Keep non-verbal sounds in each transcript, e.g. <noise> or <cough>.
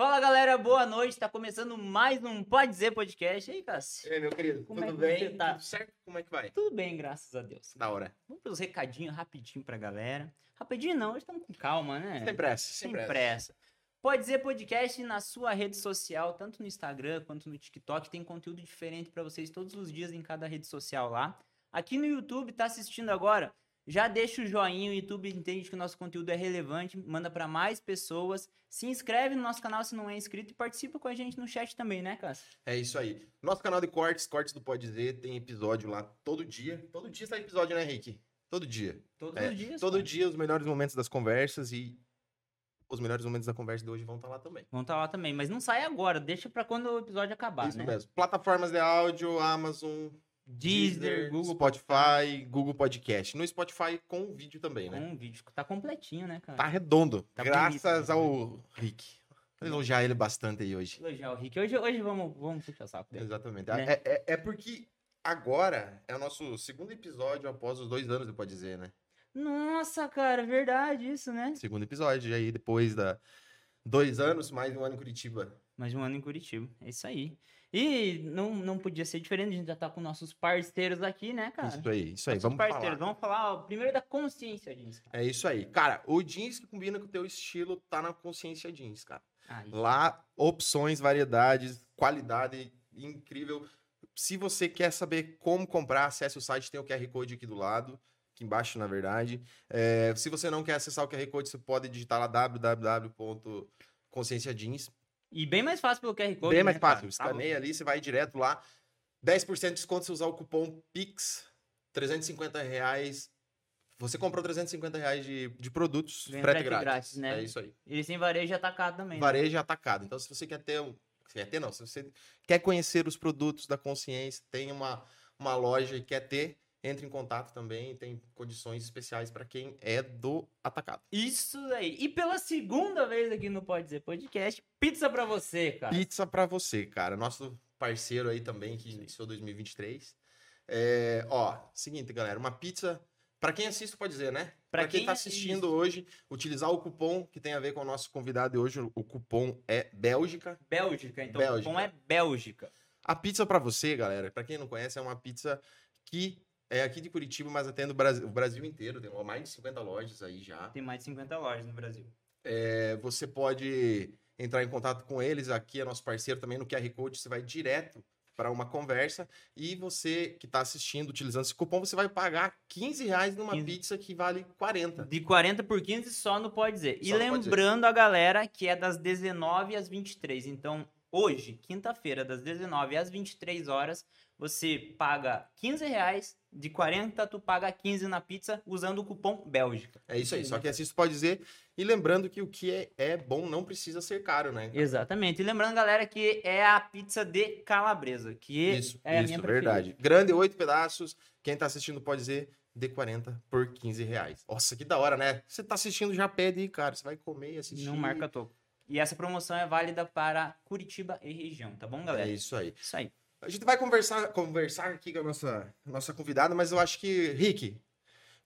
Fala galera, boa noite. Tá começando mais um Pode Dizer Podcast. E aí, Cássio? E aí, meu querido, Como é tudo que bem? tá? Tudo certo? Como é que vai? Tudo bem, graças a Deus. Da hora. Vamos pros recadinhos rapidinho pra galera. Rapidinho não, hoje estamos com calma, né? Sem pressa, Sem sem pressa. pressa. Pode dizer podcast na sua rede social, tanto no Instagram quanto no TikTok. Tem conteúdo diferente pra vocês todos os dias em cada rede social lá. Aqui no YouTube, tá assistindo agora? Já deixa o joinha, o YouTube entende que o nosso conteúdo é relevante, manda pra mais pessoas. Se inscreve no nosso canal se não é inscrito e participa com a gente no chat também, né, Cássio? É isso aí. Nosso canal de cortes, Cortes do Pode Dizer, tem episódio lá todo dia. Todo dia sai episódio, né, Rick? Todo dia. Todos É, os dias. Todo cara. dia os melhores momentos das conversas e os melhores momentos da conversa de hoje vão estar lá também. Vão estar lá também, mas não sai agora, deixa pra quando o episódio acabar, isso né? mesmo. Plataformas de áudio, Amazon, Deezer, Google Spotify, Google Podcast. No Spotify com vídeo também, né? Com um vídeo, tá completinho, né, cara? Tá redondo. Tá graças bonito, ao Rick. Vou elogiar ele bastante aí hoje. Elogiar o Rick. Hoje, hoje vamos, vamos puxar o saco dele. Exatamente. Né? É, é, é porque agora é o nosso segundo episódio após os dois anos, pode dizer, né? Nossa, cara, verdade isso, né? Segundo episódio, aí depois da dois anos, mais um ano em Curitiba. Mais um ano em Curitiba, é isso aí. E não, não podia ser diferente, a gente já tá com nossos parceiros aqui, né, cara? Isso aí, isso aí. Nossos Vamos parceiros, falar. vamos falar ó, primeiro da consciência jeans, cara. É isso aí. Cara, o jeans que combina com o teu estilo tá na Consciência Jeans, cara. Aí. Lá, opções, variedades, qualidade incrível. Se você quer saber como comprar, acesse o site, tem o QR Code aqui do lado, aqui embaixo, na verdade. É, se você não quer acessar o QR Code, você pode digitar lá www.conscienciajeans. E bem mais fácil pelo QR Code, Bem né, mais cara? fácil. Tá Escaneia ali, você vai direto lá. 10% de desconto se usar o cupom PIX. 350 reais. Você comprou 350 reais de, de produtos, Ganha frete frete grátis. grátis, né? É isso aí. Eles têm varejo atacado também. né? Varejo atacado. Então, se você quer ter um. Quer ter, não. Se você quer conhecer os produtos da consciência, tem uma, uma loja e quer ter, entre em contato também. Tem condições especiais para quem é do atacado. Isso aí. E pela segunda vez aqui no Pode Dizer Podcast, pizza pra você, cara. Pizza para você, cara. Nosso parceiro aí também, que iniciou 2023. É, ó, seguinte, galera. Uma pizza. Para quem assiste, pode dizer, né? Para quem quem tá assistindo isso. hoje, utilizar o cupom que tem a ver com o nosso convidado de hoje. O cupom é Bélgica. Bélgica, então. Bélgica. O pão é Bélgica. A pizza pra você, galera, pra quem não conhece, é uma pizza que é aqui de Curitiba, mas atende o Brasil, o Brasil inteiro. Tem mais de 50 lojas aí já. Tem mais de 50 lojas no Brasil. É, você pode entrar em contato com eles. Aqui é nosso parceiro também no QR Code. Você vai direto para uma conversa e você que está assistindo, utilizando esse cupom, você vai pagar 15 reais numa 15. pizza que vale 40. De 40 por 15 só no Pode Dizer. E Só no Pode Dizer. lembrando a galera que é das 19 às 23. Então, hoje, quinta-feira, das 19 às 23 horas, você paga 15 reais. De 40, tu paga 15 na pizza usando o cupom Bélgica. É isso aí. Só que assim você pode dizer. E lembrando que o que é, é bom não precisa ser caro, né? Exatamente. E lembrando, galera, que é a pizza de calabresa, que Isso, é a isso, minha preferida. verdade. Grande, oito pedaços. Quem tá assistindo pode dizer de 40 por 15 reais. Nossa, que da hora, né? Você tá assistindo, já pede aí, cara. Você vai comer e assistir. Não marca toco. E essa promoção é válida para Curitiba e região, tá bom, galera? É isso aí. Isso aí. A gente vai conversar, conversar aqui com a nossa, nossa convidada, mas eu acho que, Rick,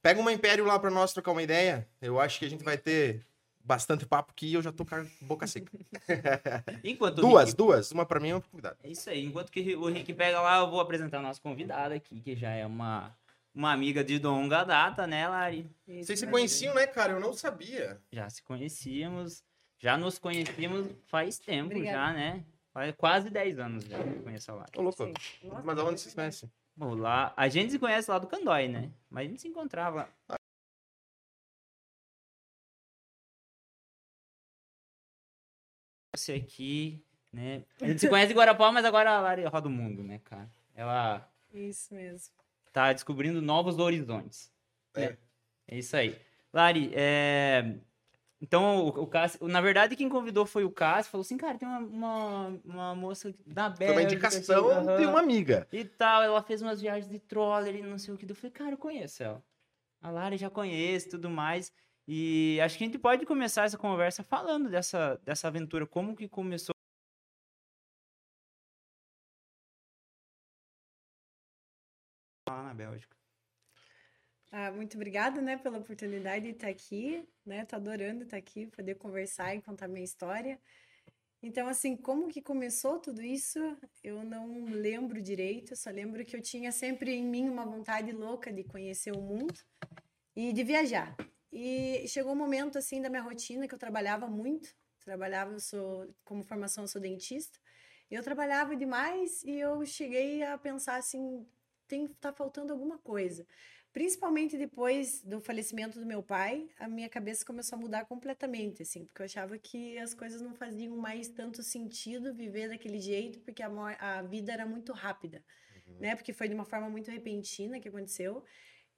pega uma Império lá pra nós trocar uma ideia. Eu acho que a gente vai ter bastante papo aqui e eu já tô com a boca seca. <laughs> Enquanto o duas, Rick- duas. Uma pra mim e uma pro convidado. É isso aí. Enquanto que o Rick pega lá, eu vou apresentar a nossa convidada aqui, que já é uma, uma amiga de longa data, né, Lari? Vocês se conheciam, né, cara? Eu não sabia. Já se conhecíamos, já nos conhecíamos faz tempo Obrigada. já, né? Faz quase 10 anos já que eu conheço a Lari. Ô, louco. Nossa, Mas aonde vocês conhecem? Bom, lá, a gente se conhece lá do Candói, né? Mas a gente se encontrava. Você aqui, né? A gente se conhece em Guarapó, mas agora a Lari roda o mundo, né, cara? Ela Isso mesmo. tá descobrindo novos horizontes. É. né? É isso aí. Lari, é... Então, o, o Cássio... Na verdade, quem convidou foi o Cássio. Falou assim, cara, tem uma, uma, uma moça da Bélgica... Foi uma indicação assim, de uma amiga. E tal, ela fez umas viagens de troller e não sei o que. Eu falei, cara, eu conheço ela. A Lari já conhece e tudo mais. E acho que a gente pode começar essa conversa falando dessa, dessa aventura. Como que começou Ah, muito obrigada, né, pela oportunidade de estar aqui, né? Tô adorando estar aqui, poder conversar e contar minha história. Então, assim, como que começou tudo isso, eu não lembro direito, só lembro que eu tinha sempre em mim uma vontade louca de conhecer o mundo e de viajar. E chegou um momento, assim, da minha rotina que eu trabalhava muito, trabalhava, eu sou, como formação, eu sou dentista, eu trabalhava demais e eu cheguei a pensar assim, tem tá faltando alguma coisa. Principalmente depois do falecimento do meu pai, a minha cabeça começou a mudar completamente, assim, porque eu achava que as coisas não faziam mais tanto sentido viver daquele jeito, porque a, a vida era muito rápida, uhum. né? Porque foi de uma forma muito repentina que aconteceu.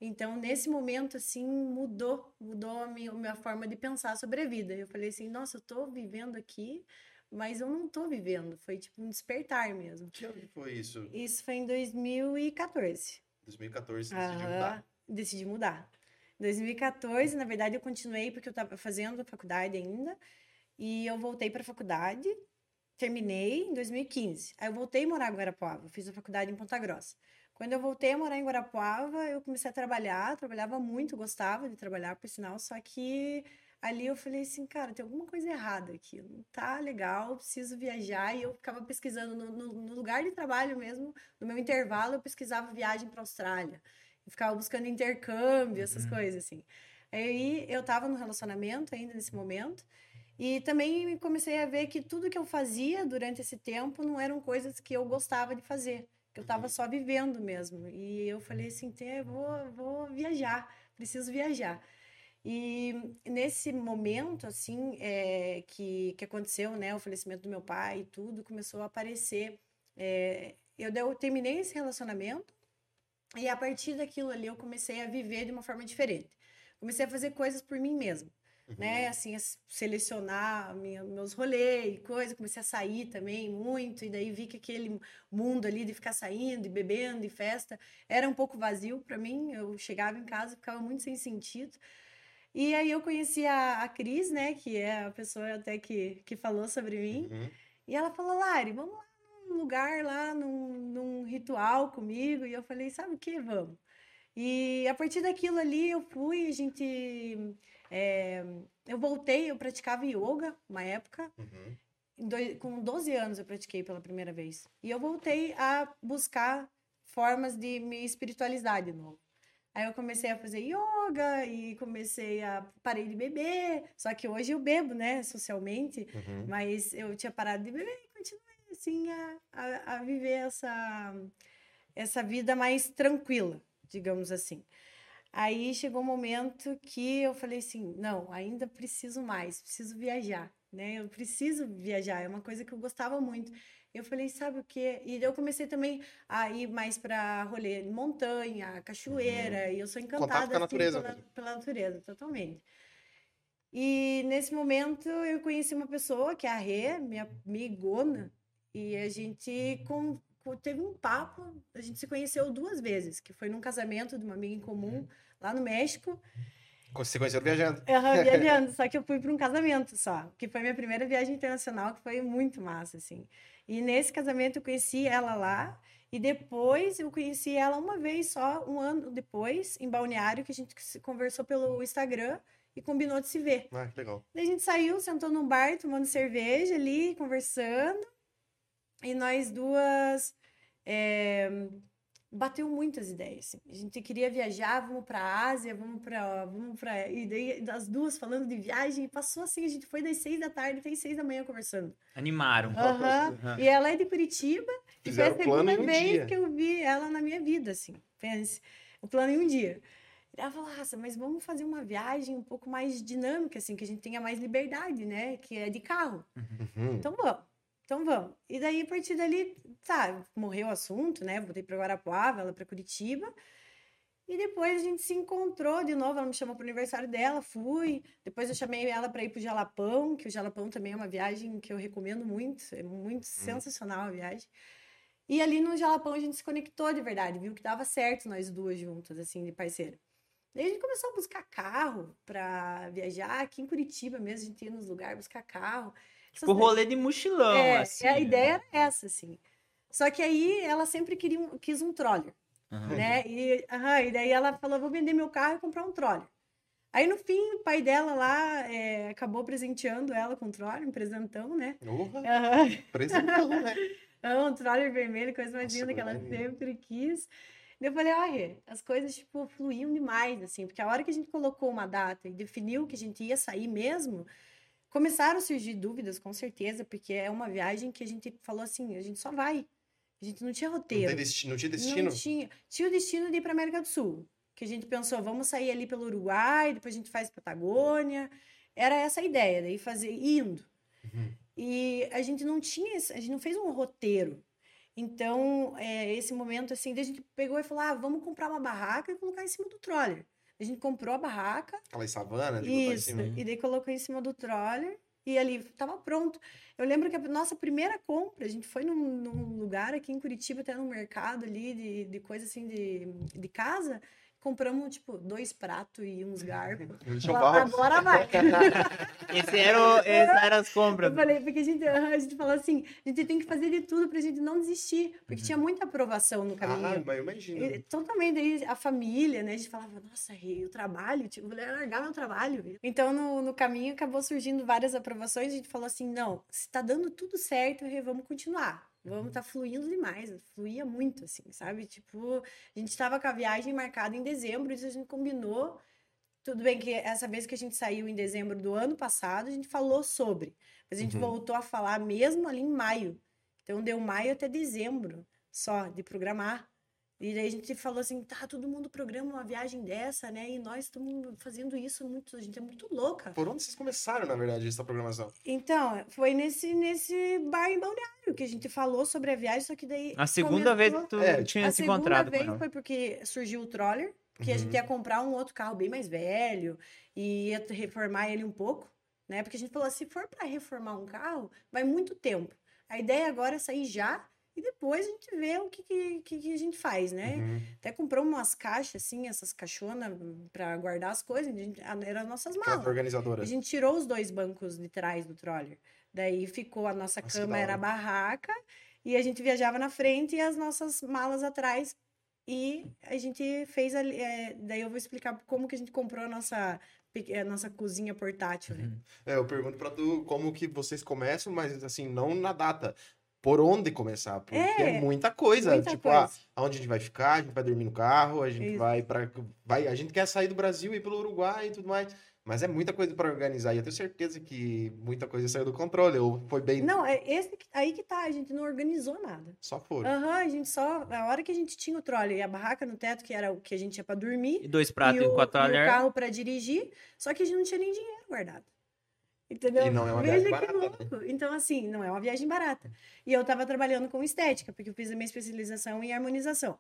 Então, nesse momento, assim, mudou, mudou a minha, a minha forma de pensar sobre a vida. Eu falei assim, nossa, eu tô vivendo aqui, mas eu não tô vivendo. Foi tipo um despertar mesmo. Que ano foi isso? Isso foi em 2014. 2014 você decidiu mudar? Decidi mudar. 2014, na verdade, eu continuei porque eu estava fazendo faculdade ainda. E eu voltei para a faculdade, terminei em 2015. Aí eu voltei a morar em Guarapuava, fiz a faculdade em Ponta Grossa. Quando eu voltei a morar em Guarapuava, eu comecei a trabalhar, trabalhava muito, gostava de trabalhar, por sinal, só que ali eu falei assim, cara, tem alguma coisa errada aqui, não tá legal, preciso viajar. E eu ficava pesquisando no, no, no lugar de trabalho mesmo, no meu intervalo, eu pesquisava viagem para Austrália. Eu ficava buscando intercâmbio, essas uhum. coisas assim. Aí eu tava no relacionamento ainda nesse momento. E também comecei a ver que tudo que eu fazia durante esse tempo não eram coisas que eu gostava de fazer, que eu estava uhum. só vivendo mesmo. E eu falei assim, vou, vou viajar, preciso viajar. E nesse momento, assim, é, que, que aconteceu, né, o falecimento do meu pai e tudo, começou a aparecer. É, eu, eu terminei esse relacionamento e a partir daquilo ali eu comecei a viver de uma forma diferente. Comecei a fazer coisas por mim mesma. Né, uhum. né? Assim, a selecionar minha, meus rolês e coisa, comecei a sair também muito, e daí vi que aquele mundo ali de ficar saindo, e bebendo, e festa, era um pouco vazio para mim. Eu chegava em casa e ficava muito sem sentido. E aí eu conheci a, a Cris, né, que é a pessoa até que, que falou sobre mim. Uhum. E ela falou, Lari, vamos lá num lugar lá, num, num ritual comigo. E eu falei, sabe o que? Vamos. E a partir daquilo ali eu fui, a gente. É, eu voltei, eu praticava yoga uma época. Uhum. Do, com 12 anos eu pratiquei pela primeira vez. E eu voltei a buscar formas de me espiritualizar de novo. Aí eu comecei a fazer yoga e comecei a. Parei de beber. Só que hoje eu bebo, né, socialmente. Uhum. Mas eu tinha parado de beber e continuei, assim, a, a, a viver essa, essa vida mais tranquila, digamos assim. Aí chegou um momento que eu falei assim: não, ainda preciso mais, preciso viajar, né? Eu preciso viajar, é uma coisa que eu gostava muito. Eu falei, sabe o quê? E eu comecei também a ir mais para rolê de montanha, cachoeira, uhum. e eu sou encantada assim, natureza, pela, pela, natureza, totalmente. E nesse momento eu conheci uma pessoa, que é a Rê, minha amigona, e a gente com, com, teve um papo, a gente se conheceu duas vezes, que foi num casamento de uma amiga em comum, uhum. lá no México. Você conheceu viajando? Uhum, <laughs> viajando, só que eu fui para um casamento só, que foi minha primeira viagem internacional, que foi muito massa, assim. E nesse casamento eu conheci ela lá. E depois eu conheci ela uma vez só, um ano depois, em Balneário, que a gente conversou pelo Instagram e combinou de se ver. Ah, que legal. Daí a gente saiu, sentou num bar, tomando cerveja ali, conversando. E nós duas é, bateu muitas ideias. Assim. A gente queria viajar, vamos para a Ásia, vamos para, vamos para e daí as duas falando de viagem, passou assim, a gente foi das seis da tarde até as seis da manhã conversando. Animaram. Uhum. Uhum. E ela é de Curitiba Fizeram e foi a segunda vez dia. que eu vi ela na minha vida, assim. Pense, o plano em um dia. Ela falou, nossa, mas vamos fazer uma viagem um pouco mais dinâmica, assim, que a gente tenha mais liberdade, né? Que é de carro. Uhum. Então vamos. Então vamos. E daí, a partir dali, tá, morreu o assunto, né? Voltei para Guarapuava, ela para Curitiba. E depois a gente se encontrou de novo, ela me chamou para o aniversário dela, fui. Depois eu chamei ela para ir para o Jalapão, que o Jalapão também é uma viagem que eu recomendo muito, é muito hum. sensacional a viagem. E ali no Jalapão a gente se conectou de verdade, viu que dava certo nós duas juntas, assim, de parceira. Daí a gente começou a buscar carro para viajar, aqui em Curitiba mesmo, a gente ia nos lugares buscar carro. Tipo rolê de mochilão, é, assim. A né? ideia era essa, assim. Só que aí ela sempre queria um, quis um troller, uhum. né? E, uhum, e daí ela falou, vou vender meu carro e comprar um troller. Aí, no fim, o pai dela lá é, acabou presenteando ela com um troller, um presentão, né? Aham. <laughs> presentão, né? <laughs> Um troller vermelho, coisa mais linda que ela sempre quis. Eu falei, olha, as coisas, tipo, fluíam demais, assim, porque a hora que a gente colocou uma data e definiu que a gente ia sair mesmo, começaram a surgir dúvidas, com certeza, porque é uma viagem que a gente falou assim, a gente só vai. A gente não tinha Não, roteiro. tem destino, não tinha destino? Não tinha. Tinha o destino de ir para América do Sul. Que a gente pensou, vamos sair ali pelo Uruguai, depois a gente faz Patagônia. Era essa a ideia, daí fazer indo. Uhum. E a gente não tinha, a gente não fez um roteiro. Então, é, esse momento assim, daí a gente pegou e falou: "Ah, vamos comprar uma barraca e colocar em cima do troller". A gente comprou a barraca, Aquela savana de botar em isso, cima. e daí colocou em cima do troller e ali estava pronto. Eu lembro que a nossa primeira compra, a gente foi num, num lugar aqui em Curitiba, até num mercado ali de, de coisa assim de, de casa, compramos tipo dois pratos e uns garfos. <laughs> Agora vai. <laughs> Esse era o, esse era as compras. Eu falei, porque a gente, a gente falou assim, a gente tem que fazer de tudo pra gente não desistir, porque tinha muita aprovação no Ah, caminho. mas eu imagino. E, totalmente, daí a família, né? A gente falava, nossa, Rei, o trabalho, tipo, vou largar meu trabalho. Então, no, no caminho, acabou surgindo várias aprovações. A gente falou assim: não, se tá dando tudo certo, vamos continuar. Vamos tá fluindo demais. Fluía muito, assim, sabe? Tipo, a gente tava com a viagem marcada em dezembro, isso a gente combinou. Tudo bem que essa vez que a gente saiu em dezembro do ano passado, a gente falou sobre. Mas a gente Uhum. voltou a falar mesmo ali em maio. Então, deu maio até dezembro só de programar. E daí a gente falou assim, tá, todo mundo programa uma viagem dessa, né? E nós estamos fazendo isso muito, a gente é muito louca. Por onde vocês começaram, na verdade, essa programação? Então, foi nesse, nesse bar em Balneário que a gente falou sobre a viagem, só que daí... A segunda vez que tu É, tinha A se segunda encontrado com vez ela. foi porque surgiu o troller, que a gente Uhum. ia comprar um outro carro bem mais velho e ia reformar ele um pouco, né? Porque a gente falou, se for para reformar um carro, vai muito tempo. A ideia agora é sair já e depois a gente vê o que, que, que- a gente faz, né? Uhum. Até comprou umas caixas, assim, essas caixonas para guardar as coisas. A gente, eram as nossas malas. organizadora. A gente tirou os dois bancos de trás do troller. Daí ficou a nossa cama, era a barraca, e a gente viajava na frente e as nossas malas atrás. E a gente fez ali. é, daí eu vou explicar como que a gente comprou a nossa, a nossa cozinha portátil, né? Uhum. É, eu pergunto pra tu como que vocês começam, mas assim, não na data. Por onde começar? Porque é, É, muita coisa. Muita tipo, ah, coisa. aonde a gente vai ficar, a gente vai dormir no carro, a gente Isso. vai para vai, a gente quer sair do Brasil e ir pelo Uruguai e tudo mais. Mas é muita coisa para organizar e eu tenho certeza que muita coisa saiu do controle ou foi bem Não, é esse que- aí que tá, a gente não organizou nada. só foram. Aham, a gente só. A hora que a gente tinha o troller e a barraca no teto, que era o que a gente ia pra dormir, E dois pratos e e o, quatro e o carro para dirigir, só que a gente não tinha nem dinheiro guardado. Entendeu? E não é uma Veja viagem que barata, né? louco. Então, assim, não é uma viagem barata. E eu tava trabalhando com estética, porque eu fiz a minha especialização em harmonização.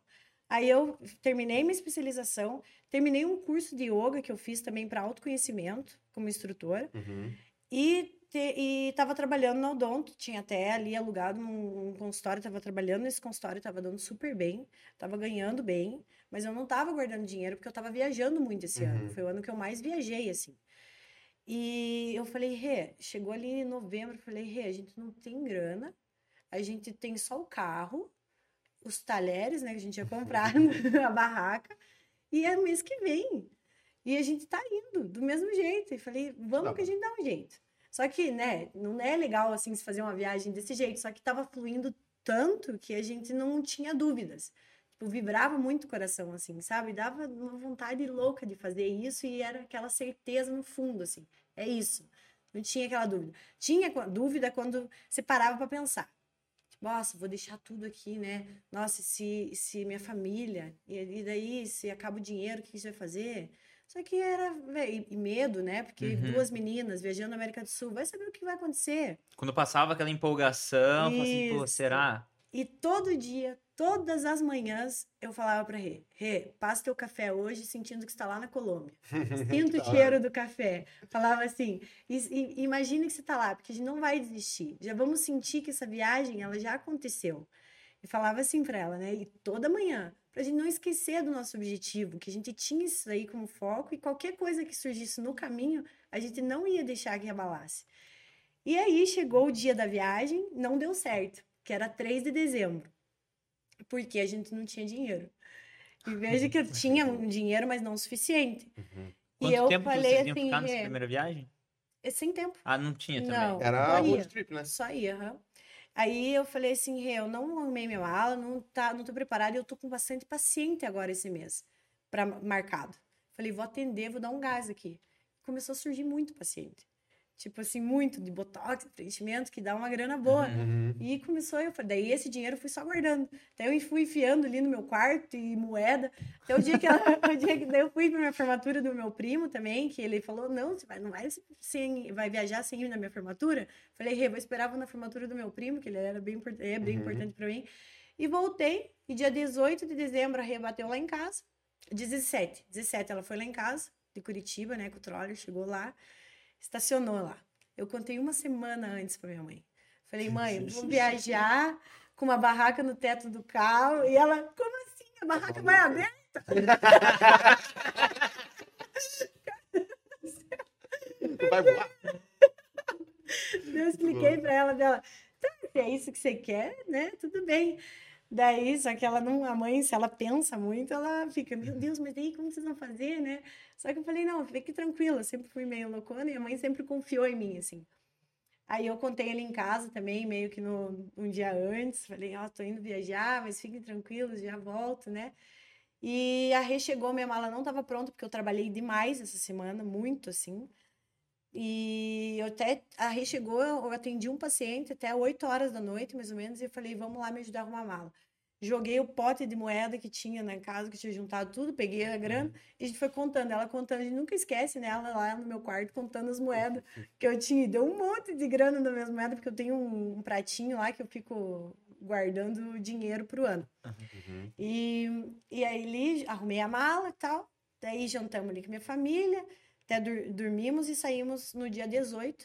Aí eu terminei minha especialização, terminei um curso de yoga que eu fiz também para autoconhecimento, como instrutora, Uhum. e te, e tava trabalhando na Odonto, tinha até ali alugado um, um consultório, tava trabalhando nesse consultório, tava dando super bem, tava ganhando bem, mas eu não tava guardando dinheiro porque eu tava viajando muito esse Uhum. ano. Foi o ano que eu mais viajei, assim. E eu falei, Rê, chegou ali em novembro, falei, Rê, a gente não tem grana, a gente tem só o carro, os talheres, né, que a gente ia comprar na barraca, e é mês que vem. E a gente tá indo do mesmo jeito. E falei, vamos Tá que a gente dá um jeito. Só que, né, não é legal assim se fazer uma viagem desse jeito, só que tava fluindo tanto que a gente não tinha dúvidas. Tipo, vibrava muito o coração, assim, sabe? Dava uma vontade louca de fazer isso e era aquela certeza no fundo, assim. É isso. Não tinha aquela dúvida. Tinha dúvida quando você parava para pensar. Tipo, nossa, vou deixar tudo aqui, né? Nossa, se, se minha família, e, e daí se acaba o dinheiro, o que você vai fazer? Só que era, véi, e- e medo, né? Porque Uhum. duas meninas viajando na América do Sul, vai saber o que vai acontecer. Quando passava aquela empolgação, assim, pô, será? E todo dia, todas as manhãs, eu falava pra Rê, Rê, passa teu café hoje sentindo que está lá na Colômbia. <laughs> Sinto o cheiro do café. Falava assim, e, e- imagine que você tá lá, porque a gente não vai desistir. Já vamos sentir que essa viagem, ela já aconteceu. E falava assim pra ela, né? E toda manhã, pra gente não esquecer do nosso objetivo, que a gente tinha isso aí como foco e qualquer coisa que surgisse no caminho, a gente não ia deixar que abalasse. E aí chegou o dia da viagem, não deu certo, que era 3 de dezembro, porque a gente não tinha dinheiro. E veja que eu tinha um dinheiro, mas não o suficiente. Uhum. Quanto e eu tempo falei vocês iam assim, ficar nessa é, primeira viagem? é sem tempo. Ah, não tinha também. Não. Era road trip, né? Só ia, aham. Aí eu falei assim, Rê, eu não arrumei minha mala, não, tá, não tô preparada e eu tô com bastante paciente agora esse mês, para marcado. Falei, vou atender, vou dar um gás aqui. Começou a surgir muito paciente. Tipo assim, muito de botox, preenchimento, que dá uma grana boa. Uhum. E começou, eu daí esse dinheiro eu fui só guardando. Daí eu fui enfiando ali no meu quarto e moeda. Até o dia que, ela, <laughs> o dia que daí eu fui pra minha formatura do meu primo também, que ele falou, não, você vai, não vai, sem, vai viajar sem ir na minha formatura? Falei, Rê, vou esperar vou na formatura do meu primo, que ele era bem, é bem Uhum. importante pra mim. E voltei, e dia 18 de dezembro a Rê bateu lá em casa. 17, 17 ela foi lá em casa, de Curitiba, né, com o troller, chegou lá, estacionou lá. Eu contei uma semana antes pra minha mãe. Falei, mãe, <laughs> vou viajar com uma barraca no teto do carro. E ela, como assim? A barraca vai aberta? <laughs> Vai voar. Eu expliquei pra ela dela, tá, se é isso que você quer, né? Tudo bem. Daí, só que ela não, a mãe, se ela pensa muito, ela fica, meu Deus, mas daí como vocês vão fazer, né? Só que eu falei, não, fique tranquila, eu sempre fui meio loucona e a mãe sempre confiou em mim, assim. Aí eu contei ele em casa também, meio que no, um dia antes, falei, ó, tô indo viajar, mas fiquem tranquilos, já volto, né? E a Rê chegou, minha mala não estava pronta, porque eu trabalhei demais essa semana, muito, assim. E eu até, a Rê chegou, eu atendi um paciente até 8 horas da noite, mais ou menos, e eu falei, vamos lá me ajudar a arrumar a mala. Joguei o pote de moeda que tinha na casa, que tinha juntado tudo, peguei a grana, e a gente foi contando, ela contando, a gente nunca esquece, né? Ela lá no meu quarto contando as moedas <laughs> que eu tinha, e deu um monte de grana nas minhas moedas, porque eu tenho um, um pratinho lá que eu fico guardando dinheiro pro ano. Uhum. E, e aí ali arrumei a mala e tal. Daí jantamos ali com minha família, até dur- dormimos e saímos no dia 18.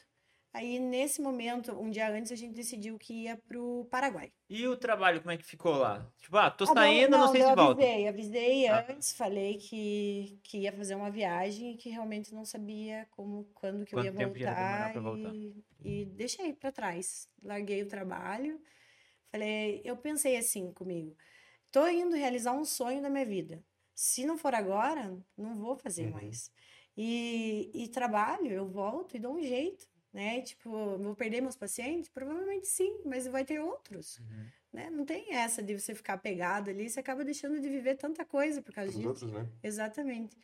Aí nesse momento, um dia antes, a gente decidiu que ia pro Paraguai. E o trabalho, como é que ficou lá? Tipo, ah, tô Ah, saindo, não, sei eu se volta. avisei, avisei Ah. antes, falei que, que ia fazer uma viagem e que realmente não sabia como, quando que eu Quanto ia tempo ia voltar, pra voltar? e, e deixei para trás. Larguei o trabalho. Falei, eu pensei assim comigo, tô indo realizar um sonho da minha vida. Se não for agora, não vou fazer Uhum. mais. E, e trabalho, eu volto e dou um jeito, né? Tipo, vou perder meus pacientes? Provavelmente sim, mas vai ter outros Uhum. né? Não tem essa de você ficar pegado ali, você acaba deixando de viver tanta coisa por causa disso. outros, né? Exatamente.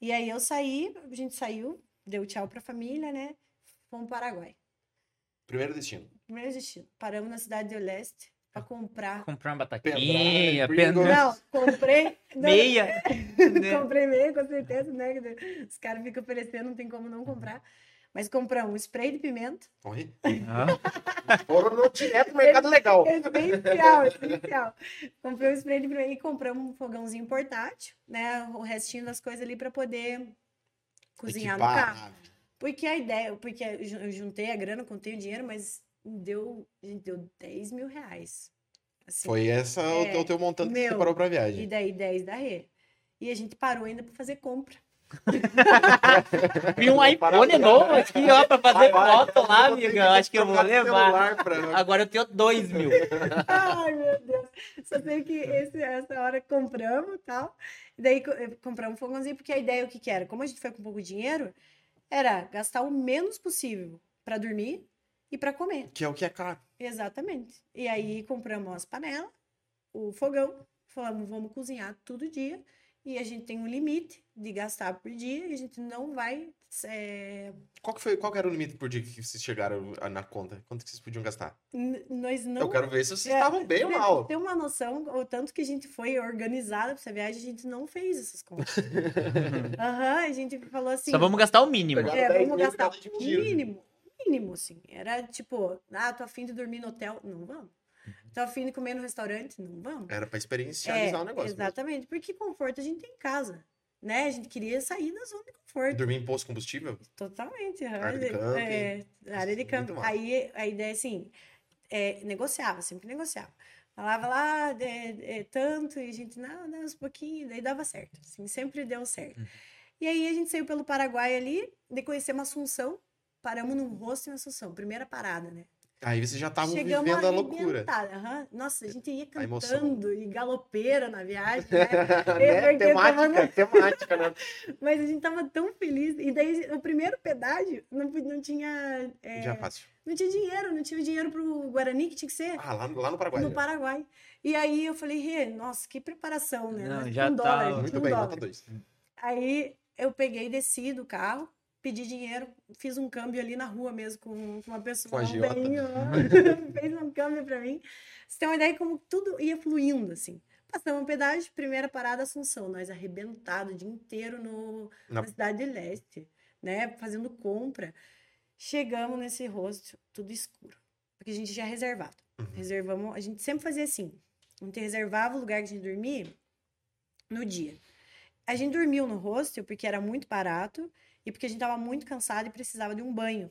E aí eu saí, a gente saiu, deu tchau pra família, né? Fomos para o Paraguai. Primeiro destino. Primeiro destino. Paramos na cidade de Leste para comprar. Comprar uma batatinha, Não, comprei. não, meia. né? <laughs> comprei meia, com certeza, né? Os caras ficam oferecendo, não tem como não comprar. Mas compramos um spray de pimenta. Oi? Ah, <laughs> Foram no direto no mercado legal. Essencial, essencial. Comprei um spray de pimenta e compramos um fogãozinho portátil, né? O restinho das coisas ali para poder cozinhar no Equipar. carro. Porque a ideia, porque eu juntei a grana, contei o dinheiro, mas deu, gente, deu 10 mil reais. Assim. Foi essa o É, teu- o teu montante que você meu, separou pra E viagem. daí 10 da Rê. E a gente parou ainda para fazer compra. <laughs> Vi um iPhone novo aqui, ó, pra fazer foto lá, amiga. Eu acho que eu vou levar. pra- Agora eu tenho dois mil. Ai, meu Deus. Só sei que esse, essa hora compramos e tal. E daí eh, compramos um fogãozinho, porque a ideia o que, que era? Como a gente foi com pouco dinheiro, era gastar o menos possível para dormir e para comer. Que é o que é caro. Exatamente. E aí compramos as panelas, o fogão, falamos, vamos cozinhar todo dia. E a gente tem um limite de gastar por dia e a gente não vai. eh, Qual que, foi, qual que era o limite por dia que vocês chegaram na conta? Quanto que vocês podiam gastar? n- nós não. Eu quero ver se vocês É, estavam bem ou Ter- mal. Ter uma noção, o tanto que a gente foi organizada pra essa viagem, a gente não fez essas contas. <laughs> Aham, a gente falou assim. Só vamos gastar o mínimo. É, 10 vamos gastar o mínimo. Mínimo, assim. Era tipo, ah, tô afim de dormir no hotel. Não vamos. Tô afim de comer no restaurante. Não vamos. Era pra experiencializar É, o negócio. mesmo. Exatamente, porque conforto a gente tem em casa. Né? A gente queria sair da zona de conforto. Dormir em posto de combustível? Totalmente. Área de camping. É, área de massa. Aí a ideia, assim, é, negociava, sempre negociava. Falava lá, é, é, tanto, e a gente, não, uns pouquinhos, daí dava certo. Assim, sempre deu certo. Uhum. E aí a gente saiu pelo Paraguai ali, de conhecemos Assunção, paramos num rosto em Assunção, primeira parada, né? Aí vocês já estavam Chegamos vivendo a loucura. aham. Nossa, a gente ia cantando e galopeira na viagem, <laughs> né? né? Temática, tava- temática, né? <laughs> Mas a gente tava tão feliz. E daí, o primeiro pedágio, não, não tinha... é, Já fácil. não tinha dinheiro, não tinha dinheiro pro Guarani, que tinha que ser Ah, lá, lá no Paraguai. no já. Paraguai. E aí eu falei, Rê, nossa, que preparação, né? Não, já com tá- dólar, Muito Muito com bem, dólar. nota 2. Aí eu peguei, desci do carro, pedi dinheiro, fiz um câmbio ali na rua mesmo com, uma pessoa. Com um agiota. velhinho, <laughs> fez um câmbio pra mim. Você tem uma ideia como tudo ia fluindo, assim. Passamos um pedágio, primeira parada Assunção, nós arrebentados o dia inteiro no, Na- na cidade de leste, né? Fazendo compra. Chegamos nesse rosto, tudo escuro. Porque a gente já reservado. Uhum. Reservamos, a gente sempre fazia assim. A gente reservava o lugar que a gente dormia no dia. A gente dormiu no hostel porque era muito barato e porque a gente estava muito cansado e precisava de um banho.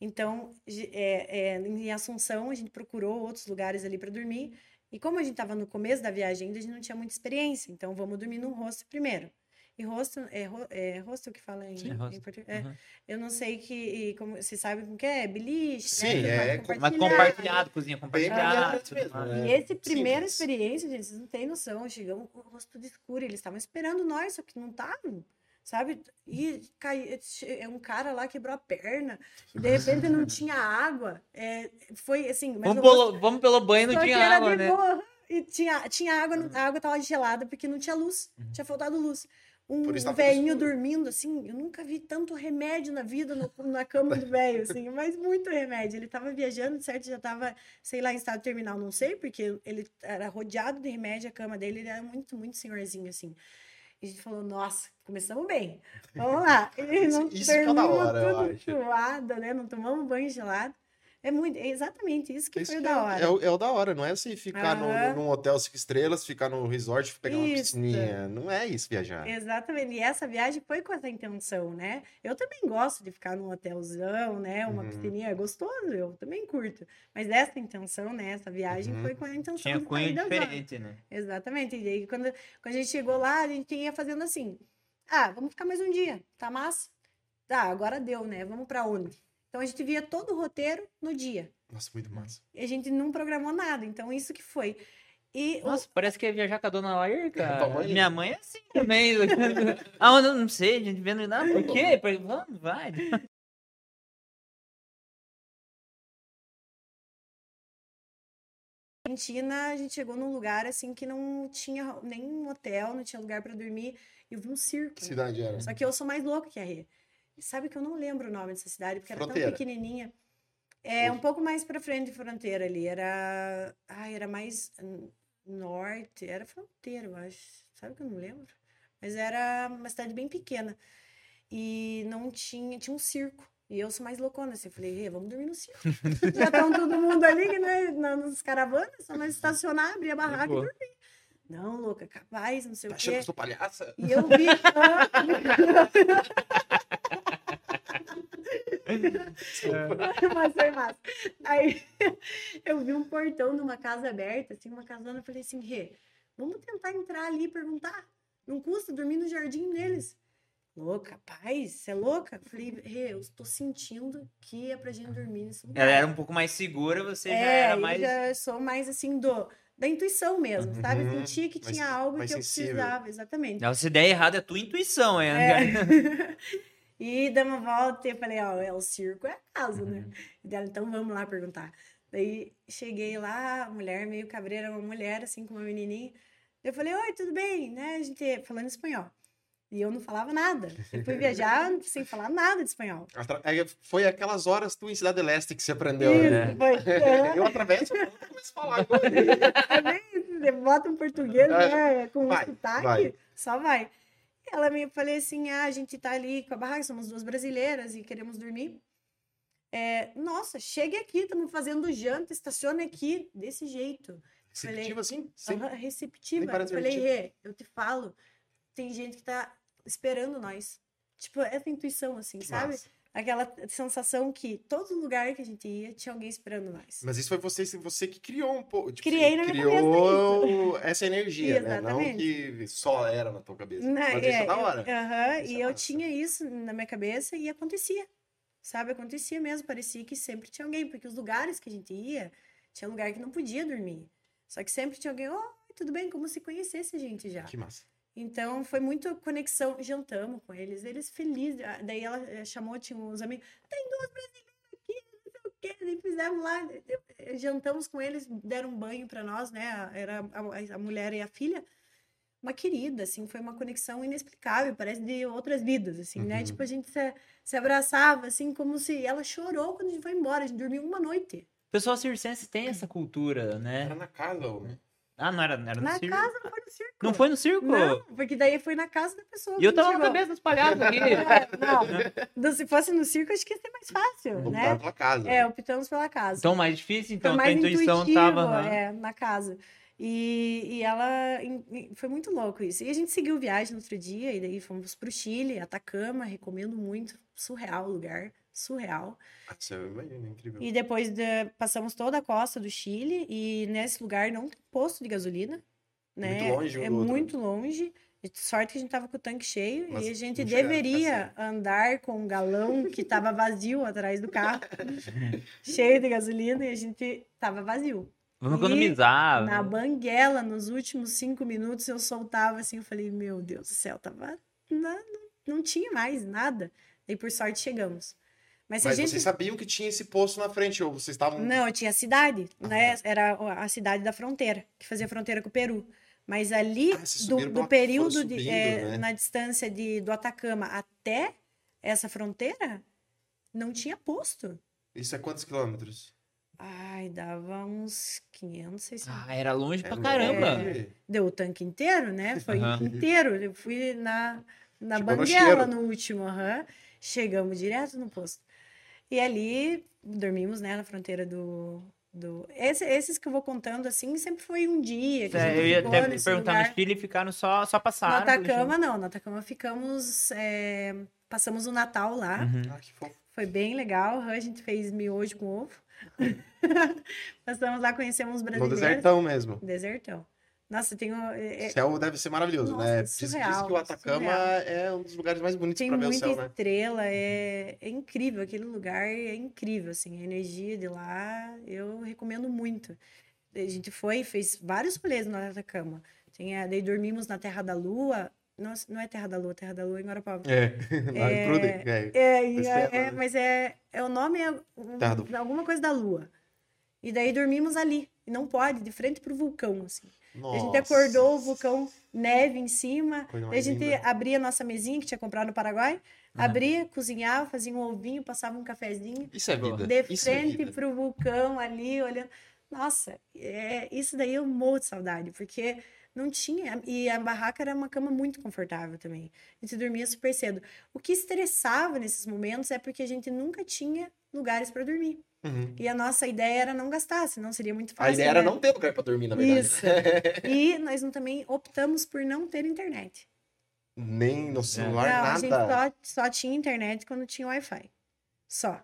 Então, é, é, em Assunção, a gente procurou outros lugares ali para dormir. E como a gente estava no começo da viagem ainda, a gente não tinha muita experiência. Então, vamos dormir num hostel primeiro. E hostel, é, ro- é hostel que fala em, Sim, em português? É, Uhum. eu não sei que, como, vocês sabem como que é? Beliche, Sim, né? É, pode Mas compartilhado, cozinha compartilhada. né? E esse primeira Simples. experiência, gente, vocês não têm noção. Chegamos com o rosto tudo escuro. Eles estavam esperando nós, só que não estavam, sabe? E cai, é um cara lá quebrou a perna. E de repente não tinha água. É, foi assim. Vamos pelo, vamos pelo banho, não tinha era água, de né? boa. E tinha, tinha água, no- a água tava gelada porque não tinha luz. Tinha faltado luz. Um velhinho dormindo, assim, eu nunca vi tanto remédio na vida no- na cama do velho, assim, mas muito remédio. Ele tava viajando, certo? Já tava, sei lá, em estado terminal, não sei, porque ele era rodeado de remédio, a cama dele, ele era muito, muito senhorzinho, assim. E a gente falou, nossa, começamos bem. <laughs> Vamos lá. E não Isso que é da dormimos hora, eu tudo acho. suado, né? Não tomamos banho gelado. É muito, é exatamente isso que Isso foi que da é, hora. é o, é o da hora, não é você ficar no- Aham. num hotel cinco estrelas, ficar no resort, pegar uma Isso. piscininha. Não é isso viajar. Exatamente. E essa viagem foi com essa intenção, né? Eu também gosto de ficar num hotelzão, né? Uma Uhum. piscininha é gostoso, eu também curto. Mas essa intenção, né? Essa viagem Uhum. foi com a intenção Tinha de cunho sair da zona. diferente, né? Exatamente. E aí, quando, quando a gente chegou lá, a gente ia fazendo assim: ah, vamos ficar mais um dia, tá massa? Tá, agora deu, né? Vamos pra onde? Então a gente via todo o roteiro no dia. Nossa, muito massa. E a gente não programou nada. Então, isso que foi. E o- Nossa, parece que é viajar com a dona Lair, <laughs> cara. mãe? Minha mãe é assim também. <laughs> ah, eu não sei, a gente vendo. Não, por quê? Por- Vamos, vai. <laughs> Argentina, a gente chegou num lugar assim que não tinha nenhum hotel, não tinha lugar pra dormir. E eu vi um circo. Que cidade era? Só que eu sou mais louca que a Rê. E sabe que eu não lembro o nome dessa cidade, porque era Fronteira. tão pequenininha. É, um pouco mais pra frente de fronteira ali. Era. Ai, era mais norte. Era fronteira, eu acho. Sabe que eu não lembro? Mas era uma cidade bem pequena. E não tinha. Tinha um circo. E eu sou mais loucona, assim. Eu falei, Rê, vamos dormir no circo. <laughs> Já estão todo mundo ali, né? na- Nas caravanas, só nós estacionar, abrir a barraca e boa. dormir. Não, louca, capaz, não sei Tá o achando que quê. eu sou palhaça? E eu vi. <laughs> <laughs> Mas foi massa. Aí <laughs> eu vi um portão numa casa aberta, assim, uma casona. Eu falei assim, Rê, vamos tentar entrar ali e perguntar. Não custa dormir no jardim deles. Louca, paz, você é louca? Eu falei, Rê, eu estou sentindo que é pra gente dormir nesse lugar. Ela era um pouco mais segura, você já É, era eu mais. já sou mais assim do da intuição mesmo, sabe? Eu Uhum, Sentia que mais- tinha algo mais que eu sensível. precisava, exatamente. Não, se der errado, é tua intuição, é. É. <laughs> <laughs> e dei uma volta e falei, ó, é o circo, é a casa, né? Uhum. E dela, então vamos lá perguntar. Daí cheguei lá, a mulher meio cabreira, uma mulher assim com uma menininha. Eu falei, oi, tudo bem? Né? A gente falando espanhol. E eu não falava nada. Eu fui viajar <laughs> sem falar nada de espanhol. Atra- é, Foi aquelas horas tu em Cidade Leste que você aprendeu, Isso, né? foi. É, <laughs> Eu atravesso e começo a falar agora. <laughs> Também, você bota um português, né, com um Vai, sotaque, vai. só vai. Ela me falei assim, ah, a gente tá ali com a barraca, somos duas brasileiras e queremos dormir. É, nossa, chegue aqui, estamos fazendo janta, estacione aqui, desse jeito. Receptivo assim? Sim. Aham, Nem receptiva. falei. Rê, eu te falo, tem gente que tá esperando nós. Tipo, essa intuição, assim, Que sabe? Aquela sensação que todo lugar que a gente ia tinha alguém esperando nós. Mas isso foi você, você que criou um pouco. tipo, Criei você na minha criou essa energia, né? Não que só era na tua cabeça. Né, Mas isso é da hora. aham, Isso e é eu massa. tinha isso na minha cabeça e acontecia. sabe? Acontecia mesmo, parecia que sempre tinha alguém, porque os lugares que a gente ia, tinha lugar que não podia dormir. Só que sempre tinha alguém, oh, tudo bem, como se conhecesse a gente já. Que massa. Então foi muito conexão, jantamos com eles, eles felizes. Ah, Daí ela eh, chamou, tinha uns amigos, tem duas brasileiras aqui, não sei o quê, daí fizemos lá, eh, jantamos com eles, deram um banho para nós, né? Era a, a mulher e a filha. Uma querida, assim, foi uma conexão inexplicável, parece de outras vidas, assim, né? Uhum. Tipo, a gente se, se abraçava, assim, como se ela chorou quando a gente foi embora, a gente dormiu uma noite. O pessoal circense tem essa cultura, né? Era na casa, ô. Ah, não era, era no Na circo? casa, não foi no circo. Não foi no circo? Não, porque daí foi na casa da pessoa. E eu tava na chegou. cabeça dos palhaços aqui. É, não, Então, se fosse no circo, acho que ia ser mais fácil, Vou né? pela casa. É, optamos pela casa. Então, mais difícil, então, mais intuição intuitivo, tava. é, na casa. E, e ela em- foi muito louco isso. E a gente seguiu viagem no outro dia, e daí fomos pro Chile, Atacama, recomendo muito. Surreal o lugar, surreal. Nossa, eu imagino, é incrível. E depois de- passamos toda a costa do Chile, e nesse lugar não tem posto de gasolina, né? Muito longe um É do outro. muito longe. E Sorte que a gente tava com o tanque cheio Mas e a gente deveria andar com um galão que tava <laughs> vazio atrás do carro, cheio de gasolina, e a gente tava vazio. Vamos economizar. Na banguela, nos últimos cinco minutos, eu soltava assim, eu falei, meu Deus do céu, tava. Não, não tinha mais nada. E por sorte chegamos. Mas Mas gente. vocês sabiam que tinha esse poço na frente, ou vocês estavam. Não, tinha a cidade, né? Era a cidade da fronteira, que fazia fronteira com o Peru. Mas ali, Ah, do, do pra- período, foram de, subindo, é, né? na distância de, do Atacama até essa fronteira, não tinha posto. Isso é quantos quilômetros? Ai, dava uns 500, 600. Ah, era longe pra É caramba. longe. Deu o tanque inteiro, né? Foi Aham. inteiro. Eu fui na, na Chegou no banguela cheiro. no, último. aham. Chegamos direto no posto. E ali dormimos, né, na fronteira do. do... Esse- esses que eu vou contando assim, sempre foi um dia. Que É, eu ia até perguntar, lugar. no Chile ficaram só, só No passaram. Atacama, não. No Atacama ficamos. é, Passamos o Natal lá. Uhum. Ah, que fofo. Foi bem legal. A gente fez miojo com ovo. <laughs> Passamos lá, conhecemos os No brasileiros. desertão mesmo. Desertão. Nossa, tem um, é- O céu deve ser maravilhoso, Nossa, né? Diz, diz surreal, que o Atacama surreal. é um dos lugares mais bonitos Tem pra ver o muita céu, né? estrela, é, é incrível, aquele lugar é incrível, assim, a energia de lá, eu recomendo muito. A gente foi, fez vários rolês no Atacama, tem, a- daí dormimos na Terra da Lua, nossa, não é Terra da Lua, Terra da Lua é em Guarapava. É, <laughs> lá em Pruden, é. É, é- é, né? mas é, é o nome é um- alguma coisa da Lua. E daí dormimos ali, e não pode, de frente pro vulcão, assim. A gente Nossa. acordou, o vulcão, neve em cima. A gente linda. abria a nossa mesinha que tinha comprado no Paraguai, Aham. abria, cozinhava, fazia um ovinho, passava um cafezinho, Isso é vida. de Isso é frente vida. pro vulcão ali, olhando. Nossa, é, isso daí eu morro de saudade, porque não tinha. E a barraca era uma cama muito confortável também. A gente dormia super cedo. O que estressava nesses momentos é porque a gente nunca tinha lugares para dormir. Uhum. E a nossa ideia era não gastar, senão seria muito A fácil. ideia era né? não ter lugar pra dormir, na verdade. Isso. <laughs> E nós não- também optamos por não ter internet. Nem no celular, não, a gente nada. só, só tinha internet quando tinha Wi-Fi. Só.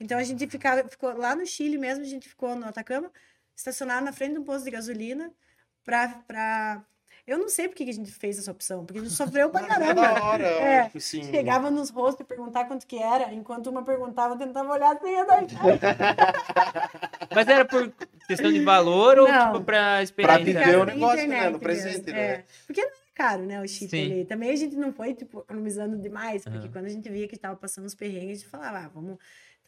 Então a gente ficava, ficou lá no Chile mesmo, a gente ficou no Atacama, estacionado na frente de um posto de gasolina pra. Pra... Eu não sei por que a gente fez essa opção, porque a gente sofreu pra é caramba. da hora, É, assim. Chegava nos rostos e perguntar quanto que era, enquanto uma perguntava, eu tentava olhar a senha do Wi-Fi. Mas era por questão de valor ou Não. tipo pra Pra experiência? viver Ficar o sem negócio, né? internet No presente, né? é. Porque não é caro, né, o chip Sim. ali. Também a gente não foi, tipo, economizando demais, porque Aham. quando a gente via que tava passando os perrengues, a gente falava, ah, vamos,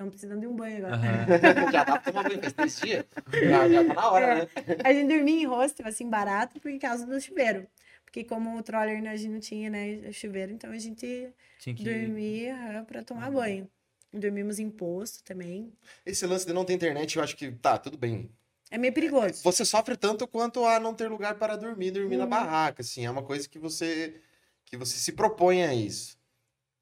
estamos precisando de um banho agora. Aham. já dá pra tomar banho faz três dias. Já, já tá na hora, É. né? A gente dormia em hostel, assim, barato, por causa do chuveiro. Porque como o troller né, a gente não tinha, né, chuveiro, então a gente Tinha que... dormia aham, pra tomar banho. Dormimos em posto também. Esse lance de não ter internet, eu acho que tá, tudo bem. É meio perigoso. Você sofre tanto quanto a não ter lugar para dormir, dormir na Uhum. barraca, assim, é uma coisa que você que você se propõe a isso.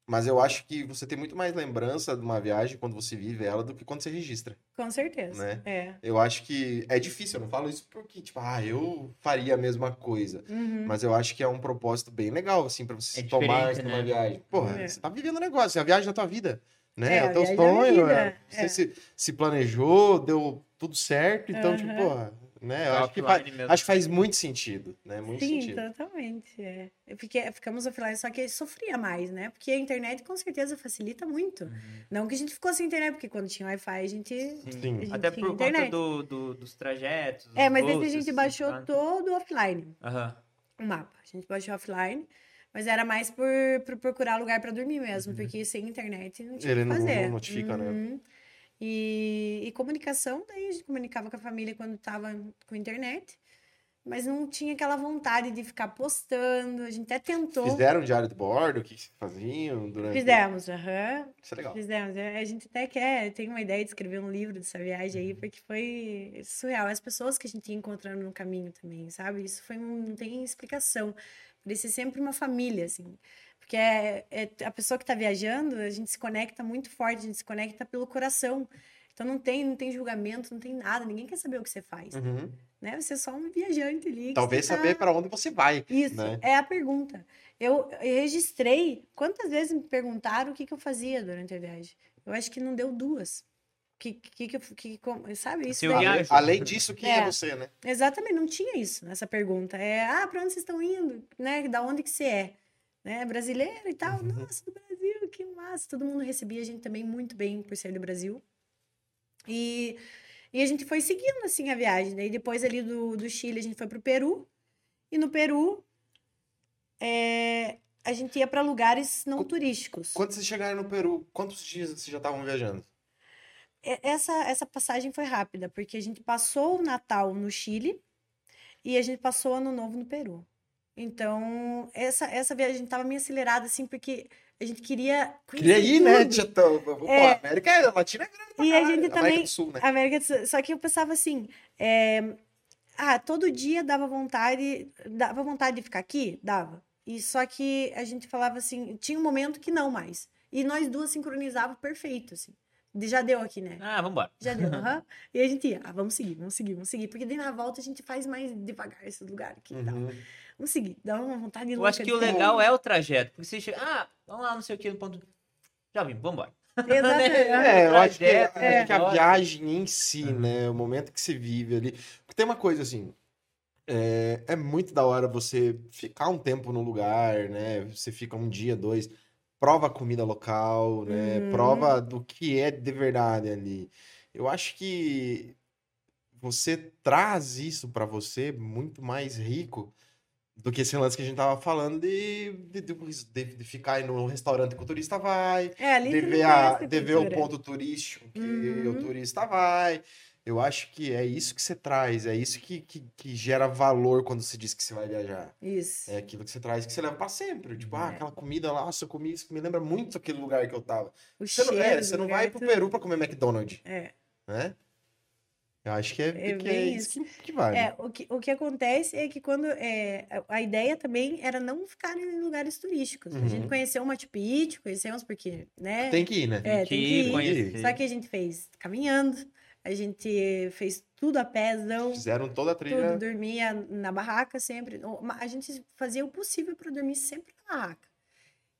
Mas eu acho que você tem muito mais lembrança de uma viagem quando você vive ela do que quando você registra. Com certeza. Né? É. Eu acho que é difícil, eu não falo isso porque, tipo, ah, eu faria a mesma coisa. Uhum. Mas eu acho que é um propósito bem legal, assim, pra você É se tomar diferente, numa né? viagem. Porra, É. você tá vivendo um negócio, é a viagem da tua vida, né? É, É, a o teu sonho, vida, é. Você é. Se, se planejou, deu tudo certo, então, tipo, Aham. porra, né? Eu acho que, faz, acho que faz muito sentido, né? Muito Sim, sentido. totalmente. É. Eu fiquei, ficamos offline, só que sofria mais, né? Porque a internet com certeza facilita muito. Uhum. Não que a gente ficou sem internet, porque quando tinha Wi-Fi a gente. Sim. a gente Até por conta internet. do, do- dos trajetos. É, mas esse a gente baixou cantos. todo offline, Aham. o mapa. A gente baixou offline, mas era mais por, por procurar lugar para dormir mesmo, porque sem internet não tinha o Ele que fazer. não notifica, né? Uhum. E, e comunicação, daí a gente comunicava com a família quando estava com internet, mas não tinha aquela vontade de ficar postando. A gente até tentou. Fizeram diário de bordo? O que faziam durante... Fizemos, aham. Isso é legal. Fizemos. É, A gente até quer, tem uma ideia de escrever um livro dessa viagem aí, porque foi surreal. As pessoas que a gente ia encontrando no caminho também, sabe? Isso foi, um- não tem explicação. Parecia sempre uma família, assim. Porque é, é- a pessoa que está viajando, a gente se conecta muito forte, a gente se conecta pelo coração. Então não tem, não tem julgamento, não tem nada, ninguém quer saber o que você faz, Uhum. né? Você é só um viajante ali. Talvez tá- saber para onde você vai. isso, né? é a pergunta. Eu eu registrei. Quantas vezes me perguntaram o que, que eu fazia durante a viagem? Eu acho que não deu duas. Que, que, que, que, como- sabe? Isso daí- viajo. Além, além disso, quem é. É. você, né? Exatamente, não tinha isso nessa pergunta. É, ah, para onde vocês estão indo? Né? Da onde que você é? Né? Brasileiro e tal? Uhum. Nossa, do Brasil, que massa. Todo mundo recebia a gente também muito bem por ser do Brasil. E, e a gente foi seguindo, assim, a viagem. Daí depois ali do, do Chile, a gente foi pro Peru. E no Peru, é, a gente ia para lugares não turísticos. Quando vocês chegaram no Peru, quantos dias vocês já estavam viajando? E- Essa, essa passagem foi rápida, porque a gente passou o Natal no Chile e a gente passou o Ano Novo no Peru. Então, essa, essa viagem a gente tava meio acelerada, assim, porque a gente queria Queria ir, né? tudo. Tô, pô, É. a América é, Latina é grande pra E a gente América também- do Sul, né? América do Sul. Só que eu pensava assim, é, ah, todo dia dava vontade, dava vontade de ficar aqui? Dava. E só que a gente falava assim, tinha um momento que não mais. E nós duas sincronizávamos perfeito, assim. De- Já deu aqui, né? Ah, vambora. Já deu, aham. E a gente ia, ah, vamos seguir, vamos seguir, vamos seguir. Porque daí na volta a gente faz mais devagar esse lugar aqui e tal. Vamos seguir, dá uma vontade Eu louca acho que o legal é o trajeto. Porque você chega, ah, vamos lá, não sei o que, no ponto. Já vimos, vambora. Exatamente. <laughs> É, eu acho que, Trajeto, acho que a é. viagem em si, né? O momento que você vive ali. Porque tem uma coisa assim. É, é muito da hora você ficar um tempo no lugar, né? Você fica um dia, dois, prova a comida local, né? Uhum. Prova do que é de verdade ali. Eu acho que você traz isso pra você muito mais rico do que esse lance que a gente tava falando de, de, de, de ficar aí num restaurante que o turista vai, É, ali de ver, a, conhece de ver o ponto turístico que Uhum. o turista vai. Eu acho que é isso que você traz, é isso que, que, que gera valor quando você diz que você vai viajar. Isso. É aquilo que você traz que você leva pra sempre. Tipo, ah, É. aquela comida lá, nossa, eu comi isso, me lembra muito aquele lugar que eu tava. O Você não, é, você não vai pro tudo. Peru pra comer McDonald's, É. né? Eu acho que é, É que é bem isso que, que vale. É, o que, o que acontece é que quando. É, a- ideia também era não ficar em lugares turísticos. A gente Uhum. conheceu o Machu Picchu, conhecemos porque, né? Tem que ir, né? É, que tem que ir, ir. conhecer. Só que a gente fez caminhando, a gente fez tudo a pézão, Fizeram toda a tudo, trilha. dormia na barraca sempre. A gente fazia o possível para dormir sempre na barraca.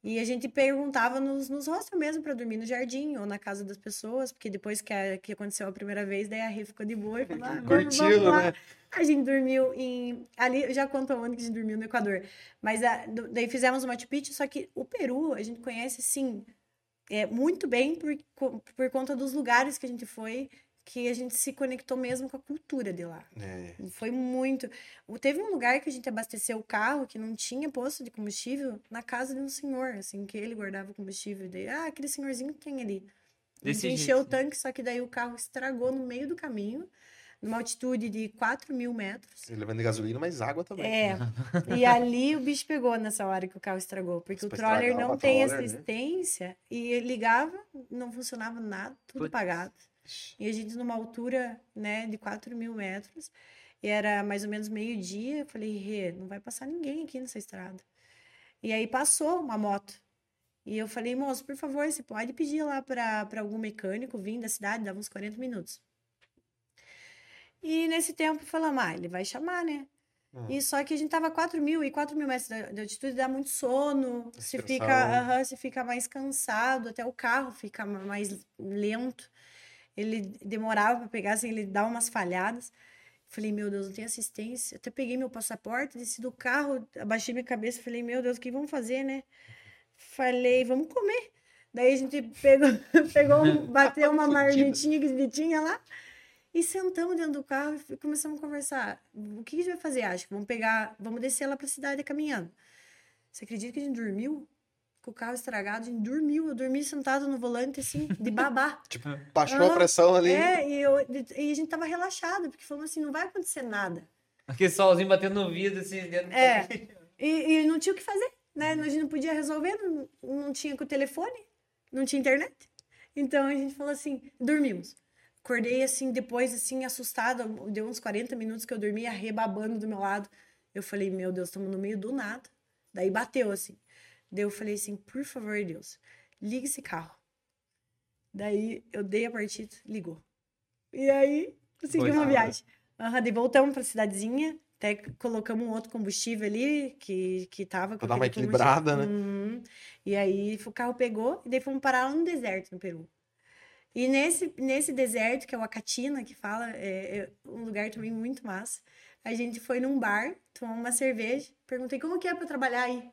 E a gente perguntava nos, nos hostels mesmo para dormir no jardim ou na casa das pessoas, porque depois que, a- que aconteceu a primeira vez, daí a Rê ficou de boa e falou: ah, Curtiu, né? A gente dormiu em. Ali, eu já conto onde que a gente dormiu no Equador. Mas a- do- daí fizemos o Machu só que o Peru a gente conhece, sim, é, muito bem por, por conta dos lugares que a gente foi, que a gente se conectou mesmo com a cultura de lá. É. Foi muito. o- Teve um lugar que a gente abasteceu o carro que não tinha posto de combustível na casa de um senhor, assim, que ele guardava combustível. Daí, ah, aquele senhorzinho que tem ali. Desse encheu o jeito. tanque, só que daí o carro estragou no meio do caminho, numa altitude de 4 mil metros. Levando gasolina, mas água também. É, <laughs> e ali o bicho pegou nessa hora que o carro estragou, porque Nossa, o troller não o tem troller, né? assistência e ele ligava, não funcionava nada, tudo Putz. apagado. E a gente numa altura, né, de 4 mil metros, e era mais ou menos meio-dia, eu falei, Rê, não vai passar ninguém aqui nessa estrada. E aí passou uma moto. E eu falei, moço, por favor, você pode pedir lá para algum mecânico vir da cidade, dava uns 40 minutos. E nesse tempo falamos, ah, ele vai chamar, né? Hum. E só que a gente tava a 4 mil, e 4 mil metros de de altitude dá muito sono, você fica, Estressado. aham, você fica mais cansado, até o carro fica ma- mais lento. Ele demorava para pegar, assim, ele dá umas falhadas. Falei, meu Deus, não tem assistência. Até peguei meu passaporte, desci do carro, abaixei minha cabeça, falei, meu Deus, o que vamos fazer, né? Falei, vamos comer. Daí a gente pegou, <laughs> pegou um- <laughs> bateu uma marmitinha que tinha lá e sentamos dentro do carro e começamos a conversar. O que a gente vai fazer? Acho que vamos pegar, vamos descer lá pra cidade caminhando. Você acredita que a gente dormiu? Com o carro estragado, a gente dormiu. Eu dormi sentado no volante, assim, de babá. <laughs> Tipo, baixou a pressão ali. É, e, eu, e a gente tava relaxado, porque falamos assim, não vai acontecer nada. Aquele solzinho batendo no vidro, assim, dentro É. E, e não tinha o que fazer, né? A gente não podia resolver, não, não tinha com o telefone, não tinha internet. Então a gente falou assim, dormimos. Acordei assim, depois, assim, assustada. Deu uns 40 minutos que eu dormi, arrebabando do meu lado. Eu falei, meu Deus, estamos no meio do nada. Daí bateu assim. Daí eu falei assim, por favor, Deus, liga esse carro. Daí eu dei a partida, ligou. E aí, Foi uma viagem. Aham, daí voltamos pra cidadezinha, até colocamos um outro combustível ali, que, que tava com Pra dar uma equilibrada, né? Uhum. E aí o carro pegou, e daí fomos parar lá no deserto, no Peru. E nesse, nesse deserto, que é o Acatina, que fala, é, é um lugar também muito massa, a gente foi num bar, tomou uma cerveja, perguntei como que é pra trabalhar aí.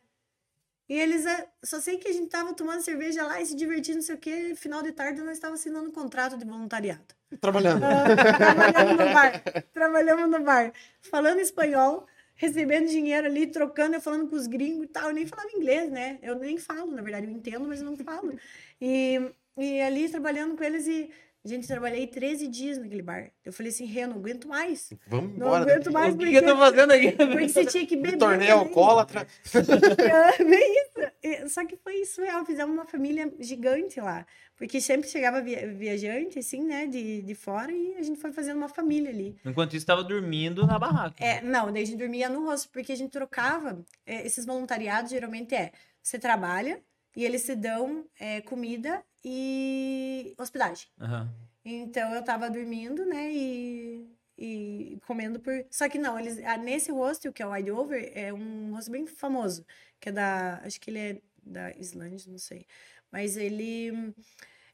E eles, é, só sei que a gente tava tomando cerveja lá e se divertindo, não sei o quê, final de tarde nós estávamos assinando um contrato de voluntariado. Trabalhando. Ah, trabalhamos no bar. Trabalhamos no bar. Falando espanhol, recebendo dinheiro ali, trocando, eu falando com os gringos e tal. Eu nem falava inglês, né? Eu nem falo, na verdade, eu entendo, mas eu não falo. E, e ali trabalhando com eles e. Gente, trabalhei 13 dias naquele bar. Eu falei assim, Rê, eu não aguento mais. Vamos Não embora. aguento daqui. mais O que, porque, que eu tô fazendo aqui? <laughs> porque você tinha que beber. Tornei também. alcoólatra. <laughs> É, bem isso. Só que foi surreal. Fizemos uma família gigante lá. Porque sempre chegava via- viajante, assim, né, de, de fora, e a gente foi fazendo uma família ali. Enquanto isso, tava dormindo na barraca. É, não, daí a gente dormia no rosto, porque a gente trocava. é, esses voluntariados geralmente é: você trabalha e eles te dão é, comida e hospedagem. Aham. Então eu tava dormindo, né, e, e comendo por. Só que não, eles, ah, nesse hostel, que é o Wide Over, é um hostel bem famoso, que é da. Acho que ele é da Islândia, não sei. Mas ele.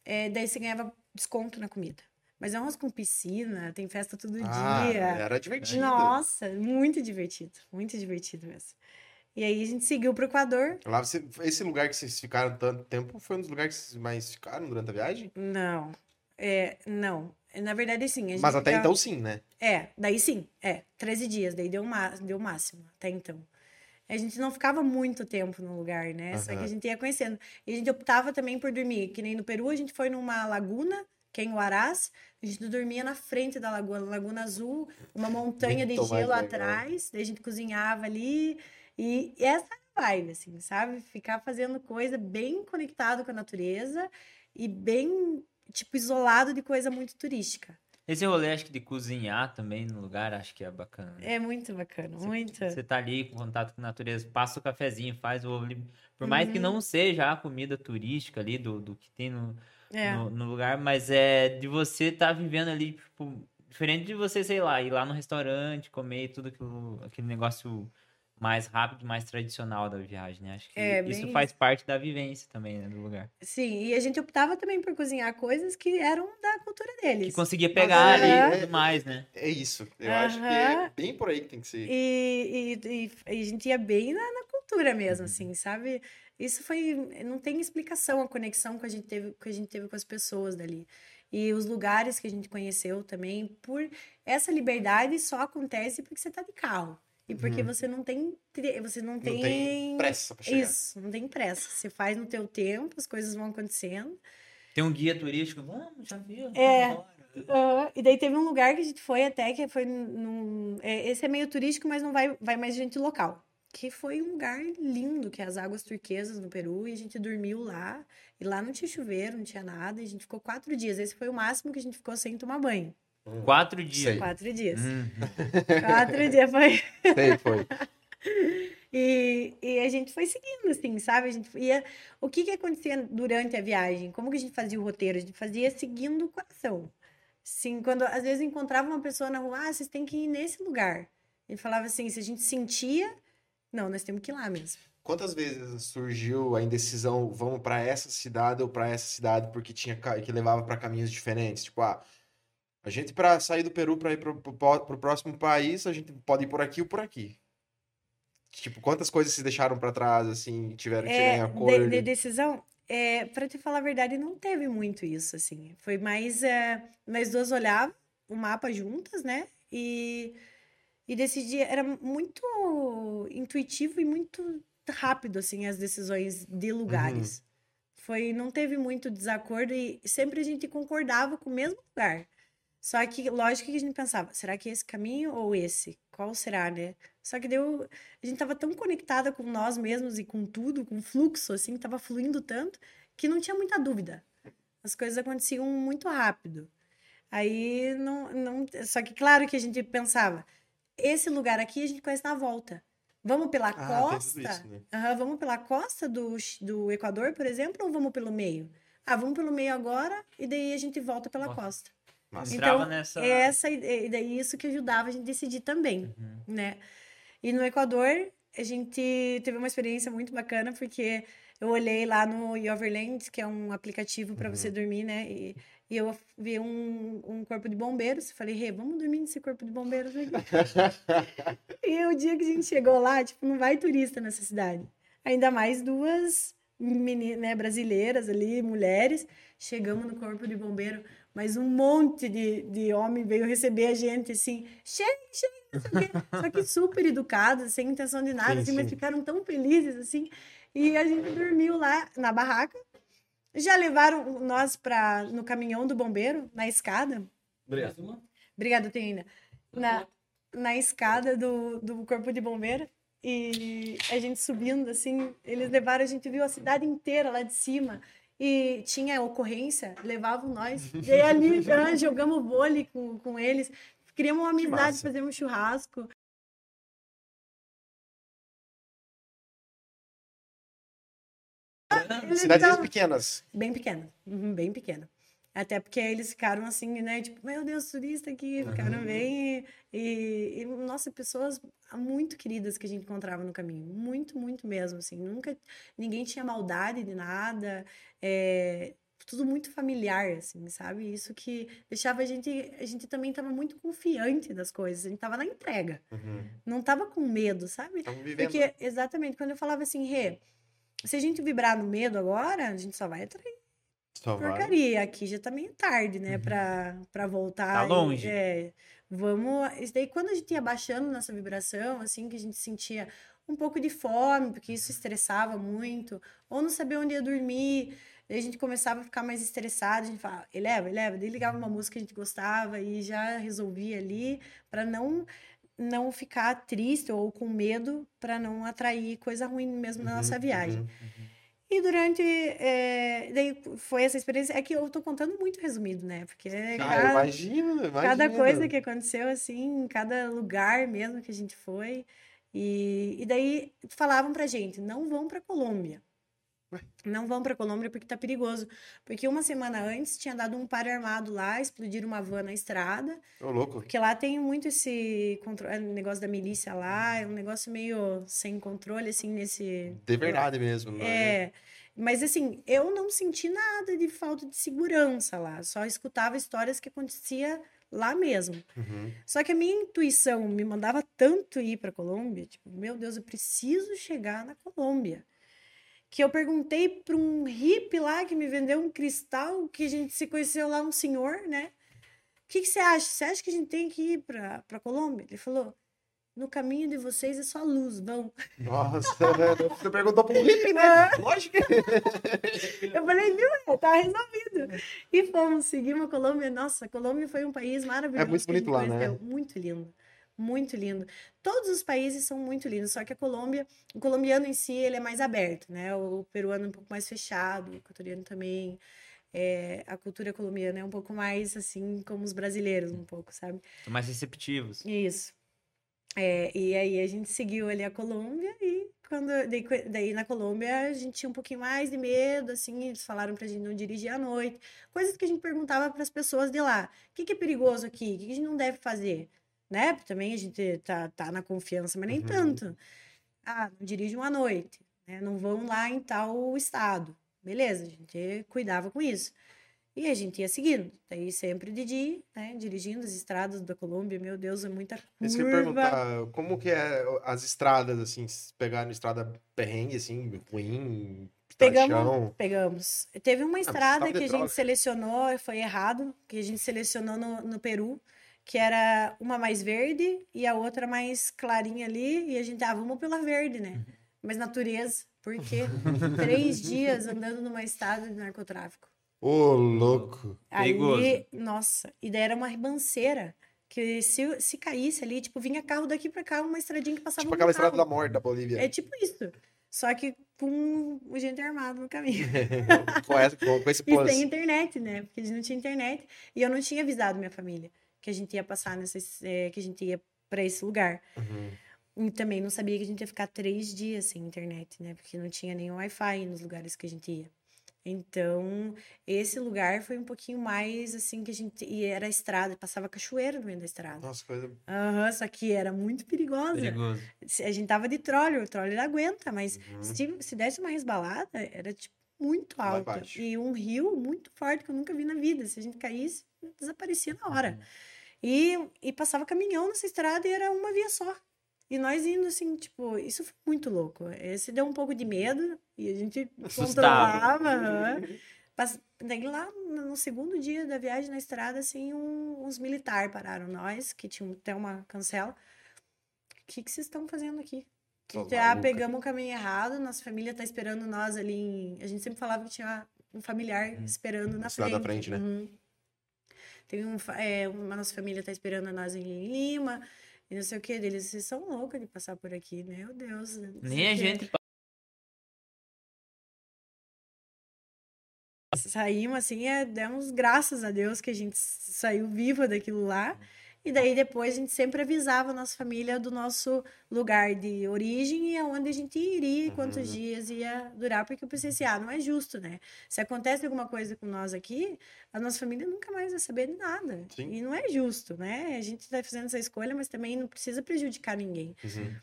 é, daí você ganhava desconto na comida. Mas é um hostel com piscina, tem festa todo Ah, dia. era divertido. Nossa, muito divertido, muito divertido mesmo. E aí a gente seguiu pro Equador. Lá você, esse lugar que vocês ficaram tanto tempo foi um dos lugares que vocês mais ficaram durante a viagem? Não, é, não. Na verdade, sim. Mas até fica- então sim, né? É, daí sim, é, 13 dias, daí deu, ma deu o máximo, até então. A gente não ficava muito tempo no lugar, né? Só que a gente ia conhecendo. E a gente optava também por dormir, que nem no Peru, a gente foi numa laguna, que é em Huaraz, a gente dormia na frente da lagoa, Laguna Azul, uma <laughs> montanha de Muito gelo atrás, daí a gente cozinhava ali, e essa é vibe, assim, sabe? Ficar fazendo coisa bem conectado com a natureza e bem, tipo, isolado de coisa muito turística. Esse rolê, acho que de cozinhar também no lugar, acho que é bacana. né? É muito bacana, muito. Você tá ali com contato com a natureza, passa o cafezinho, faz o. Por mais que Uhum. não seja a comida turística ali do, do que tem no, É. no, no lugar, mas é de você estar vivendo ali, tipo, diferente de você, sei lá, ir lá no restaurante, comer tudo aquilo, aquele negócio mais rápido, mais tradicional da viagem, né? Acho que É, isso bem faz parte da vivência também, né, do lugar. Sim, e a gente optava também por cozinhar coisas que eram da cultura Que deles. conseguia pegar Aham. ali e tudo mais, né? É isso. Eu acho que é bem por aí que tem que ser. E, e, e- e a gente ia bem na, na cultura mesmo, assim, sabe? Isso foi. Não tem explicação a conexão que a gente teve, que a gente teve com as pessoas dali. E os lugares que a gente conheceu também, por essa liberdade só acontece porque você tá de carro. E porque Uhum. você não tem. Você não tem. Não tem pressa pra chegar. Isso, não tem pressa. Você faz no teu tempo, as coisas vão acontecendo. Tem um guia turístico, vamos, já viu? É. Ah, e daí teve um lugar que a gente foi até, que foi num... é, esse é meio turístico, mas não vai, vai mais gente local. Que foi um lugar lindo, que é as águas turquesas no Peru, e a gente dormiu lá. E lá não tinha chuveiro, não tinha nada, e a gente ficou quatro dias. Esse foi o máximo que a gente ficou sem tomar banho. Quatro dias. Sei. Quatro dias. Hum. <laughs> Quatro dias foi. Sei, foi. <laughs> E, e a gente foi seguindo, assim, sabe? A gente ia... O que que acontecia durante a viagem? Como que a gente fazia o roteiro? A gente fazia seguindo o coração. Sim, quando às vezes encontrava uma pessoa na rua, ah, vocês têm que ir nesse lugar. Ele falava assim, se a gente sentia, não, nós temos que ir lá mesmo. Quantas vezes surgiu a indecisão, vamos pra essa cidade ou pra essa cidade porque tinha que levava pra caminhos diferentes? Tipo, ah, A gente, para sair do Peru para ir pro, próximo país, a gente pode ir por aqui ou por aqui. Tipo, quantas coisas se deixaram para trás, assim, tiveram que chegar em É, acordo? de, de decisão, é, para te falar a verdade, não teve muito isso, assim. Foi mais, é, nós duas olhavam o mapa juntas, né? E, e decidia, era muito intuitivo e muito rápido, assim, as decisões de lugares. Foi, não teve muito desacordo e sempre a gente concordava com o mesmo lugar. Só que, lógico que a gente pensava, será que é esse caminho ou esse? Qual será, né? Só que deu, a gente tava tão conectada com nós mesmos e com tudo, com o fluxo, assim, tava fluindo tanto, que não tinha muita dúvida. As coisas aconteciam muito rápido. Aí, não, não... Só que, claro que a gente pensava, esse lugar aqui a gente conhece na volta. Vamos pela Ah, costa? isso, né? Aham, vamos pela costa do, do Equador, por exemplo, ou vamos pelo meio? Ah, vamos pelo meio agora e daí a gente volta pela Volta. costa. Entrava Então, nessa. É essa e daí isso que ajudava a gente decidir também, Uhum. né? E no Equador, a gente teve uma experiência muito bacana porque eu olhei lá no Yoverland, que é um aplicativo para você dormir, né? E, e eu vi um, um corpo de bombeiros, falei, Rê, vamos dormir nesse corpo de bombeiros aqui. <laughs> e o dia que a gente chegou lá, tipo, não vai turista nessa cidade. Ainda mais duas meninas, né, brasileiras ali, mulheres. Chegamos no corpo de bombeiro, mas um monte de, de homem veio receber a gente, assim, chega, chega, não sei o quê. <laughs> Só que super educados, sem intenção de nada, Sim, assim, mas sim. ficaram tão felizes, assim. E a gente dormiu lá na barraca. Já levaram nós para no caminhão do bombeiro, na escada. Obrigado. Obrigada, Teina. Na, na escada do, do corpo de bombeiro. E a gente subindo, assim, eles levaram, a gente viu a cidade inteira lá de cima. E tinha ocorrência, levavam nós. E aí ali jogamos vôlei com, com eles. Criamos uma amizade, um churrasco. Cidades pequenas. Bem pequena, uhum, bem pequena. Até porque eles ficaram assim, né? Tipo, meu Deus, turista aqui. Ficaram Uhum. bem. E, e, nossa, pessoas muito queridas que a gente encontrava no caminho. Muito, muito mesmo, assim. Nunca, ninguém tinha maldade de nada. É, tudo muito familiar, assim, sabe? Isso que deixava a gente... A gente também estava muito confiante das coisas. A gente tava na entrega. Uhum. Não tava com medo, sabe? Porque, exatamente, quando eu falava assim, Rê, se a gente vibrar no medo agora, a gente só vai atrair Só vai. porcaria. Aqui já tá meio tarde, né, pra, pra voltar. Tá e- longe. é, vamos. Isso daí, quando a gente ia baixando nossa vibração, assim, que a gente sentia um pouco de fome, porque isso estressava muito, ou não sabia onde ia dormir. Daí a gente começava a ficar mais estressado, a gente falava, eleva, eleva. Daí ligava uma música que a gente gostava e já resolvia ali, para não não ficar triste ou com medo, para não atrair coisa ruim mesmo na Uhum, nossa viagem. uhum. E durante. é, daí foi essa experiência. É que eu tô contando muito resumido, né? Porque Ah, cada, imagino, imagino. cada coisa que aconteceu, assim, em cada lugar mesmo que a gente foi. E, e daí falavam pra gente: não vão pra Colômbia. Não vão pra Colômbia porque tá perigoso. Porque uma semana antes tinha dado um par armado lá, explodiram uma van na estrada. Ô, louco. Porque lá tem muito esse contro- é, negócio da milícia lá, é um negócio meio sem controle, assim, nesse. De verdade mesmo. não É, mas assim, eu não senti nada de falta de segurança lá, só escutava histórias que acontecia lá mesmo. Uhum. Só que a minha intuição me mandava tanto ir para Colômbia, tipo, meu Deus, eu preciso chegar na Colômbia. Que eu perguntei para um hippie lá que me vendeu um cristal, que a gente se conheceu lá, um senhor, né? O que, que você acha? Você acha que a gente tem que ir para para Colômbia? Ele falou: no caminho de vocês é só luz, vão. Nossa, você perguntou pro hippie, né? Lógico que <laughs> Eu falei, viu, é, tá resolvido. E fomos, seguimos a Colômbia. Nossa, a Colômbia foi um país maravilhoso. É muito a bonito lá, né? Muito lindo. Muito lindo. Todos os países são muito lindos, só que a Colômbia, o colombiano em si, ele é mais aberto, né? O peruano é um pouco mais fechado, o equatoriano também. É, a cultura colombiana é um pouco mais assim como os brasileiros, um pouco, sabe? São mais receptivos. Isso. É, e aí a gente seguiu ali a Colômbia e quando daí, daí na Colômbia a gente tinha um pouquinho mais de medo, assim, eles falaram pra gente não dirigir à noite, coisas que a gente perguntava para as pessoas de lá. O que que é perigoso aqui? O que que a gente não deve fazer? Né? Também a gente tá, tá na confiança, mas nem Uhum. tanto. Ah, não dirijam à noite, né? Não vão lá em tal estado. Beleza, a gente cuidava com isso. E a gente ia seguindo. Daí sempre de dia, né? Dirigindo as estradas da Colômbia. Meu Deus, é muita curva. Isso que eu perguntar, como que é as estradas, assim, pegaram estrada perrengue, assim, ruim, Pegamos, pegamos. Teve uma estrada tava de que a gente selecionou, foi errado, que a gente selecionou no, no Peru, que era uma mais verde e a outra mais clarinha ali, e a gente, ah, vamos pela verde, né? Mas natureza, por quê? <laughs> Três dias andando numa estrada de narcotráfico. Ô, louco. Perigoso. Ali, nossa, e daí era uma ribanceira, que se, se caísse ali, tipo, vinha carro daqui pra cá, uma estradinha que passava Tipo aquela estrada da carro. morte da Bolívia. É tipo isso. Só que com o gente armado no caminho. <laughs> com, essa, com, esse E sem internet, né? Porque a gente não tinha internet. E eu não tinha avisado minha família que a gente ia passar nessa. eh, que a gente ia pra esse lugar. Uhum. E também não sabia que a gente ia ficar três dias sem internet, né? Porque não tinha nenhum Wi-Fi nos lugares que a gente ia. Então, esse lugar foi um pouquinho mais assim que a gente. E era estrada, passava cachoeira no meio da estrada. Nossa, coisa. Aham, só que era muito perigosa. Perigoso. A gente tava de troller, o troller aguenta, mas Uhum. se, se desse uma resbalada, era tipo muito embaixo. E um rio muito forte que eu nunca vi na vida. Se a gente caísse, desaparecia na hora. Uhum. E, e passava caminhão nessa estrada e era uma via só. E nós indo assim, tipo, isso foi muito louco. Esse deu um pouco de medo e a gente Assustado. controlava. Mas daí lá no segundo dia da viagem na estrada, assim, um- uns militares pararam nós, que tinham até uma cancela. O que, que vocês estão fazendo aqui? Tô Já maluca. pegamos o caminho errado, nossa família tá esperando nós ali em... A gente sempre falava que tinha um familiar esperando na frente. da frente, né? Uhum. Tem um, é, uma nossa família tá esperando nós em Lima, e não sei o que deles. Vocês são loucos de passar por aqui, meu Deus. Nem a gente Saímos assim, é, demos graças a Deus que a gente saiu viva daquilo lá. E daí depois a gente sempre avisava a nossa família do nosso lugar de origem e aonde a gente iria, e quantos Uhum. dias ia durar, porque eu pensei assim, ah, não é justo, né? Se acontece alguma coisa com nós aqui, a nossa família nunca mais vai saber de nada. Sim. E não é justo, né? A gente tá fazendo essa escolha, mas também não precisa prejudicar ninguém. Uhum.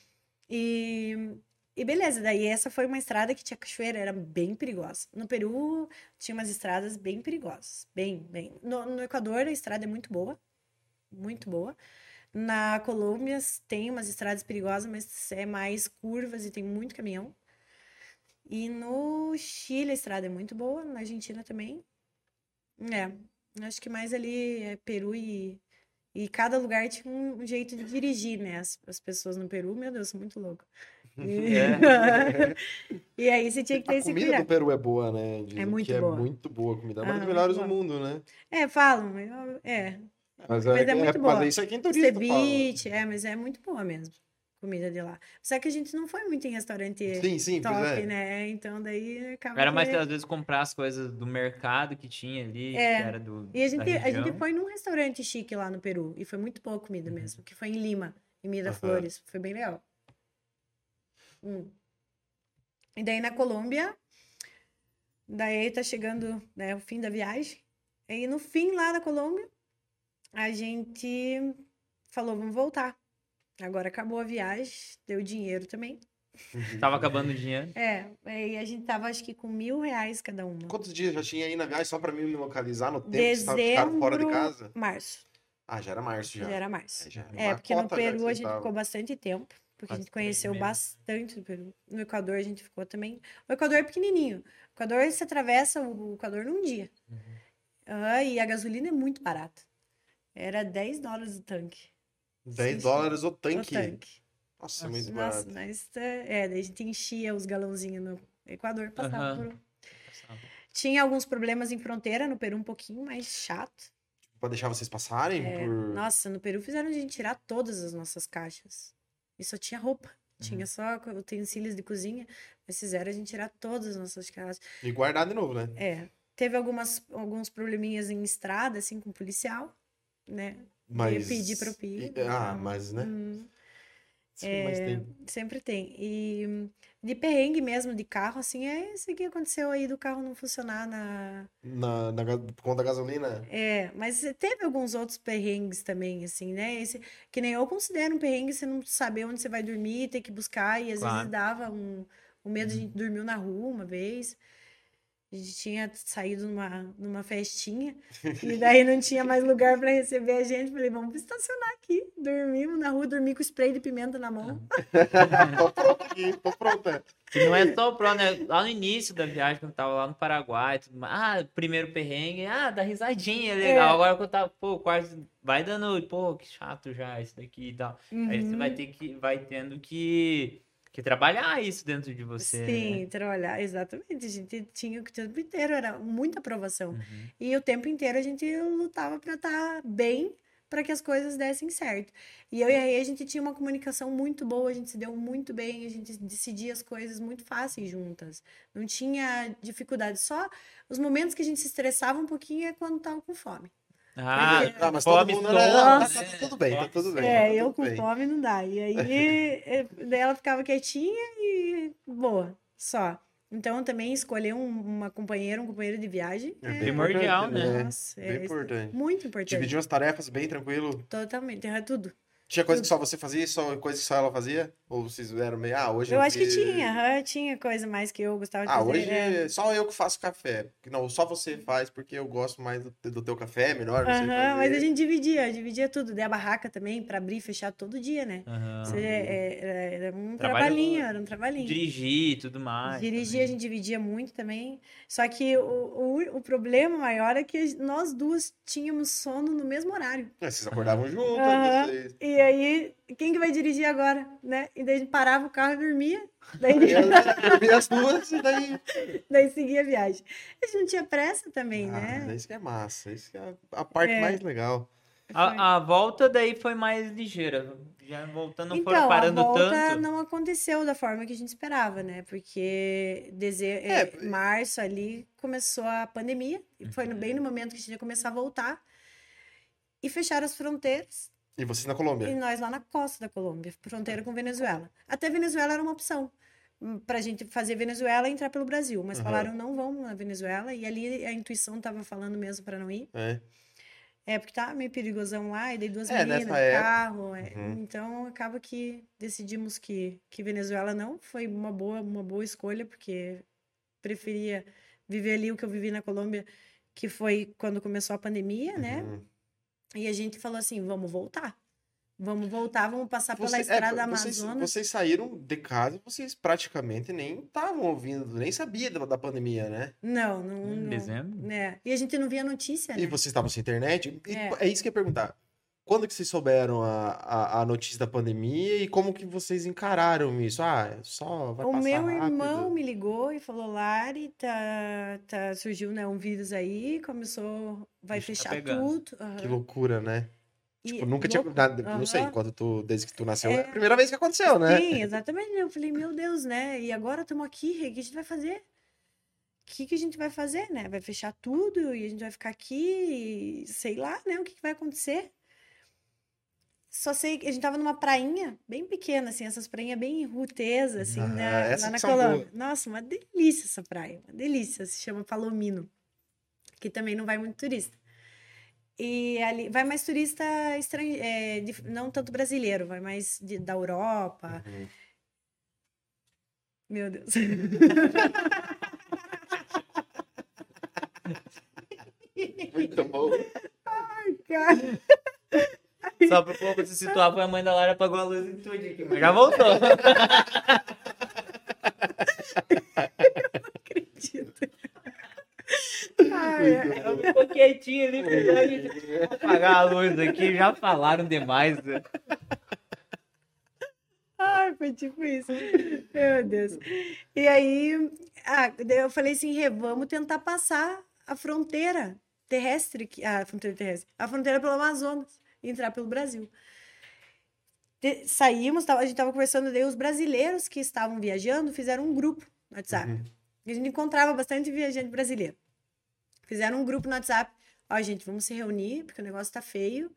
E, e beleza, daí essa foi uma estrada que tinha cachoeira, era bem perigosa. No Peru tinha umas estradas bem perigosas, bem, bem. No, no Equador a estrada é muito boa, muito boa. Na Colômbia tem umas estradas perigosas, mas é mais curvas e tem muito caminhão. E no Chile a estrada é muito boa, na Argentina também. É, acho que mais ali é Peru e e cada lugar tinha um, jeito de dirigir, né? As, as pessoas no Peru, meu Deus, muito louco. <laughs> E... <laughs> e aí você tinha que ter A esse comida cuidado. do Peru é boa, né? Dizem muito que boa. É muito boa a comida. É uma das Ah, melhores muito do mundo, né? É, falam, é. Mas, Mas é muito boa. Mas isso aqui em turista. Ceviche, é, mas é muito boa mesmo. Comida de lá. Só que a gente não foi muito em restaurante Sim, sim, top, é. né? Então daí acaba. Era mais que- às vezes comprar as coisas do mercado que tinha ali, É. que era do. E a da gente, a gente foi num restaurante chique lá no Peru. E foi muito boa comida mesmo. Que foi em Lima, em. Miraflores. Foi bem legal. Hum. E daí na Colômbia, daí tá chegando né, o fim da viagem. E no fim lá da Colômbia, a gente falou, vamos voltar. Agora acabou a viagem, deu dinheiro também. <laughs> Tava acabando o dinheiro. É, aí a gente tava acho que com mil reais cada uma. Quantos dias já tinha aí na viagem só pra mim me localizar no tempo? que vocês tavam- ficaram fora de Dezembro, casa? março. Ah, já era março já. Já era março. É, já era É, porque no que Peru a gente estavam. ficou bastante tempo, porque a gente conheceu bastante do Peru. No Equador a gente ficou também. O Equador é pequenininho. O Equador você atravessa o Equador num dia. Uhum. Ah, e a gasolina é muito barata. Era 10 dólares o tanque. 10 Sim, dólares o O tanque. tanque. Nossa, é muito Nossa, barato. nós, tá- é, daí a gente enchia os galãozinhos no Equador, passava Aham. por... Tinha alguns problemas em fronteira, no Peru um pouquinho mais chato. Pra deixar vocês passarem É, por... Nossa, no Peru fizeram a gente tirar todas as nossas caixas. E só tinha roupa. Tinha só co- utensílios de cozinha. Mas fizeram a gente tirar todas as nossas caixas. E guardar de novo, né? É. Teve algumas, alguns probleminhas em estrada, assim, com o policial, né? Mas... pedir propina, E- Ah, mas, né? Hum, Sim, mas é, tem... sempre tem. E de perrengue mesmo, de carro, assim, é isso que aconteceu aí do carro não funcionar na, Na, na, por conta da gasolina. É, mas teve alguns outros perrengues também, assim, né? Esse, que nem eu considero um perrengue você não saber onde você vai dormir, ter que buscar, e às Claro. vezes dava um, um medo, a gente dormiu na rua uma vez. A gente tinha saído numa, numa festinha <laughs> e daí não tinha mais lugar para receber a gente. Falei, vamos estacionar aqui. Dormimos na rua, dormi com spray de pimenta na mão. <laughs> tô pronto aqui, tô pronta. E não é só pro, né? Lá no início da viagem, quando eu tava lá no Paraguai, tudo mais. Ah, primeiro perrengue, ah, dá risadinha, legal. É. Agora que eu tava, pô, quase vai dando, pô, que chato já isso daqui e tal. Aí você Uhum. vai ter que, vai tendo que, que trabalhar isso dentro de você. Sim, né? trabalhar, exatamente. A gente tinha que o tempo inteiro, era muita aprovação. Uhum. E o tempo inteiro a gente lutava para estar bem, para que as coisas dessem certo. E eu e a Rê, a gente tinha uma comunicação muito boa, a gente se deu muito bem, a gente decidia as coisas muito fáceis juntas. Não tinha dificuldade, só os momentos que a gente se estressava um pouquinho é quando tava com fome. Ah, Ah, mas todo fome mundo, só, né? Tá, Nossa. tá tudo bem, tá tudo bem. tá É, tudo eu com bem. fome não dá. E aí, é, <laughs> daí ela ficava quietinha e boa, só. Então, também escolher um, uma companheira, um companheiro de viagem É é, bem primordial, importante, né? nossa, Bem é importante. muito importante. Dividir as tarefas bem tranquilo. Totalmente, é tudo. Tinha coisa que só você fazia e só coisa que só ela fazia? Ou vocês eram meio, ah, hoje Eu acho que tinha, tinha coisa mais que eu gostava de Ah, fazer. hoje é. só eu que faço café. Não, só você faz porque eu gosto mais do, do teu café, é melhor, não sei Aham, mas a gente dividia, dividia tudo. Daí a barraca também, pra abrir e fechar todo dia, né? Aham. Isso é- é- era, era um Trabalho- trabalhinho, era um trabalhinho. Dirigir e tudo mais. Dirigir a gente dividia muito também. Só que o, o, o problema maior é que nós duas tínhamos sono no mesmo horário. É, vocês acordavam juntas, Aham. vocês... E aí, quem que vai dirigir agora, né? E daí a gente parava o carro e dormia. Daí, <laughs> dormia as duas e daí... <laughs> daí seguia a viagem. A gente não tinha pressa também, Ah, né? isso que é massa, isso que é a parte É. mais legal. A, a volta daí foi mais ligeira. Já voltando, não foram Então, a parando volta tanto. não aconteceu da forma que a gente esperava, né? Porque deze... É, é, março ali começou a pandemia, e foi bem no momento que a gente ia começar a voltar, e fecharam as fronteiras, E vocês na e Colômbia? nós lá na costa da Colômbia, fronteira com Venezuela. Até Venezuela era uma opção hum, pra gente fazer Venezuela e entrar pelo Brasil, mas Aham. falaram não vamos na Venezuela, e ali a intuição tava falando mesmo para não ir. É. É, porque tá meio perigosão lá, e daí duas É, meninas no época. carro. é. Uhum. Então, acaba que decidimos que, que Venezuela não foi uma boa, uma boa escolha, porque preferia viver ali o que eu vivi na Colômbia, que foi quando começou a pandemia, né? E a gente falou assim, vamos voltar. Vamos voltar, vamos passar pela Você- é, estrada vocês, Amazonas. vocês saíram de casa, vocês praticamente nem estavam ouvindo, nem sabia da, da pandemia, né? Não, não, Em não. dezembro? né? E a gente não via notícia, E né? vocês estavam sem internet? E É. é. isso que eu ia perguntar. Quando que vocês souberam a, a, a notícia da pandemia e como que vocês encararam isso? Ah, é só vai O passar meu rápido. irmão me ligou e falou, Lari, tá, tá, surgiu né, um vírus aí, começou, vai tá fechar pegando. tudo. aham. Que loucura, né? E Tipo, nunca tinha... nada- Não sei, Aham. quando tu, desde que tu nasceu, é, É. a primeira vez que aconteceu, né? Sim, exatamente. Eu falei, meu Deus, né? E agora estamos aqui, o que a gente vai fazer? O que, que a gente vai fazer, né? Vai fechar tudo e a gente vai ficar aqui, e sei lá, né? O que, que vai acontecer? Só sei que a gente tava numa prainha bem pequena, assim, essas prainhas bem rutesas, assim, Ah, né? Lá na Colômbia. Nossa, uma delícia essa praia, uma delícia. Se chama Palomino, que também não vai muito turista. E ali vai mais turista estrangeiro, não tanto brasileiro, vai mais de- da Europa. Uhum. Meu Deus. <laughs> Muito bom. Cara, Só pro povo se situar, foi a mãe da Lara apagou a luz e tudo aqui, mas já voltou. <laughs> acredito. Ai, é- Ela ficou quietinha ali, pra gente apagar a luz aqui, já falaram demais. né? ai, foi tipo isso. Meu Deus. E aí, ah, daí eu falei assim, Rê, vamos tentar passar a fronteira terrestre, a fronteira terrestre, a fronteira pelo Amazonas, entrar pelo Brasil. De- saímos, tava- a gente estava conversando, daí os brasileiros que estavam viajando fizeram um grupo no WhatsApp. Uhum. A gente encontrava bastante viajante brasileiro. Fizeram um grupo no WhatsApp. Ó, gente, vamos se reunir, porque o negócio tá feio.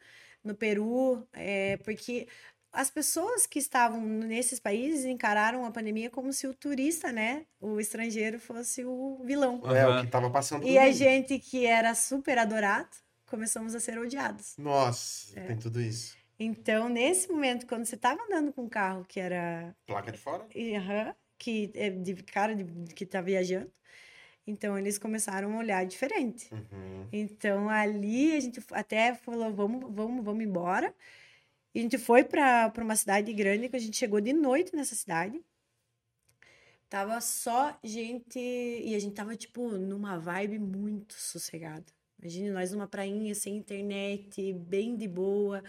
No Peru, é, porque as pessoas que estavam nesses países encararam a pandemia como se o turista, né, o estrangeiro, fosse o vilão. É, o que tava passando E por a gente que era super adorado, começamos a ser odiados. Nossa, É. tem tudo isso. Então, nesse momento, quando você estava andando com um carro que era Placa de fora? aham, que é de cara de, que tá viajando. Então eles começaram a olhar diferente. Uhum. Então ali a gente até falou, vamos, vamos, vamos embora. E a gente foi para uma cidade grande, que a gente chegou de noite nessa cidade. Tava só gente. E a gente tava, tipo, numa vibe muito sossegada. Imagine nós numa prainha sem internet, bem de boa.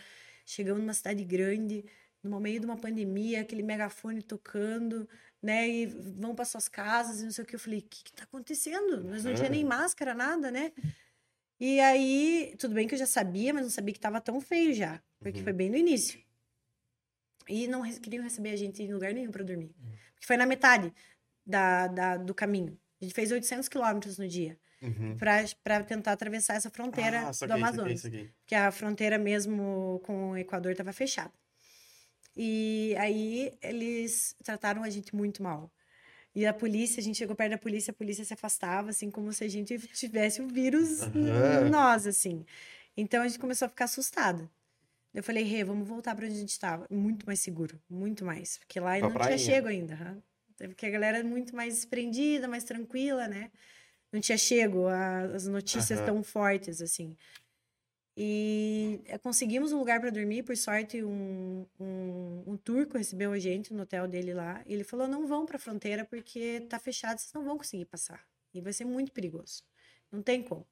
Chegamos numa cidade grande, no meio de uma pandemia, aquele megafone tocando, né? E vão para suas casas e não sei o que. Eu falei, o que, que tá acontecendo? Nós não tinha nem máscara, nada, né? E aí, tudo bem que eu já sabia, mas não sabia que tava tão feio já, porque Uhum. foi bem no início. E não queriam receber a gente em lugar nenhum para dormir. Porque foi na metade da, da- do caminho. A gente fez 800 quilômetros no dia Uhum. para tentar atravessar essa fronteira Ah, do saquei, saquei, Amazonas saquei. que a fronteira mesmo com o Equador estava fechada. E aí eles trataram a gente muito mal. E a polícia, a gente chegou perto da polícia, a polícia se afastava, assim, como se a gente <laughs> tivesse o vírus Aham. em nós, assim. Então a gente começou a ficar assustada. Eu falei, Rê, vamos voltar para onde a gente estava. Muito mais seguro, muito mais. Porque lá Pra não prainha. tinha chego ainda. Porque a galera é muito mais desprendida, mais tranquila, né? Não tinha chego a- as notícias Aham. tão fortes, assim. E eh, conseguimos um lugar para dormir, por sorte, um, um, um turco recebeu a gente no hotel dele lá. E ele falou: não vão para a fronteira porque tá fechado, vocês não vão conseguir passar. E vai ser muito perigoso. Não tem como.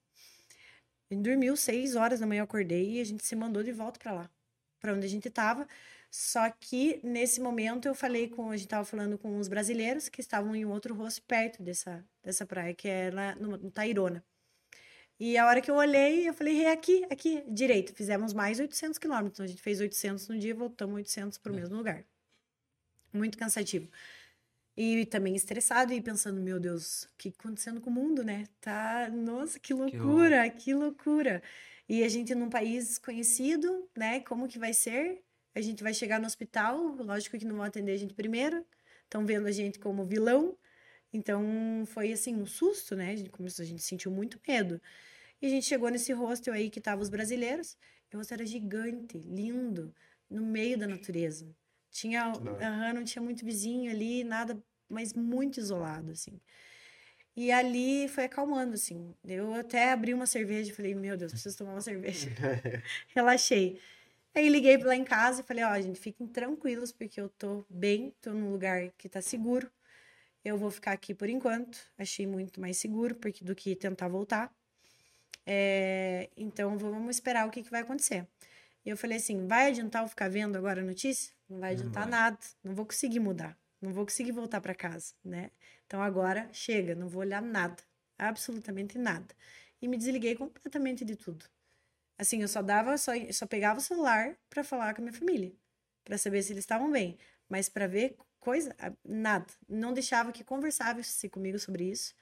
Gente dormiu seis horas da manhã, eu acordei e a gente se mandou de volta para lá, para onde a gente estava. Só que nesse momento eu falei com, a gente estava falando com os brasileiros que estavam em um outro rosto perto dessa, dessa praia, que é lá no, no Tairona. E a hora que eu olhei, eu falei, é aqui, aqui, direito. Fizemos mais 800 quilômetros. Então, a gente fez 800 no dia e voltamos 800 para o mesmo lugar. Muito cansativo. E também estressado e pensando, meu Deus, o que acontecendo com o mundo, né? Tá, nossa, que loucura, que loucura. E a gente num país desconhecido, né? Como que vai ser? A gente vai chegar no hospital, lógico que não vão atender a gente primeiro. Estão vendo a gente como vilão. Então foi assim um susto, né? A gente começou, a gente sentiu muito medo. E a gente chegou nesse hostel aí que tava os brasileiros. E o hostel era gigante, lindo, no meio da natureza. Tinha, aham, não tinha muito vizinho ali, nada, mas muito isolado, assim. E ali foi acalmando, assim. Eu até abri uma cerveja e falei, meu Deus, preciso tomar uma cerveja. <laughs> Relaxei. Aí liguei lá em casa e falei, ó, gente, fiquem tranquilos, porque eu tô bem, tô num lugar que tá seguro. Eu vou ficar aqui por enquanto. Achei muito mais seguro porque, do que tentar voltar. É, então vamos esperar o que, que vai acontecer. E eu falei assim: vai adiantar eu ficar vendo agora a notícia? Não vai Não adiantar vai. nada. Não vou conseguir mudar. Não vou conseguir voltar para casa, né? Então agora chega, não vou olhar nada. Absolutamente nada. E me desliguei completamente de tudo. Assim, eu só dava, só, só pegava o celular para falar com a minha família, para saber se eles estavam bem, mas para ver coisa, nada. Não deixava que conversasse comigo sobre isso,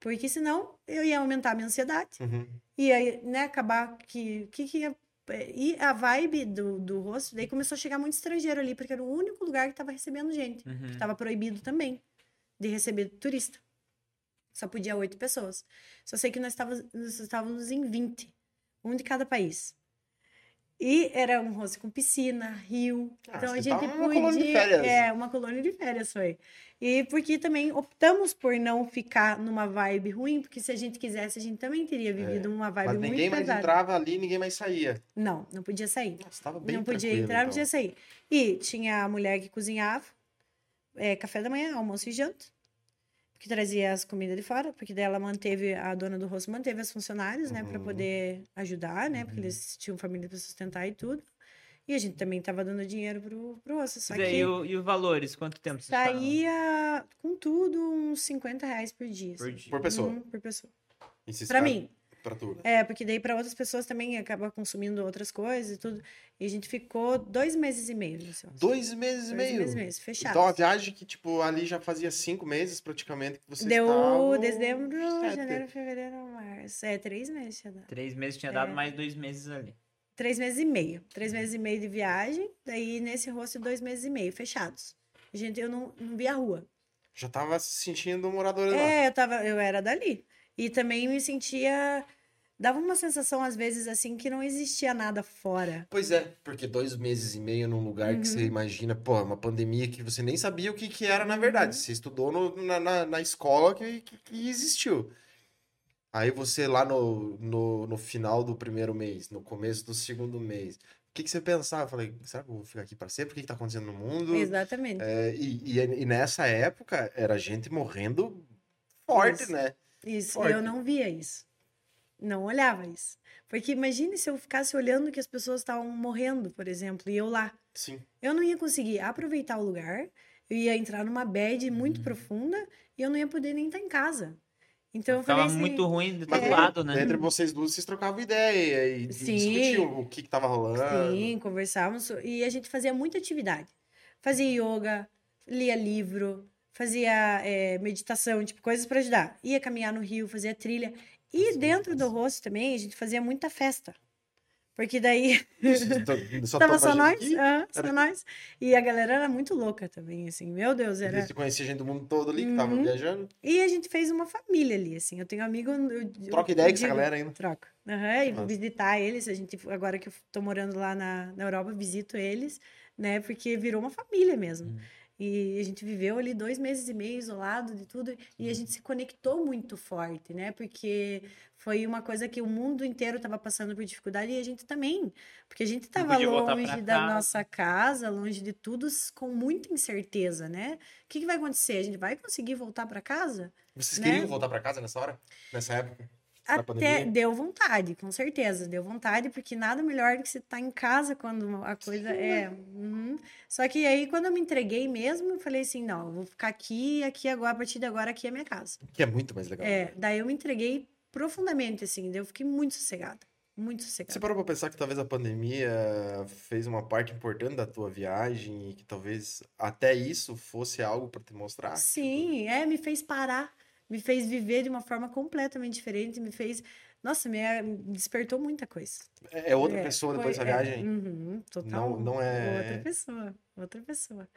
porque senão eu ia aumentar a minha ansiedade. Uhum. E aí, né, acabar que. que, que ia, e a vibe do, do rosto, daí começou a chegar muito estrangeiro ali, porque era o único lugar que estava recebendo gente. Uhum. Que estava proibido também de receber turista. Só podia oito pessoas. Só sei que nós estávamos, nós estávamos em 20, um de cada país. E era um rosto com piscina, rio. Ah, então a gente numa podia. colônia de férias. É, uma colônia de férias foi. E porque também optamos por não ficar numa vibe ruim, porque se a gente quisesse, a gente também teria vivido uma vibe É. Mas muito ninguém mais pesada. entrava ali, ninguém mais saía. Não, não podia sair. Nossa, tava bem não podia entrar, não então. podia sair. E tinha a mulher que cozinhava, é, café da manhã, almoço e janta, que trazia as comidas de fora, porque daí ela manteve, a dona do rosto manteve as funcionários, né, para Uhum. poder ajudar, né, porque eles tinham família para sustentar e tudo. E a gente também tava dando dinheiro pro, pro rosto, só E, que o- e os valores? Quanto tempo vocês saía com tudo uns 50 reais por dia. Por dia. Por pessoa. Uhum, por pessoa. Escala- mim. Pra tu, né? É, porque daí para outras pessoas também acaba consumindo outras coisas e tudo. E a gente ficou dois meses e meio. Dois meses e Dois meio. meses e meio, fechado. Então a viagem que, tipo, ali já fazia cinco meses praticamente que vocês Deu estavam... dezembro, Sete. janeiro, fevereiro, março. É, três meses tinha dado. Três meses tinha dado É. mais dois meses ali. Três meses e meio. Três meses e meio de viagem. Daí nesse rosto, dois meses e meio, fechados. Gente, eu não, não vi a rua. Já tava se sentindo moradora lá. É, eu tava, eu era dali. E também me sentia dava uma sensação, às vezes, assim, que não existia nada fora. Pois é, porque dois meses e meio num lugar que você Uhum. imagina, pô, uma pandemia que você nem sabia o que, que era na Uhum. verdade. Você estudou no- na, na, na escola que, que, que existiu. Aí você lá no, no, no final do primeiro mês, no começo do segundo mês, o que, que você pensava? Eu falei, será que eu vou ficar aqui para sempre? O que, que tá acontecendo no mundo? Exatamente. É, e, e, e nessa época era gente morrendo forte, Isso. né? Isso, Forte. eu não via isso. Não olhava isso. Porque imagine se eu ficasse olhando que as pessoas estavam morrendo, por exemplo, e eu lá. Sim. Eu não ia conseguir aproveitar o lugar, eu ia entrar numa bad muito Uhum. profunda e eu não ia poder nem estar em casa. Então falei assim, muito ruim de todo é, lado, né? Entre vocês duas, vocês trocavam ideia e, e Sim. discutiam o que, que tava rolando. Sim, conversávamos e a gente fazia muita atividade. Fazia yoga, lia livro, fazia eh, meditação, tipo, coisas para ajudar. Ia caminhar no rio, fazia trilha. E Sim, dentro do nossa. rosto também, a gente fazia muita festa. Porque daí <laughs> Só tava só nós, ah, só Era- nós. E a galera era muito louca também, assim, meu Deus, era... Você conhecia gente do mundo todo ali que tava Uhum. viajando. E a gente fez uma família ali, assim. Eu tenho amigo. Eu, eu Troca ideia com essa galera ainda. Troca. Aham, e vou Massa. visitar eles. A gente, agora que eu tô morando lá na, na Europa, visito eles, né? Porque virou uma família mesmo. Hum. E a gente viveu ali dois meses e meio isolado de tudo. E a gente se conectou muito forte, né? Porque foi uma coisa que o mundo inteiro estava passando por dificuldade e a gente também. Porque a gente estava longe da nossa casa, longe de tudo, com muita incerteza, né? O que, que vai acontecer? A gente vai conseguir voltar para casa? Vocês Né? queriam voltar pra casa nessa hora? Nessa época? Até deu vontade, com certeza, deu vontade, porque nada melhor do que você estar em casa quando a coisa é. Uhum. Só que aí, quando eu me entreguei mesmo, eu falei assim: não, vou ficar aqui, aqui agora, a partir de agora, aqui é minha casa. Que é muito mais legal. É, daí eu me entreguei profundamente, assim, daí eu fiquei muito sossegada, muito Você sossegada. parou pra pensar que talvez a pandemia fez uma parte importante da tua viagem e que talvez até isso fosse algo pra te mostrar? Sim, é, me fez parar, me fez viver de uma forma completamente diferente, me fez. Nossa, me, me despertou muita coisa. É é outra É, pessoa foi- depois dessa é, viagem? uhum, total. Não, não é. Outra pessoa, outra pessoa.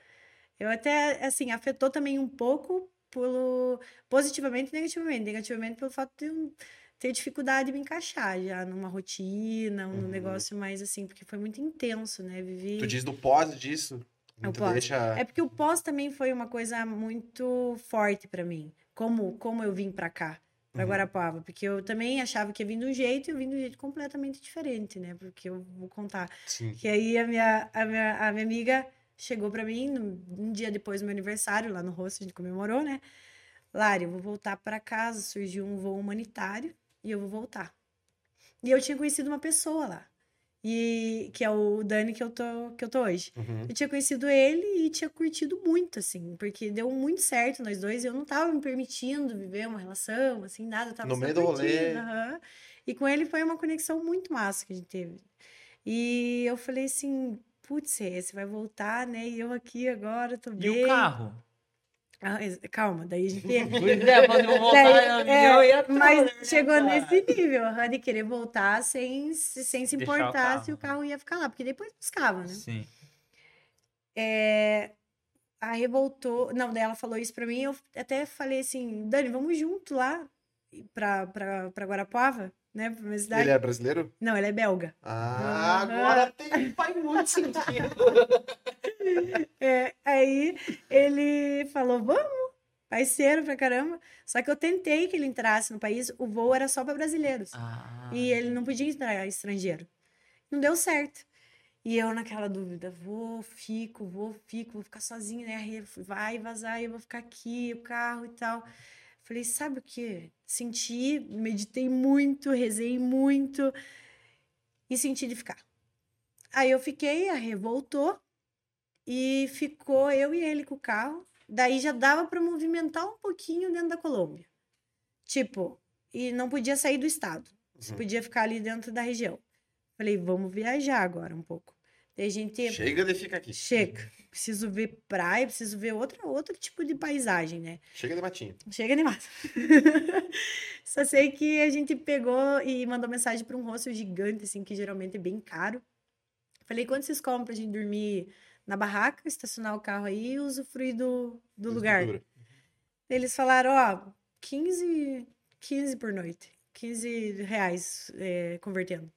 Eu até, assim, afetou também um pouco pelo positivamente e negativamente. Negativamente pelo fato de eu ter dificuldade de me encaixar já numa rotina, num Uhum. negócio mais assim, porque foi muito intenso, né? Vivi. Tu diz do pós disso? É deixa. É porque o pós também foi uma coisa muito forte pra mim. Como, como eu vim pra cá, pra Uhum. Guarapava. Porque eu também achava que ia vir de um jeito e eu vim de um jeito completamente diferente, né? Porque eu vou contar. Sim. Que aí a minha, a minha, a minha amiga chegou pra mim um dia depois do meu aniversário, lá no rosto, a gente comemorou, né? Lari, eu vou voltar pra casa, surgiu um voo humanitário e eu vou voltar. E eu tinha conhecido uma pessoa lá. E que é o Dani que eu tô, que eu tô hoje. Uhum. Eu tinha conhecido ele e tinha curtido muito, assim, porque deu muito certo nós dois. e Eu não tava me permitindo viver uma relação, assim, nada. Eu tava No meio do rolê. aham. E com ele foi uma conexão muito massa que a gente teve. E eu falei assim, putz, você vai voltar, né? E eu aqui agora tô E bem. o carro? Ah, calma, daí a gente. Pois é, quando eu voltar, Daí, eu é, ia atrás, mas né, chegou cara? nesse nível, aham, de querer voltar sem, se- sem se Deixar o importar carro. se o carro ia ficar lá, porque depois buscava, né? Sim. É, aí voltou. Não, daí ela falou isso pra mim. Eu até falei assim: Dani, vamos junto lá pra, pra, pra Guarapuava, né? Pra minha cidade. Ele é brasileiro? Não, ela é belga. Ah, Aham. agora <laughs> tem, faz muito sentido. É, aí ele falou: vamos, parceiro pra caramba. Só que eu tentei que ele entrasse no país, o voo era só pra brasileiros. Ah, E ele não podia entrar estrangeiro. Não deu certo. E eu naquela dúvida, vou, fico, vou, fico, vou ficar sozinha, né? Vai vazar, eu vou ficar aqui, o carro e tal. Falei, sabe o que? Senti, meditei muito, rezei muito e senti de ficar. Aí eu fiquei, a Rê voltou e ficou eu e ele com o carro. Daí já dava para movimentar um pouquinho dentro da Colômbia. Tipo, e não podia sair do estado. Você Uhum. podia ficar ali dentro da região. Falei, vamos viajar agora um pouco. A gente Chega de ficar aqui. chega. Preciso ver praia, preciso ver outra, outro tipo de paisagem, né? Chega de matinho. Chega de massa. <laughs> Só sei que a gente pegou e mandou mensagem para um hostel gigante, assim, que geralmente é bem caro. Falei, quanto vocês cobram pra gente dormir na barraca, estacionar o carro aí e usufruir do, do lugar? Eles falaram, ó, 15, 15 por noite. 15 reais é, convertendo.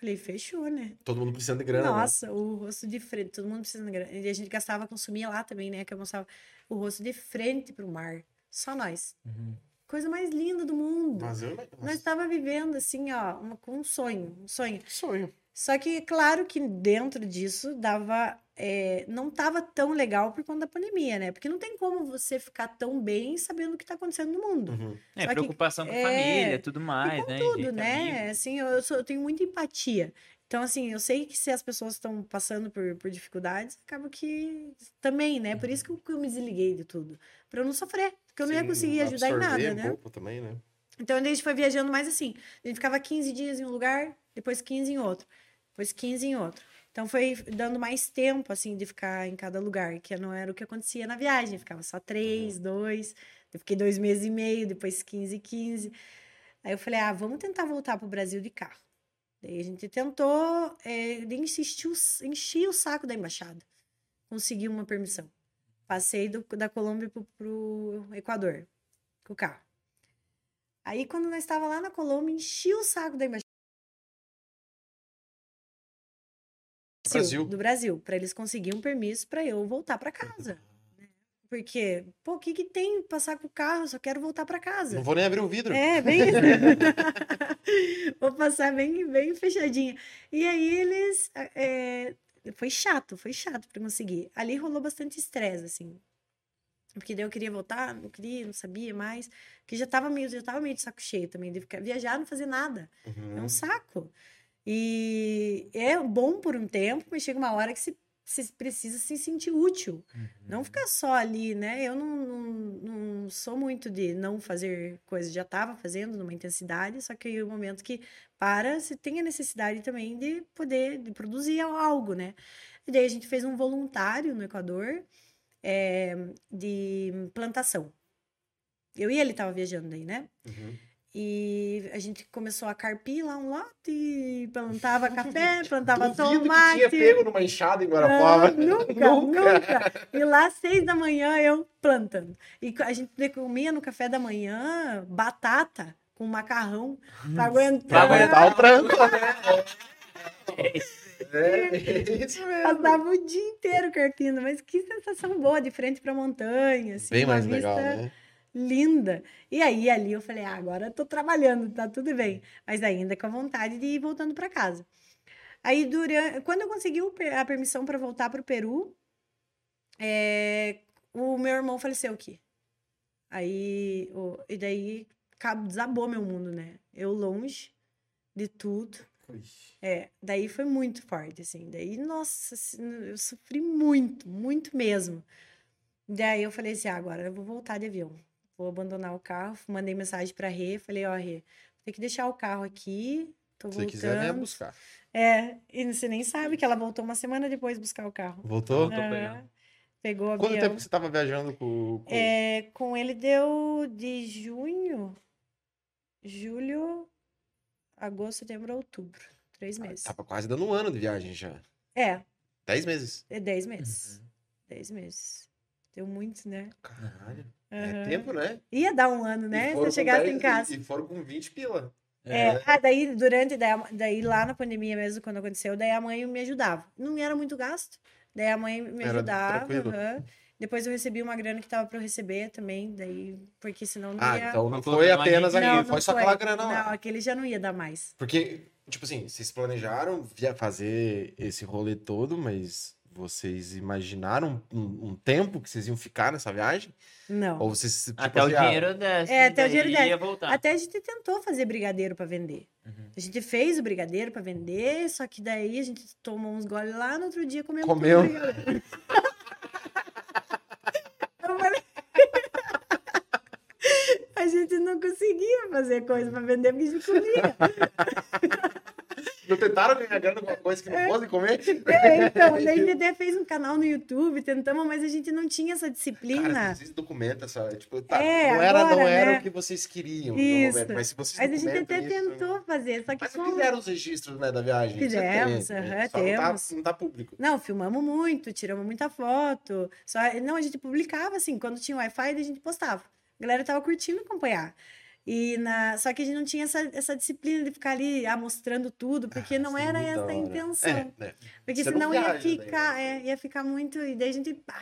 Falei, fechou, né? Todo mundo precisando de grana. né? Nossa, o rosto de frente, todo mundo precisa de grana. E a gente gastava, consumia lá também, né? Que eu mostrava o rosto de frente pro mar. Só nós. Uhum. Coisa mais linda do mundo. Mas eu. Nós estava vivendo assim, ó, uma- com um sonho, um sonho. Sonho. Só que, claro que dentro disso dava. É, não estava tão legal por conta da pandemia, né? Porque não tem como você ficar tão bem sabendo o que está acontecendo no mundo. Uhum. É, Só que- preocupação com a é, família, tudo mais, né? Tudo, né? amigo. Assim, eu, eu sou- eu tenho muita empatia. Então, assim, eu sei que se as pessoas estão passando por, por dificuldades, acaba que também, né? Por isso que eu, que eu me desliguei de tudo. Pra eu não sofrer. Porque eu não ia Sim, conseguir ajudar em nada, um né? pouco também, né? Então a gente foi viajando mais assim. A gente ficava 15 dias em um lugar, depois 15 em outro, depois 15 em outro. Então foi dando mais tempo, assim, de ficar em cada lugar, que não era o que acontecia na viagem. Ficava só três, dois, eu fiquei dois meses e meio, depois 15, 15. Aí eu falei, ah, vamos tentar voltar pro Brasil de carro. Daí a gente tentou, é, insistiu, enchi o saco da embaixada. Consegui uma permissão. Passei do- da Colômbia pro, pro Equador com o carro. Aí, quando nós estava lá na Colômbia, enchi o saco da embaixada. Brasil. Do Brasil, para eles conseguirem um permisso para eu voltar para casa. né? Porque, pô, o que que tem passar com o carro? Eu só quero voltar para casa. Não vou nem abrir o vidro. É, bem. <laughs> <laughs> Vou passar bem, bem fechadinha. E aí eles. é, foi chato, foi chato para conseguir. Ali rolou bastante estresse, assim. Porque daí eu queria voltar, não queria, não sabia mais. Porque já tava meio, já tava meio de saco cheio também, de ficar, viajar, não fazer nada. É Uhum. um saco. E é bom por um tempo, mas chega uma hora que se, se precisa se sentir útil. Não ficar só ali, né? Eu não, não, não sou muito de não fazer coisas, já estava fazendo numa intensidade, só que aí o momento que para, você tem a necessidade também de poder de produzir algo, né? E daí a gente fez um voluntário no Equador é, de plantação. Eu e ele tava viajando daí, né? Uhum. E a gente começou a carpir lá um lote, plantava <laughs> café, plantava Duvido tomate. que tinha pego numa enxada em Ah, Guarapuava. <laughs> nunca, nunca, E lá, às seis da manhã, eu plantando. E a gente comia no café da manhã batata com macarrão pra aguentar. Pra aguentar o tranco, né? <laughs> É, isso mesmo. Passava o dia inteiro carpindo, mas que sensação boa, de frente pra montanha, assim, Bem mais legal, vista né? Linda. E aí, ali, eu falei, ah, agora eu tô trabalhando, tá tudo bem. Mas ainda com a vontade de ir voltando para casa. Aí, durante, quando eu consegui o a permissão para voltar pro Peru, é, o meu irmão faleceu aqui. Aí, o- e daí, desabou meu mundo, né? Eu longe de tudo. É, daí foi muito forte, assim. Daí, nossa, eu sofri muito, muito mesmo. Daí eu falei assim, ah, agora eu vou voltar de avião. Vou abandonar o carro. Mandei mensagem pra Rê, falei, ó, Rê, tem que deixar o carro aqui, tô Se você voltando. quiser, venha buscar. É, e você nem sabe que ela voltou uma semana depois buscar o carro. Voltou? Tô Aham. pegando. Pegou o Quanto tempo que você tava viajando com... com... É, com ele deu de junho, julho, agosto, setembro, outubro. Três meses. Tava quase dando um ano de viagem já. É, Dez meses. é dez meses. Uhum. Dez meses. Deu muito, né? Caralho. É tempo, né? Ia dar um ano, né? Se eu chegasse 10 em casa. E, foram com 20 pila. É, ah, daí, durante, daí, daí lá na pandemia mesmo, quando aconteceu, daí a mãe me ajudava. Não era muito gasto, daí a mãe me Era ajudava. Depois eu recebi uma grana que tava pra eu receber também, daí, porque senão não Ah, ia... então não foi apenas ali, Não, foi não só foi. aquela grana lá. Não, aquele já não ia dar mais. Porque, tipo assim, vocês planejaram via fazer esse rolê todo, mas vocês imaginaram um, um tempo que vocês iam ficar nessa viagem? Não. Ou vocês, tipo Até o assim, ah, dinheiro desce. É, até o dinheiro desce. ia voltar. Até a gente tentou fazer brigadeiro pra vender. Uhum. A gente fez o brigadeiro pra vender, só que daí a gente tomou uns goles lá, no outro dia comemos Comeu. brigadeiro. <laughs> Eu falei- <laughs> A gente não conseguia fazer coisa pra vender porque a gente comia. <laughs> Não tentaram ganhar grana com coisa que não fosse comer? É, então, daí a gente até fez um canal no YouTube, tentamos, mas a gente não tinha essa Cara, disciplina. vocês documentam. Tipo, tá, É, não era, não agora, era né? o que vocês queriam no Isso. momento, mas se vocês Mas a gente até isso- tentou fazer, só que Mas como- fizeram os registros né, da viagem? Isso Fizemos, aham, né? Só não tá- temos. Não tá público. Não, filmamos muito, tiramos muita foto. Só, não, a gente publicava assim, quando tinha Wi-Fi, a gente postava. A galera tava curtindo acompanhar. E na... Só que a gente não tinha essa, essa disciplina de ficar ali ah, mostrando tudo, porque não sim, era essa a intenção. É, é. Porque Você não senão ia daí, ficar, né? é, ia ficar muito. E daí a gente pá,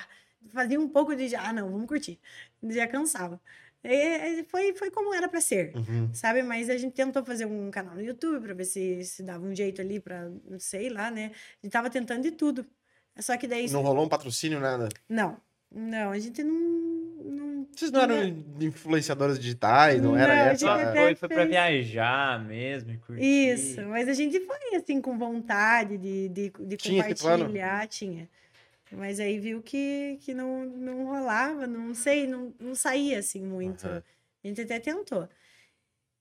fazia um pouco de. Ah, não, vamos curtir. Já cansava. E, foi, foi como era pra ser, Uhum. sabe? Mas a gente tentou fazer um canal no YouTube pra ver se, se dava um jeito ali pra, não sei lá, né? A gente tava tentando de tudo. Só que daí. Não rolou um patrocínio, nada? Não, não, a gente não. não Vocês não eram influenciadoras digitais, não, era Não, a essa? Foi, foi pra viajar mesmo, e curtir. Isso, mas a gente foi assim com vontade de, de, de Tinha esse plano? compartilhar, tinha. Mas aí viu que, que não, não rolava, não sei, não, não saía assim muito. Aham. A gente até tentou.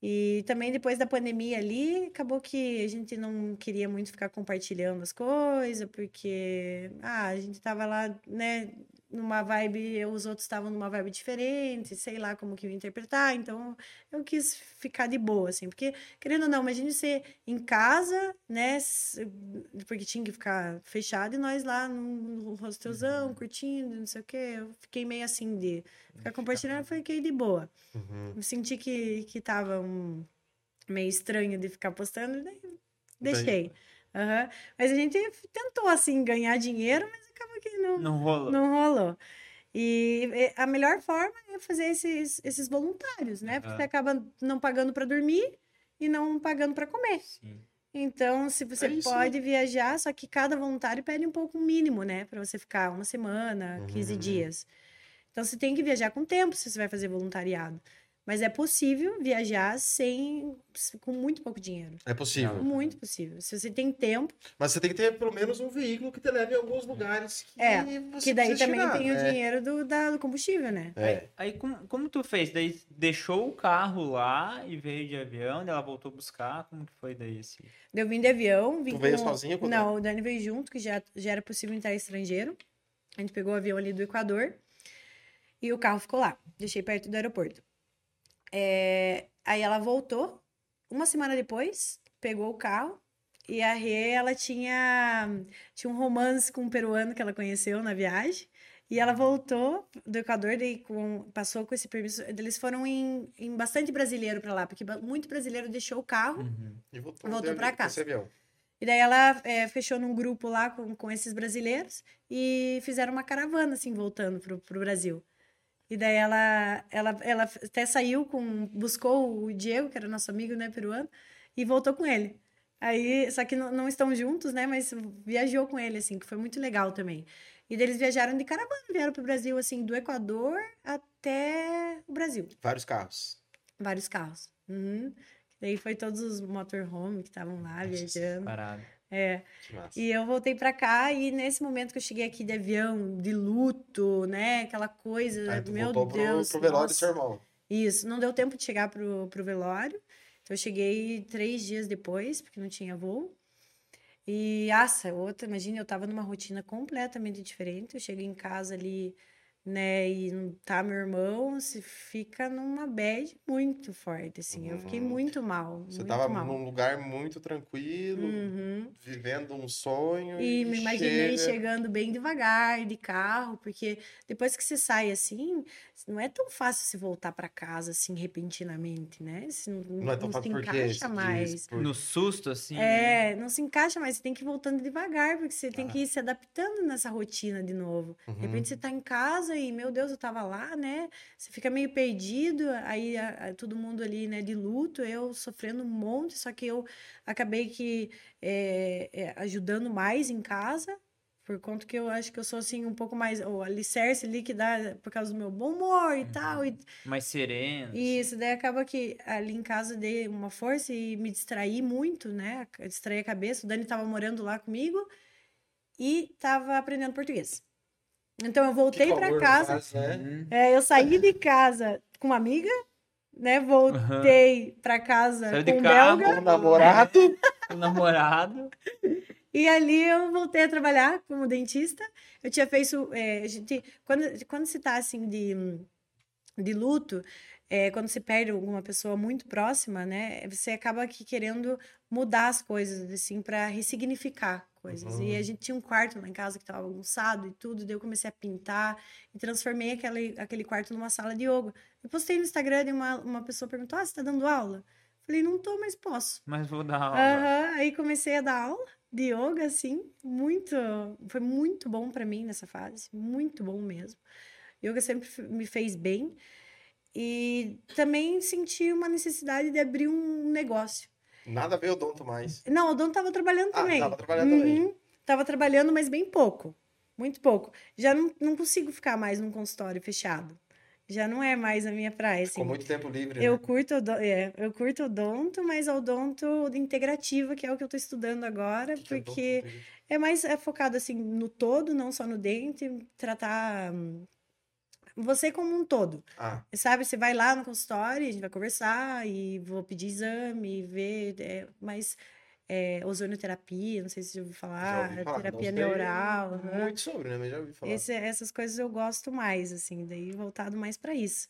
E também depois da pandemia ali, acabou que a gente não queria muito ficar compartilhando as coisas, porque ah, a gente tava lá, né, numa vibe, os outros estavam numa vibe diferente, sei lá como que eu ia interpretar, então eu quis ficar de boa, assim, porque, querendo ou não, imagine você em casa, né, porque tinha que ficar fechado, e nós lá no, no hostelzão, curtindo, não sei o quê, eu fiquei meio assim de ficar compartilhando, fiquei de boa. Uhum. Eu senti que, que tava um, meio estranho de ficar postando, daí Daí- Aham. Mas a gente tentou, assim, ganhar dinheiro, mas acaba que não, Não rolou. não rolou. E a melhor forma é fazer esses, esses voluntários, né? Porque você acaba não pagando para dormir e não pagando para comer. Sim. Então, se você É isso. pode viajar, só que cada voluntário pede um pouco mínimo, né? Para você ficar uma semana, 15 Uhum. dias. Então, você tem que viajar com tempo se você vai fazer voluntariado. Mas é possível viajar sem, com muito pouco dinheiro. É possível. Muito possível. Se você tem tempo, Mas você tem que ter pelo menos um veículo que te leve a alguns lugares que É, você que daí também chegar, tem o né? dinheiro do, da- do combustível, né? É. Aí como, como tu fez? Daí deixou o carro lá e veio de avião, daí ela voltou buscar. Como que foi daí assim? Eu vim de avião, vim Tu veio com- sozinha quando- Não, o Dani veio junto, que já, já era possível entrar estrangeiro. A gente pegou o avião ali do Equador e o carro ficou lá. Deixei perto do aeroporto. É, Aí ela voltou, uma semana depois, pegou o carro e a Rê, ela tinha, tinha um romance com um peruano que ela conheceu na viagem. E ela voltou do Equador, daí com, passou com esse permisso. Eles foram em, em bastante brasileiro para lá, porque muito brasileiro deixou o carro E voltou, Voltou com cá. e daí ela é, fechou num grupo lá com, com esses brasileiros e fizeram uma caravana, assim, voltando pro, pro Brasil. E daí ela, ela, ela até saiu com. buscou o Diego, que era nosso amigo, né, peruano, e voltou com ele. Aí, só que não, não estão juntos, né, mas viajou com ele, assim, que foi muito legal também. E daí eles viajaram de caravana, vieram pro Brasil, assim, do Equador até o Brasil. Vários carros. Vários carros. Uhum. Daí foi todos os motorhome que estavam lá viajando. Parado. É. E eu voltei pra cá e nesse momento que eu cheguei aqui de avião, de luto, né? Aquela coisa, Aí tu meu voltou pro, Deus. pro velório do seu irmão. Isso, não deu tempo de chegar pro, pro velório. Então eu cheguei três dias depois, porque não tinha voo. E, nossa, outra, imagina, eu tava numa rotina completamente diferente. Eu cheguei em casa ali, né, e não tá meu irmão, se fica numa bad muito forte, assim. Eu fiquei Uhum. muito mal, Você muito tava mal. num lugar muito tranquilo, Uhum. vivendo um sonho. E me imaginei chega- chegando bem devagar de carro, porque depois que você sai assim, não é tão fácil se voltar para casa assim repentinamente, né? Se não, Não é tão não fácil se porque encaixa mais. No susto, assim. né? É, não se encaixa mais, você tem que ir voltando devagar, porque você Ah. tem que ir se adaptando nessa rotina de novo. De Uhum. repente você tá em casa e, meu Deus, eu tava lá, né? Você fica meio perdido, aí a- a- todo mundo ali, né, de luto, eu sofrendo um monte, só que eu acabei que é, é, ajudando mais em casa, por conta que eu acho que eu sou, assim, um pouco mais, o alicerce ali que dá por causa do meu bom humor e tal, e Mais sereno. isso, daí acaba que ali em casa dei uma força e me distraí muito, né? Distraí a cabeça. O Dani tava morando lá comigo e tava aprendendo português. Então eu voltei para casa. faz, né? Uhum. é, eu saí de casa com uma amiga, né? Voltei para casa Saiu com de um carro, belga namorado. <laughs> o namorado. e ali eu voltei a trabalhar como dentista. Eu tinha feito, é, a gente, quando quando se tá assim de de luto, é, quando você perde alguma pessoa muito próxima, né, você acaba aqui querendo mudar as coisas, assim, para ressignificar coisas. Uhum. E a gente tinha um quarto lá em casa que estava bagunçado e tudo, daí eu comecei a pintar e transformei aquele, aquele quarto numa sala de yoga. Eu postei no Instagram e uma, uma pessoa perguntou: Ah, você tá dando aula? Falei, não tô, mas posso. Mas vou dar aula. Aham, Aí comecei a dar aula de yoga, assim, muito. Foi muito bom para mim nessa fase, muito bom mesmo. Yoga sempre me fez bem. E também senti uma necessidade de abrir um negócio. Nada a ver odonto mais. Não, o dono tava trabalhando Ah, também. tava trabalhando também. Uhum, Tava trabalhando, mas bem pouco. Muito pouco. Já não, não consigo ficar mais num consultório fechado. Já não é mais a minha praia, assim. Ficou muito tempo livre, Eu né? curto, é, eu curto odonto, mas odonto integrativa, que é o que eu tô estudando agora, Que é porque odonto? é mais é focado assim no todo, não só no dente, tratar hum, você como um todo. Ah, Sabe, você vai lá no consultório, a gente vai conversar e vou pedir exame, ver, é, mas é, ozonioterapia, não sei se você já ouviu já falar, ouvi falar. terapia sei neural, aham. Muito sobre, né? Mas já ouvi falar. Esse- essas coisas eu gosto mais, assim, daí voltado mais pra isso.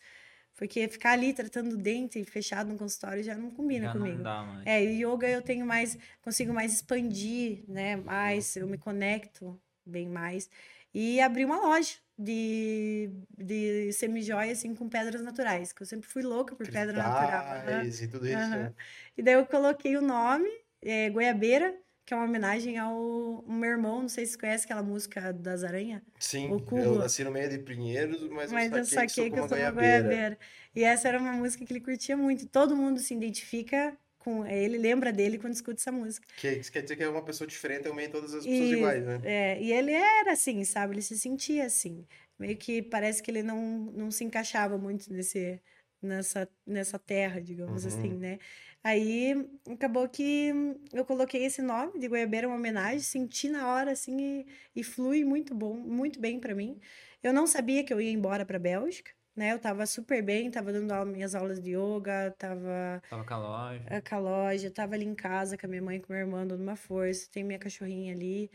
Porque ficar ali tratando o dente fechado no consultório já não combina Já comigo. não dá mais. É, e yoga eu tenho mais, consigo mais expandir, né? Mais, eu me conecto bem mais. E abri uma loja de, de semijoia, assim, com pedras naturais, que eu sempre fui louca por pedra natural. Cristais e tudo isso, Aham. né? E daí eu coloquei o nome, é, Goiabeira, que é uma homenagem ao, meu irmão, não sei se você conhece aquela música das aranhas. Sim, O eu nasci no meio de Pinheiros, mas, Mas eu eu saquei, saquei que eu sou uma goiabeira. goiabeira. E essa era uma música que ele curtia muito. Todo mundo se identifica com. Ele lembra dele quando escuta essa música. Que isso quer dizer que é uma pessoa diferente, é de todas as pessoas E, iguais, né? é, e ele era assim, sabe? Ele se sentia assim. Meio que parece que ele não, não se encaixava muito nesse, nessa, nessa terra, digamos Uhum. assim, né? Aí acabou que eu coloquei esse nome de Goiabeira, uma homenagem, senti na hora assim e, e flui muito bom, muito bem para mim. Eu não sabia que eu ia embora para Bélgica, né? Eu tava super bem, tava dando aula- minhas aulas de yoga, tava Tava com a loja. a- com a loja, tava ali em casa com a minha mãe e com a minha irmã, dando uma força, tem minha cachorrinha ali.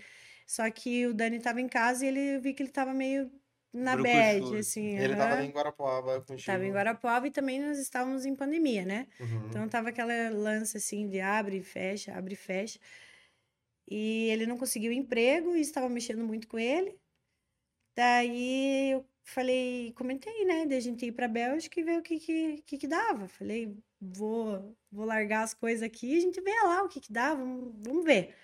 Só que o Dani tava em casa e ele eu vi que ele tava meio na Brucuchu. bad, assim. Ele tava aham. ali em Guarapuava contigo. Tava em Guarapuava e também nós estávamos em pandemia, né? Uhum. Então tava aquela lance assim de abre e fecha, abre e fecha. E ele não conseguiu emprego e estava mexendo muito com ele. Daí eu falei, comentei, né? De a gente ir pra Bélgica e ver o que que, que, que dava. Falei, vou, vou largar as coisas aqui e a gente vê lá o que que dá, vamos, vamos ver.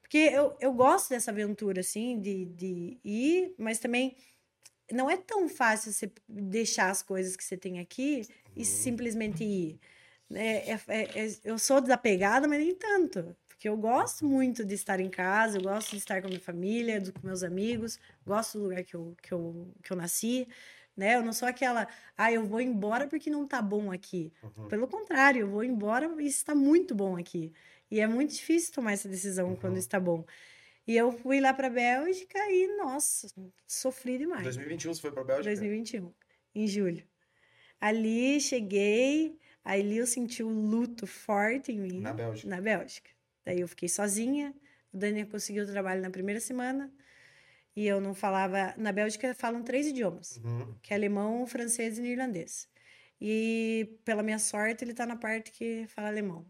Porque eu, eu gosto dessa aventura, assim, de, de ir, mas também não é tão fácil você deixar as coisas que você tem aqui e Uhum. simplesmente ir. É, é- é- é- eu sou desapegada, mas nem tanto. Porque eu gosto muito de estar em casa, eu gosto de estar com a minha família, do- com meus amigos, gosto do lugar que eu, que eu, que eu nasci, né? Eu não sou aquela, ah, eu vou embora porque não tá bom aqui. Uhum. Pelo contrário, eu vou embora e está muito bom aqui. E é muito difícil tomar essa decisão Uhum. quando está bom. E eu fui lá para Bélgica e, nossa, sofri Em demais. 2021 você foi pra Bélgica? 2021, em julho. Ali cheguei, ali eu senti o luto forte em mim, Na Bélgica. na Bélgica. Daí eu fiquei sozinha, o Daniel conseguiu o trabalho na primeira semana, e eu não falava. Na Bélgica falam três idiomas, Uhum. que é alemão, francês e irlandês. E, pela minha sorte, ele tá na parte que fala alemão.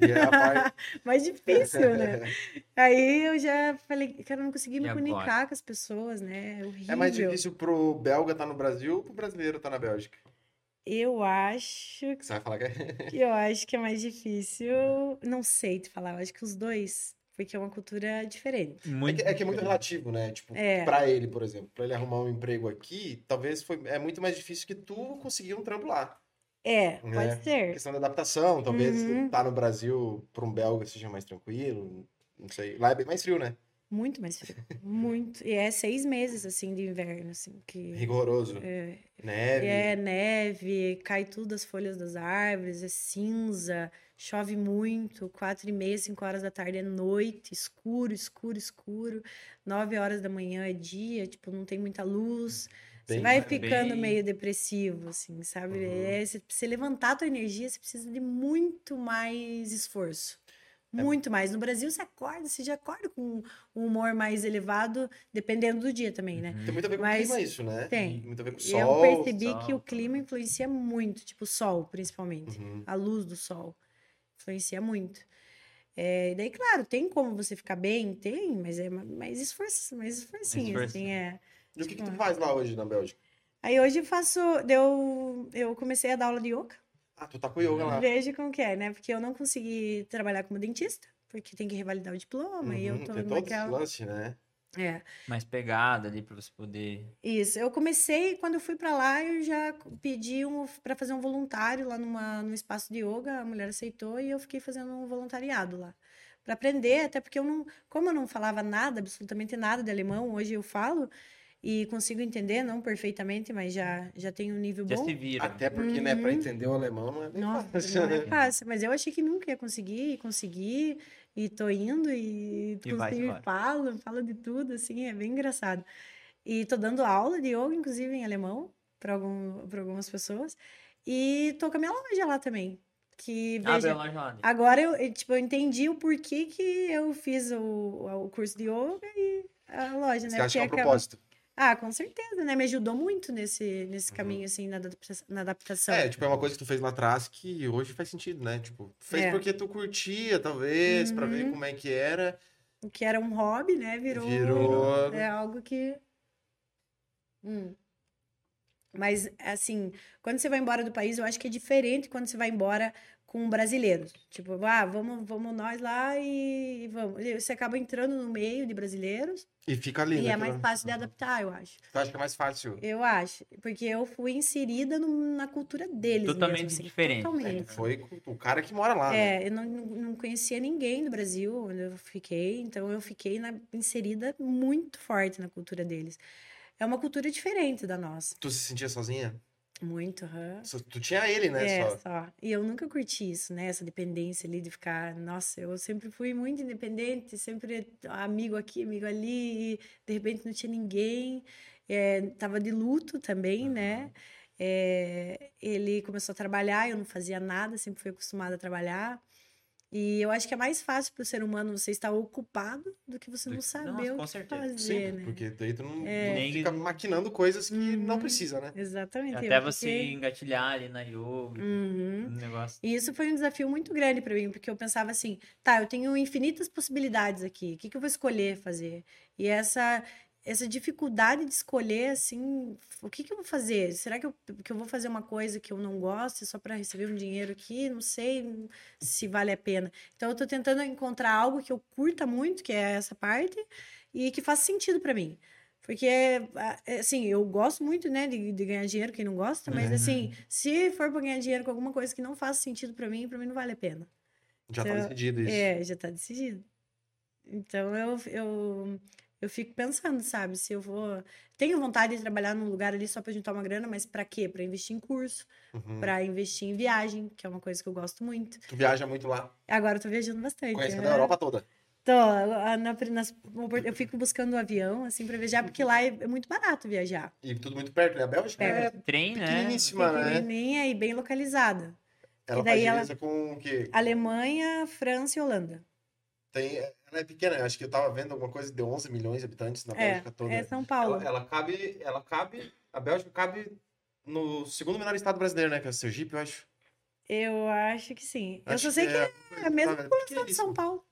E é a parte... <laughs> Mais difícil, né? <laughs> Aí eu já falei, cara, eu não consegui me agora? comunicar com as pessoas, né? É horrível. É mais difícil pro belga estar no Brasil ou pro brasileiro estar na Bélgica? Eu acho Você vai falar que é... que eu acho que é mais difícil. Não sei te falar, eu acho que os dois, porque é uma cultura diferente. É Muito que, é que é muito relativo, né? Tipo, É. pra ele, por exemplo, pra ele arrumar um emprego aqui, talvez foi, é muito mais difícil que tu conseguir um trampo lá. É, pode É. ser. Questão da adaptação, talvez Uhum. tá no Brasil, pra um belga seja mais tranquilo, não sei. Lá é bem mais frio, né? Muito mais frio. Muito. E é seis meses, assim, de inverno, assim, que... Rigoroso. É, Neve. é neve, cai tudo as folhas das árvores, é cinza, chove muito, quatro e meia, cinco horas da tarde é noite, escuro, escuro, escuro, nove horas da manhã é dia, tipo, não tem muita luz, você Bem- vai bem- ficando meio depressivo, assim, sabe? Uhum. É, você, pra você levantar a tua energia, você precisa de muito mais esforço. É. Muito mais. No Brasil, você acorda, você já acorda com um humor mais elevado, dependendo do dia também, né? Tem muito a ver com Mas o clima isso, né? tem. Muito a ver com o E eu sol. percebi sol, que o tá. clima influencia muito, tipo o sol, principalmente. Uhum. A luz do sol influencia muito. É, e daí, claro, tem como você ficar bem? Tem, mas é ma- mais esforço, mais esforcinho, Esforço. assim, é. E o que, que tu faz lá hoje na Bélgica? Aí hoje eu faço, eu, eu comecei a dar aula de yoga. Ah, tu tá com yoga lá. Veja como que é, né? Porque eu não consegui trabalhar como dentista, porque tem que revalidar o diploma, e eu Uhum, tô tem todo naquela... lance, né? É, Mais pegada ali pra você poder. isso. Eu comecei, quando eu fui pra lá, eu já pedi um, para fazer um voluntário lá numa, num espaço de yoga, a mulher aceitou e eu fiquei fazendo um voluntariado lá. Para aprender, até porque eu não, como eu não falava nada, absolutamente nada de alemão, hoje eu falo e consigo entender, não perfeitamente, mas já, já tenho um nível Já bom. se vira. Até porque, né, Uhum. entender o alemão não é bem Nossa, fácil. não é fácil, mas eu achei que nunca ia conseguir, e consegui, e tô indo, e, E consigo, e falo, falo de tudo, assim, é bem engraçado. E tô dando aula de yoga, inclusive, em alemão, para algum, pra algumas pessoas, e tô com a minha loja lá também, que, Abre veja, a loja lá. né? agora eu, tipo, eu entendi o porquê que eu fiz o, o curso de yoga e a loja, né? Você acha que é um propósito? Ah, com certeza, né? Me ajudou muito nesse, nesse Uhum. caminho, assim, na na adaptação. É, tipo, é uma coisa que tu fez lá atrás que hoje faz sentido, né? Tipo, fez É. porque tu curtia, talvez, pra ver Uhum. como é que era. O que era um hobby, né? Virou, Virou- é algo que. Hum. Mas, assim, quando você vai embora do país, eu acho que é diferente quando você vai embora com brasileiros. Tipo, ah, vamos, vamos nós lá e vamos. E Você acaba entrando no meio de brasileiros E fica ali, e né? é mais fácil de adaptar, eu acho. Tu acha que é mais fácil? Eu acho. Porque eu fui inserida no- na cultura deles. Totalmente mesmo, assim, diferente. É, Totalmente. tu foi com o cara que mora lá, né? É, eu não, não não conhecia ninguém do Brasil onde eu fiquei, então eu fiquei na- inserida muito forte na cultura deles. É uma cultura diferente da nossa. Tu se sentia sozinha? Muito. Só- Tu tinha ele, né? É, só. só. E eu nunca curti isso, né? Essa dependência ali de ficar. Nossa, eu sempre fui muito independente, sempre amigo aqui, amigo ali, e de repente não tinha ninguém. É, tava de luto também, né? É, ele começou a trabalhar, eu não fazia nada, sempre fui acostumada a trabalhar. E eu acho que é mais fácil para o ser humano você estar ocupado do que você não saber Nossa, o que certeza. fazer, Sim, né? porque daí tu não, É. não fica maquinando coisas que não Uhum. precisa, né? Exatamente. Até você fiquei- engatilhar ali na yoga, Uhum. no negócio. E isso foi um desafio muito grande para mim, porque eu pensava assim, tá, eu tenho infinitas possibilidades aqui, o que, que eu vou escolher fazer? E essa essa dificuldade de escolher, assim, o que, que eu vou fazer? Será que eu, que eu vou fazer uma coisa que eu não gosto só para receber um dinheiro aqui? Não sei se vale a pena. Então, eu tô tentando encontrar algo que eu curta muito, que é essa parte, e que faça sentido para mim. Porque, a- é, assim, eu gosto muito, né, de, de ganhar dinheiro, quem não gosta, mas, Uhum. assim, se for para ganhar dinheiro com alguma coisa que não faça sentido para mim, para mim não vale a pena. Já tá Então, decidido isso. É, já tá decidido. Então, eu, eu, eu fico pensando, sabe, se eu vou... Tenho vontade de trabalhar num lugar ali só para juntar uma grana, mas para quê? Para investir em curso, Uhum. para investir em viagem, que é uma coisa que eu gosto muito. Tu viaja muito lá, Agora eu tô viajando bastante. conhecendo né? a Europa toda. Tô, na- nas- eu fico buscando um avião, assim, para viajar, porque lá é, é muito barato viajar. E tudo muito perto, né? A Bélgica é Perto. Trem, né? pequeniníssima, né? Pequenininha e bem localizada. Ela E daí faz ela- com o quê? Alemanha, França e Holanda. Tem, ela é pequena, eu acho que eu tava vendo alguma coisa de 11 milhões de habitantes na É, Bélgica toda. é São Paulo. Ela, ela cabe, ela cabe, a Bélgica cabe no segundo menor estado brasileiro, né? Que é o Sergipe, eu acho. Eu acho que sim. Eu Acho só sei que é coisa a mesma população de. São Paulo.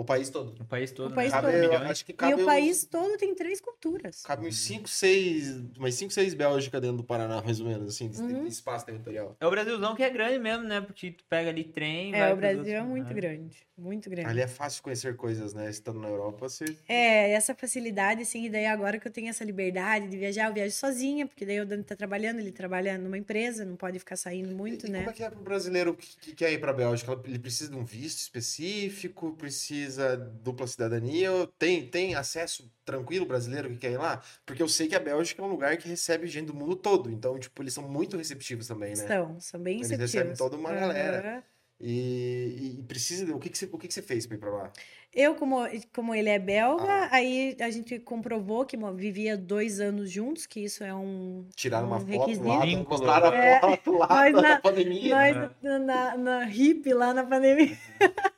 O país todo. O país todo, O país né? todo. Cabe, eu acho que E cabe o uns- país todo tem três culturas. Cabe uns 5, 6, umas 5, 6 Bélgica dentro do Paraná, mais ou menos, assim, de, Uhum. de espaço territorial. É o Brasilzão que é grande mesmo, né? Porque tu pega ali trem, vai É, o Brasil outros- é muito Ah. grande. Muito grande. Ali é fácil conhecer coisas, né? Estando na Europa, você... É, essa facilidade, assim, e daí agora que eu tenho essa liberdade de viajar, eu viajo sozinha, porque daí o Dani tá trabalhando, ele trabalha numa empresa, não pode ficar saindo muito, e, e né? como é que é pro brasileiro que, que quer ir pra Bélgica? Ele precisa de um visto específico? Precisa dupla cidadania? Tem, tem acesso tranquilo brasileiro que quer ir lá? Porque eu sei que a Bélgica é um lugar que recebe gente do mundo todo. Então, tipo, eles são muito receptivos também, né? São, são bem Eles receptivos. recebem toda uma galera. Aham. E, e precisa... de- O que que você, o que que você fez pra ir pra lá? Eu, como, como ele é belga, Ah. aí a gente comprovou que vivia dois anos juntos, que isso é um. Tiraram uma Um foto requisito. lá, Vínculo. postaram a É, foto lá da <laughs> na- pandemia. Nós na, na, na hippie lá na pandemia. <laughs>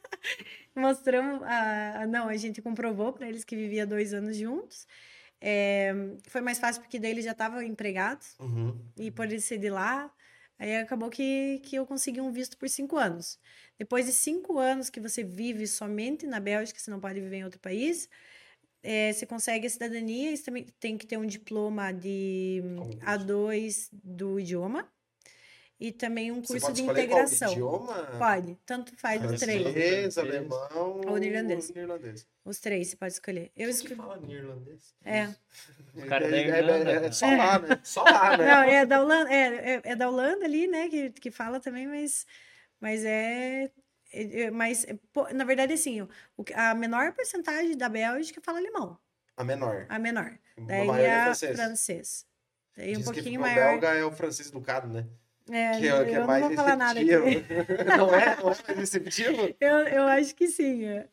Mostramos. A, a- não, a gente comprovou para eles que vivia dois anos juntos. É, foi mais fácil porque daí eles já estavam empregados Uhum. e por ele ser de lá. Aí acabou que, que eu consegui um visto por cinco anos. Depois de cinco anos que você vive somente na Bélgica, você não pode viver em outro país, eh, você consegue a cidadania, você também tem que ter um diploma de Como diz? A2 do idioma e também um Você curso pode de integração. idioma? Pode, tanto faz os três. Francês, alemão Ou neerlandês. neerlandês. Os três você pode escolher. Eu Quem que escolhi. fala neerlandês? É. Os caras da É- é- Irlanda, é- é cara. só lá, né? Só lá, né? Não, é da Holanda, é, é, é da Holanda ali, né, que, que fala também, mas, mas é, é- é- mas, é, na verdade, assim, o, o que- a menor porcentagem da Bélgica fala alemão, A menor. a menor. A Daí maior é a francês. francês. Daí um Diz que pouquinho o maior. belga é o francês educado, né? É, que é, eu que é não mais vou falar nada aqui. receptivo. <laughs> não é? Não é mais receptivo? Eu, eu acho que sim. é.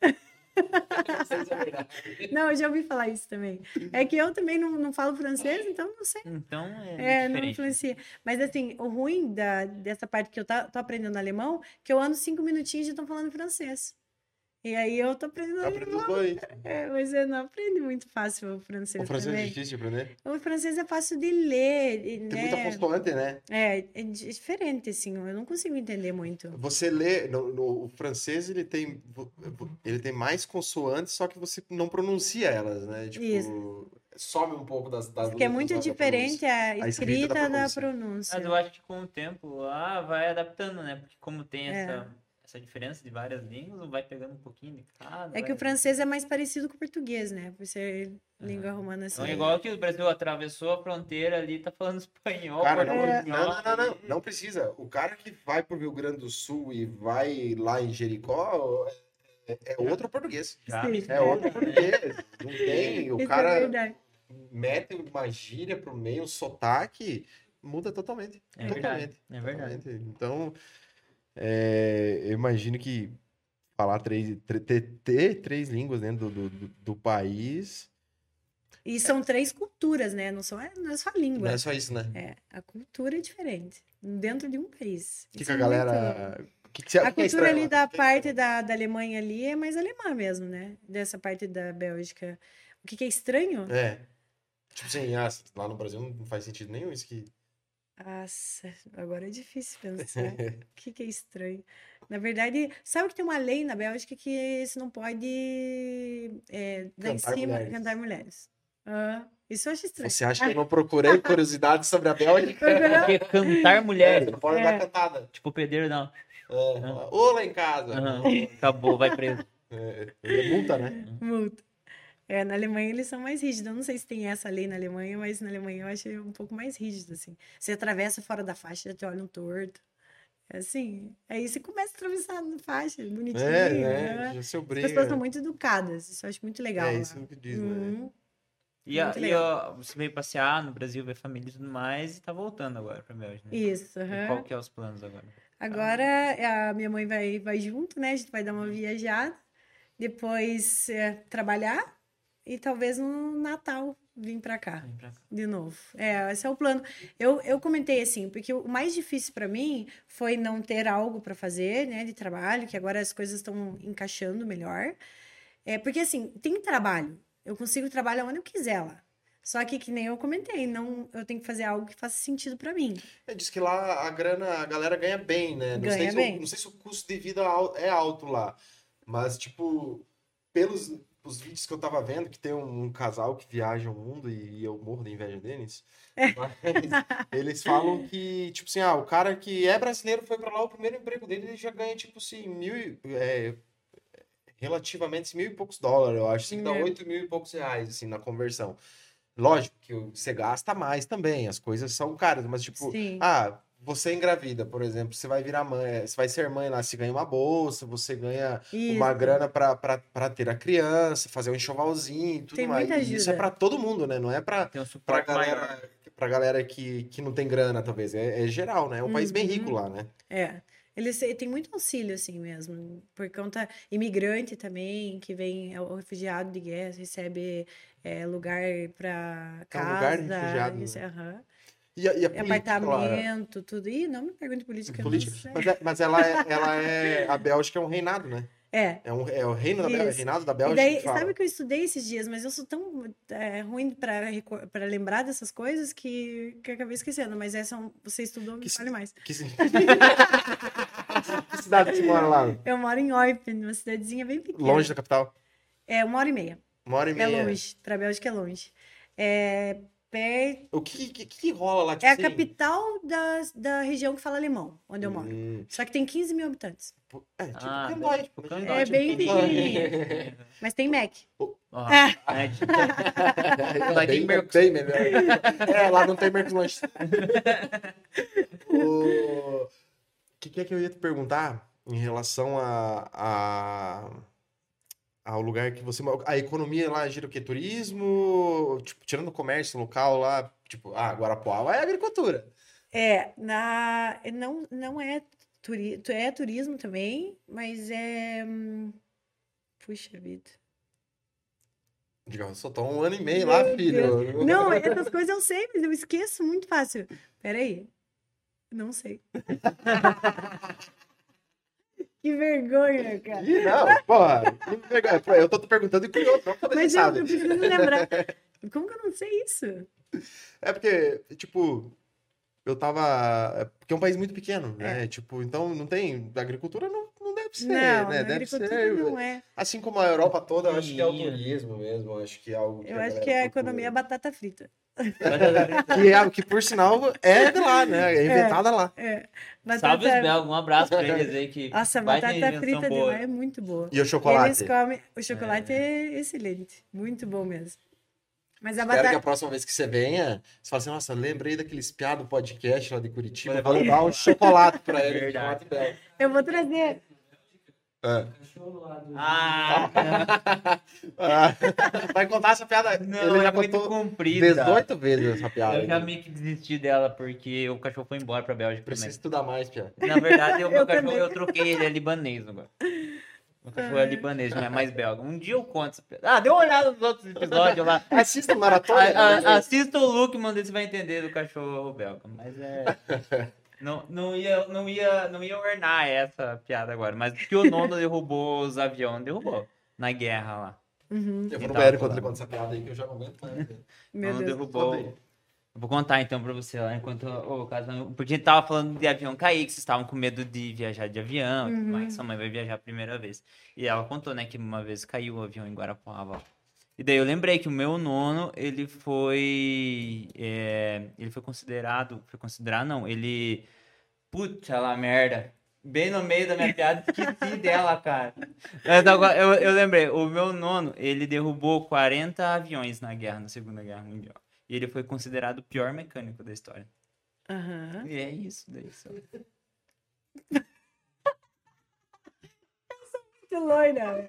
Francês é verdade. Não, eu já ouvi falar isso também. É que eu também não, não falo francês, então não sei. Então é, É, não diferente. influencia. Mas assim, o ruim da, dessa parte que eu tá, tô aprendendo alemão, que eu ando cinco minutinhos e já estão falando francês. E aí eu tô aprendendo Aprende alemão. os <laughs> dois. É, mas eu não aprende muito fácil o francês O francês é também. difícil de aprender. O francês é fácil de ler, Tem né? muita consoante, né? É, é di- diferente, assim, eu não consigo entender muito. Você lê, no, no- o francês ele tem, ele tem mais consoantes, só que você não pronuncia elas, né? Tipo, Isso. some um pouco das, das Porque é muito da- da diferente a escrita da escrita da pronúncia. pronúncia. Mas eu acho que com o tempo ah, vai adaptando, né? Porque como tem É. essa, essa diferença de várias línguas, vai pegando um pouquinho de cada. É que vai- o francês é mais parecido com o português, né? Por ser língua romana assim. Então, é igual que o Brasil atravessou a fronteira ali, tá falando <laughs> espanhol. Cara, não, É. não, não, não, não, não precisa. O cara que vai pro Rio Grande do Sul e vai lá em Jericó é, é outro português. Já É outro português. Não tem. O Isso é cara verdade. mete uma gíria pro meio, um sotaque, muda totalmente. É totalmente. verdade. É verdade. totalmente. Então, é, eu imagino que falar três, ter, ter três línguas dentro do, do, do país. E são três culturas, né? Não, são, é- não é só Não língua. é só isso, né? É, a cultura é diferente. Dentro de um país. O que, que a é muito- galera. que que você- A é cultura ali da parte da, da Alemanha ali é mais alemã mesmo, né? Dessa parte da Bélgica. O que, que é estranho? É. Tipo assim, ah, lá no Brasil não faz sentido nenhum isso que. Nossa, agora é difícil pensar. O <laughs> que, que é estranho? Na verdade, sabe que tem uma lei na Bélgica que você não pode é, dar em Cantar cima mulheres. cantar mulheres. Ah, isso eu acho estranho. Você acha que eu não <laughs> procurei curiosidade sobre a Bélgica? Porque cantar É, mulheres. não pode É. dar cantada. Tipo o pedreiro, não. É. Ô, lá em casa. Acabou, vai preso. É, é multa, né? Multa. É, na Alemanha eles são mais rígidos. Eu não sei se tem essa lei na Alemanha, mas na Alemanha eu acho um pouco mais rígido, assim. Você atravessa fora da faixa, já te olham torto. É assim. Aí você começa a atravessar na faixa, bonitinho. É, né? é. Já se As obriga. pessoas são muito educadas. Isso eu acho muito legal. É lá. isso que diz, né? Uhum. E, a- e, você veio passear no Brasil, ver família e tudo mais, e tá voltando agora pra Bélgica, né? Isso, aham. qual que é os planos agora? Agora a minha mãe vai, vai junto, né? A gente vai dar uma viajada. Depois é, trabalhar. E talvez no Natal vir pra cá. Cá. De novo. É, esse é o plano. Eu, eu comentei assim, porque o mais difícil para mim foi não ter algo para fazer, né, de trabalho, que agora as coisas estão encaixando melhor. É, porque assim, tem trabalho. Eu consigo trabalhar onde eu quiser lá. Só que, que nem eu comentei, não, eu tenho que fazer algo que faça sentido para mim. É, diz que lá a grana, a galera ganha bem, né? Não, sei Ganha se bem. O, não sei se o custo de vida é alto lá. Mas, tipo, pelos os vídeos que eu tava vendo, que tem um, um casal que viaja o mundo e eu morro de inveja deles. Mas eles falam que, tipo assim, ah, o cara que é brasileiro foi pra lá, o primeiro emprego dele, ele já ganha, tipo assim, mil e, é, relativamente mil e poucos dólares, eu acho, assim, que dá É. oito mil e poucos reais, assim, na conversão. Lógico que você gasta mais também, as coisas são caras, mas, tipo, Sim. ah, você engravida, por exemplo, você vai virar mãe, você vai ser mãe lá, você ganha uma bolsa, você ganha uma Isso. grana pra, pra, pra ter a criança, fazer um enxovalzinho e tudo Tem mais. muita E isso é pra todo mundo, né? Não é pra, Tem um pra suporte maior. galera, pra galera que, que não tem grana, talvez. É, é geral, né? É um país bem Uhum. rico lá, né? É. Eles têm muito auxílio, assim mesmo. Por conta. Imigrante também, que vem, é o refugiado de guerra, recebe é, lugar para É um casa. lugar de refugiado, isso, né? aham. E a, e a política? Apartamento, tudo. Ih, não me pergunte política. Política. Mas, é- mas ela, é, <laughs> ela é. A Bélgica é um reinado, né? É. É, um, é o reino da Bélgica, reinado da Bélgica daí, que sabe que eu estudei esses dias, mas eu sou tão é, ruim para para lembrar dessas coisas que, que eu acabei esquecendo. Mas essa é um- você estudou, me Que fale mais. Que, <laughs> que cidade você mora lá? Eu moro em Eupen, uma cidadezinha bem pequena. Longe da capital? É uma hora e meia. Uma hora e É meia. longe. Pra Bélgica é longe. É, perto, O que, que, que rola lá? Tipo é a assim? capital da, da região que fala alemão, onde eu moro. Hum, Só que tem 15 mil habitantes. é, tipo Ah, Cambói, é tipo, É Tipo bem Cambói. Mas tem Mac. Ó, É. <laughs> é, tipo, É, Lá tem bem, Mercos. bem melhor. É, lá não tem Mercolanche. <laughs> O que, que é que eu ia te perguntar em relação a, a- ao lugar que você? A economia lá gira o quê? Turismo? Tipo, tirando o comércio local lá, tipo, ah, Guarapuava é agricultura. É, na, não, não é, turi, é turismo também, mas é. hum, Puxa vida. Diga, eu só tô um ano e meio lá, Meu filho. Não, <laughs> essas coisas eu sei, mas eu esqueço muito fácil. Peraí. Não sei. <laughs> Que vergonha, cara. Ih, não, porra. que vergonha. Eu tô te perguntando e não pra Mas eu, sabe. eu preciso lembrar. Como que eu não sei isso? É porque, tipo, eu tava. é Porque é um país muito pequeno, né? Tipo, então não tem. A agricultura não, não deve ser, não, né? a Deve agricultura ser. não é. Assim como a Europa toda, eu acho que é o turismo mesmo. Eu acho que é algo. Eu a acho que a procura. economia é batata frita. Que é o que, por sinal, é de lá, né? É inventada lá. É. Salve os Batata... belgas, um abraço pra eles aí que Nossa, a vai ter batata frita de lá é muito boa. E o chocolate. Eles comem. O chocolate é. excelente. Muito bom mesmo. Mas a Espero que a batata. próxima vez que você venha, você fale assim, nossa, lembrei daqueles piados podcast lá de Curitiba, Vou vou levar um <laughs> chocolate pra ele. Verdade. Eu vou trazer. É. Ah, Ah, <laughs> vai contar essa piada. não, Ele já é muito comprida. 18 vezes essa piada. Eu já meio que desisti dela porque o cachorro foi embora pra Bélgica Precisa também. estudar mais, Pia. Na verdade, <laughs> o meu Eu cachorro também. eu troquei, ele é libanês agora. O cachorro é libanês, não é mais belga. Um dia eu conto essa piada. Ah, dê uma olhada nos outros episódios lá. <laughs> Assista a maratona. A- a- assista o look, mano, você vai entender do cachorro belga. Mas é. Não, não, ia, não, ia, não ia ornar essa piada agora. Mas que o nono derrubou os aviões, derrubou. Na guerra lá. Uhum. Eu vou no banheiro quando ele conta essa piada aí que eu já não aguento mais. <laughs> Meu Deus. derrubou. Eu vou contar então pra você lá enquanto o caso. Porque a gente tava falando de avião cair, que vocês estavam com medo de viajar de avião, e tudo Uhum. mais, sua mãe vai viajar a primeira vez. E ela contou, né, que uma vez caiu o avião em Guarapuava. E daí eu lembrei que o meu nono, ele foi. é, ele foi considerado. Foi considerado, não. Ele. Puta lá, merda. Bem no meio da minha piada, esqueci <laughs> dela, cara. Mas agora, eu, eu lembrei, o meu nono, ele derrubou 40 aviões na guerra, na Segunda Guerra Mundial. E ele foi considerado o pior mecânico da história. Aham. E é isso, daí só. <laughs> Muito loira.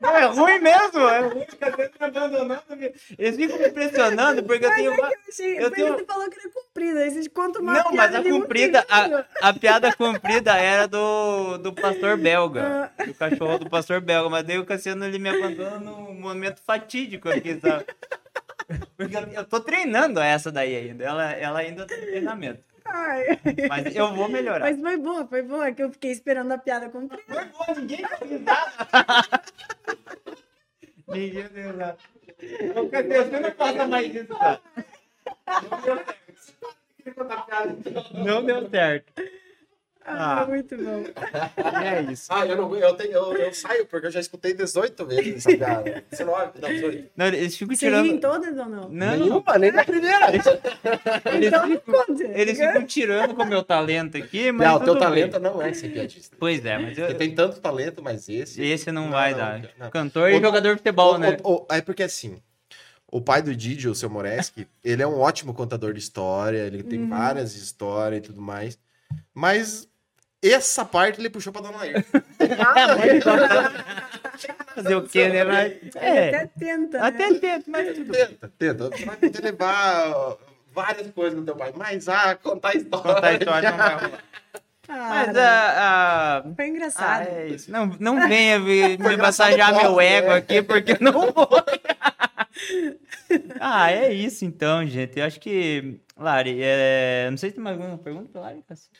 Não, é ruim mesmo, é ruim, fica sempre me abandonando. Eles ficam me impressionando porque eu Mas tenho é uma... eu achei. eu mas tenho- Você falou que era comprida. Aí você conta uma Não, mas a comprida, a, a piada comprida era do, do pastor belga. Ah. Do cachorro do pastor belga. Mas daí o Cassiano ele me abandona num momento fatídico aqui, sabe? Porque eu, eu tô treinando essa daí ainda. Ela, ela ainda tá em treinamento. Ai. Mas eu vou melhorar. Mas foi boa, foi boa, que eu fiquei esperando a piada comprida. Foi bom, ninguém fez nada. <laughs> ninguém fez nada. Ô, Cadê? Você não faça mais isso, cara. Não deu certo. Ah, Ah. muito bom. <laughs> É isso. Ah, eu não eu, tenho, eu, eu saio porque eu já escutei 18 vezes essa piada. 19, não, 18. Não, eles ficam Você ri em tirando. todas ou não? Não, Nenhuma, nem na primeira. eles, Então me ficam, eles ficam tirando com o meu talento aqui, mas. Não, o teu bem. talento não é ser piadista. Pois é, mas eu- Você tem tanto talento, mas esse. esse não, Não, vai não, dar. não. Cantor e jogador de futebol, O- né? o- o- é porque assim, o pai do Didi, o seu Moreski, ele é um ótimo contador de história, ele tem várias histórias e tudo mais. Mas essa parte ele puxou pra Dona Lair. Fazer o quê, né? Mas, é, Até tenta. né? até tento, mas tudo. Tenta, tenta. Você vai poder levar várias coisas do teu pai, mas ah, contar história. Contar a história não vai rolar. Ah, Mas a. a... Foi Ah, engraçado. é isso. Não, não venha me, me massagear meu ego né? aqui, porque eu não vou. <laughs> ah, é isso então, gente. Eu acho que. Lari, é... não sei se tem mais alguma pergunta pra Lari, Cássio?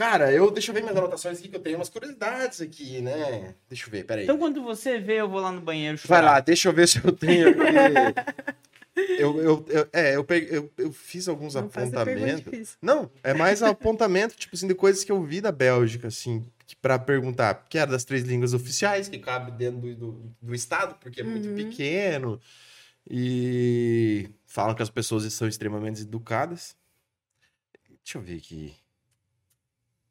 Cara, eu deixa eu ver minhas anotações aqui, que eu tenho umas curiosidades aqui, né? Deixa eu ver, peraí. Então, quando você vê, eu vou lá no banheiro Vai chorar. lá, deixa eu ver se eu tenho. <laughs> eu, eu, eu- é, eu, peguei- eu, eu fiz alguns Não apontamentos. Não, é mais <laughs> apontamento, tipo assim, de coisas que eu vi da Bélgica, assim, pra perguntar. Que era das três línguas oficiais, que cabe dentro do, do, do estado, porque é muito Uhum. pequeno. E falam que as pessoas são extremamente educadas. Deixa eu ver aqui.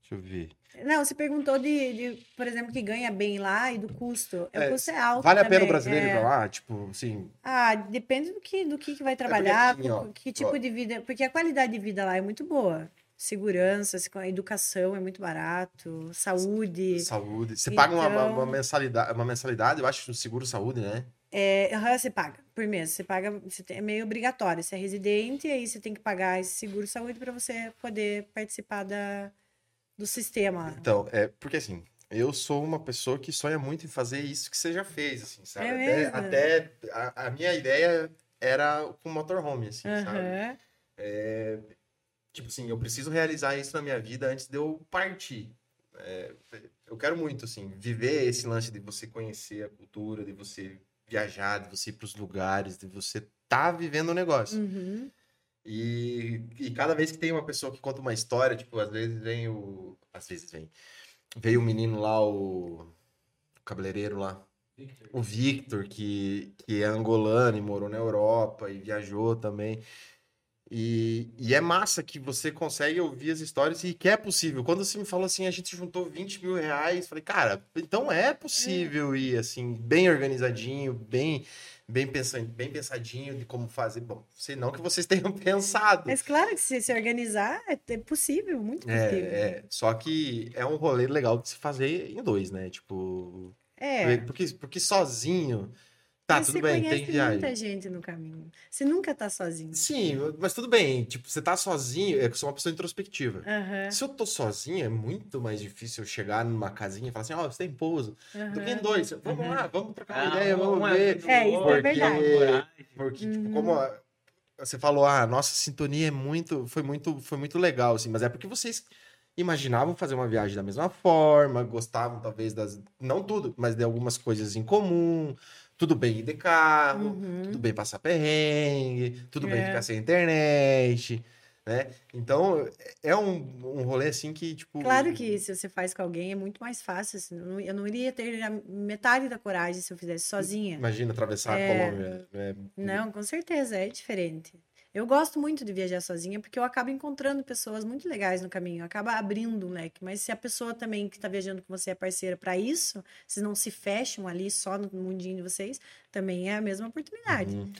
Deixa eu ver. Não, você perguntou de, de, por exemplo, que ganha bem lá e do custo. É, É, o custo é alto. Vale a pena o brasileiro ir é. pra lá? Tipo, assim. Ah, depende do que, do que, que vai trabalhar, assim, ó, que tipo ó. de vida. Porque a qualidade de vida lá é muito boa. Segurança, educação é muito barato, saúde. Saúde. Você paga uma, uma, Então- mensalidade, uma mensalidade, eu acho, no seguro saúde, né? É, você paga por mês. Você paga, você tem- é meio obrigatório. Você é residente, aí você tem que pagar esse seguro saúde para você poder participar da, do sistema. Então, é porque assim, eu sou uma pessoa que sonha muito em fazer isso que você já fez, assim, sabe? É até mesmo? até a, a minha ideia era com motorhome, assim, sabe? Aham. Tipo assim, eu preciso realizar isso na minha vida antes de eu partir. É, eu quero muito, assim, viver esse lance de você conhecer a cultura, de você viajar, de você ir para os lugares, de você tá vivendo o negócio. Uhum. E, e cada vez que tem uma pessoa que conta uma história, tipo, às vezes vem o. Às vezes vem. Veio o menino lá, o. O cabeleireiro lá. O Victor, que, que é angolano e morou na Europa e viajou também. E, e é massa que você consegue ouvir as histórias e que é possível. Quando você me falou assim, a gente juntou 20 mil reais, falei, cara, então é possível ir assim, bem organizadinho, bem, bem, pensa, bem pensadinho de como fazer. Bom, sei não que vocês <laughs> tenham pensado. Mas claro que se se organizar é é possível, muito É, possível. é, só que é um rolê legal de se fazer em dois, né? Tipo, É. porque, porque sozinho, tá, Mas tudo você bem, conhece tem viagem. muita gente no caminho. Você nunca tá sozinho. Sim, mas tudo bem, tipo, você tá sozinho, é que eu sou uma pessoa introspectiva. Aham, Se eu tô sozinho, é muito mais difícil eu chegar numa casinha e falar assim, ó, você tem pouso. Do que em dois. Vamos lá, vamos trocar uma Ah, ideia, vamos um ver. É, isso é outro, verdade. coragem. Porque, tipo, Uhum. como a- você falou, ah, nossa sintonia é muito, foi muito, foi muito legal, assim, mas é porque vocês imaginavam fazer uma viagem da mesma forma, gostavam talvez das, não tudo, mas de algumas coisas em comum, tudo bem ir de carro, Uhum. tudo bem passar perrengue, tudo bem É. ficar sem internet, né? Então, é um, um rolê assim que, tipo... Claro que se você faz com alguém é muito mais fácil. assim, eu não- Eu não iria ter a metade da coragem se eu fizesse sozinha. Imagina atravessar É. a Colômbia, né? Não, com certeza, é diferente. Eu gosto muito de viajar sozinha porque eu acabo encontrando pessoas muito legais no caminho, acaba abrindo um leque. Mas se a pessoa também que está viajando com você é parceira para isso, vocês não se fecham ali só no mundinho de vocês, também é a mesma oportunidade. Uhum.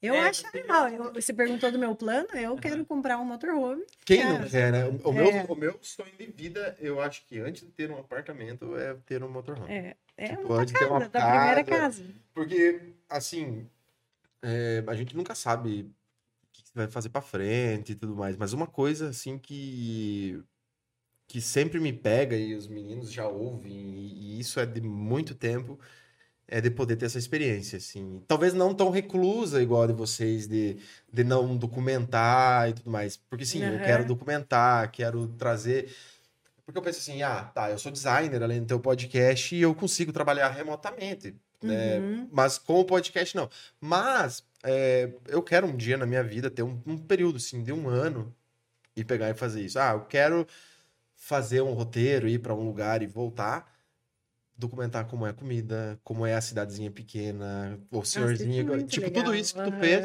Eu É, acho você- legal. Eu- você perguntou do meu plano, eu quero comprar um motorhome. Quem não quer, né? O, o é. meu, o meu sonho de vida, eu acho que antes de ter um apartamento, é ter um motorhome. É, é Tipo, uma antes de ter uma casa, da primeira casa. casa. Porque, assim, é, a gente nunca sabe vai fazer pra frente e tudo mais. Mas uma coisa, assim, que, que sempre me pega e os meninos já ouvem, e, e isso é de muito tempo, é de poder ter essa experiência, assim. Talvez não tão reclusa igual a de vocês, de, de não documentar e tudo mais. Porque, sim, eu Aham. quero documentar, quero trazer... Porque eu penso assim, ah, tá, eu sou designer, além de ter o podcast, e eu consigo trabalhar remotamente, né? Uhum. Mas com o podcast, não. Mas é, eu quero um dia na minha vida ter um, um período, assim, de um ano e pegar e fazer isso. Ah, eu quero fazer um roteiro, ir para um lugar e voltar, documentar como é a comida, como é a cidadezinha pequena, o é senhorzinho, tipo, legal. tudo isso que tu fez,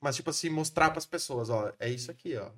mas tipo assim, mostrar para as pessoas, ó, é isso aqui, ó.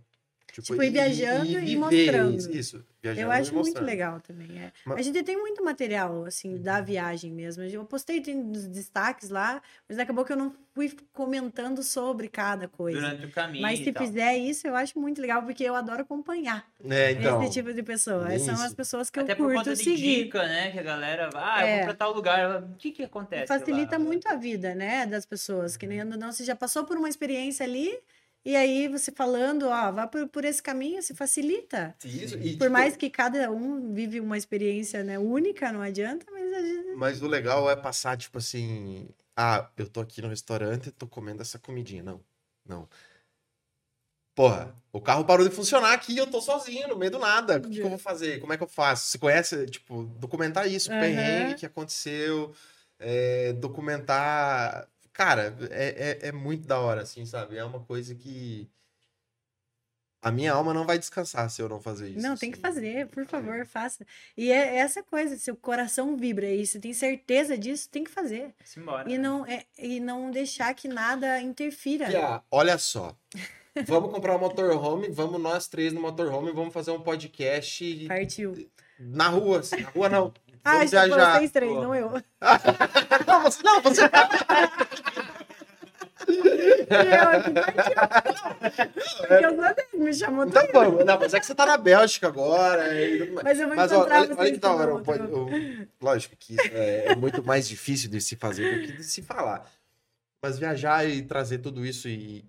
Tipo, ir viajando e viver mostrando. Isso, isso, viajando Eu e acho muito legal também. é. Mas- A gente tem muito material, assim, Uhum. da viagem mesmo. Eu postei tem uns destaques lá, mas acabou que eu não fui comentando sobre cada coisa. Durante o caminho Mas e se tal. fizer isso, eu acho muito legal, porque eu adoro acompanhar É, então, esse tipo de pessoa. São as pessoas que Até eu por curto conta de seguir. dica, né? Que a galera vai, ah, eu É. vou pra tal lugar. O que que acontece Facilita lá? muito a vida, né, das pessoas. Que nem ou não, você já passou por uma experiência ali, e aí você falando, ó, vá por, por esse caminho, se facilita. isso, e, Por tipo, mais que cada um vive uma experiência né, única, não adianta, mas a gente... Mas o legal é passar, tipo assim, ah, eu tô aqui no restaurante tô comendo essa comidinha. Não, não. Porra, O carro parou de funcionar aqui, eu tô sozinho, no meio do nada. O que, que eu vou fazer? Como é que eu faço? Você conhece, tipo, documentar isso, o Aham. perrengue que aconteceu, é, documentar. Cara, é, é, é muito da hora, assim, sabe? É uma coisa que. A minha alma não vai descansar se eu não fazer isso. Não, tem que assim. fazer, por favor, faça. E é essa coisa, se o coração vibra e você tem certeza disso, tem que fazer. Simbora. E não, é, e não deixar que nada interfira. Pia, olha só. Vamos comprar um motorhome, vamos nós três no motorhome, vamos fazer um podcast Partiu. na rua. assim, Na rua não. Ah, já viajar. vocês três, Pô. não eu. <laughs> Não, você não, você eu aqui partiu. Porque eu sou dele, me chamou Então também. vamos. Não, mas é que você tá na Bélgica agora. e. Mas eu vou Mas ó, olha, olha que da hora. outro- o- o- lógico que é, é muito mais difícil de se fazer do que de se falar. Mas viajar e trazer tudo isso e,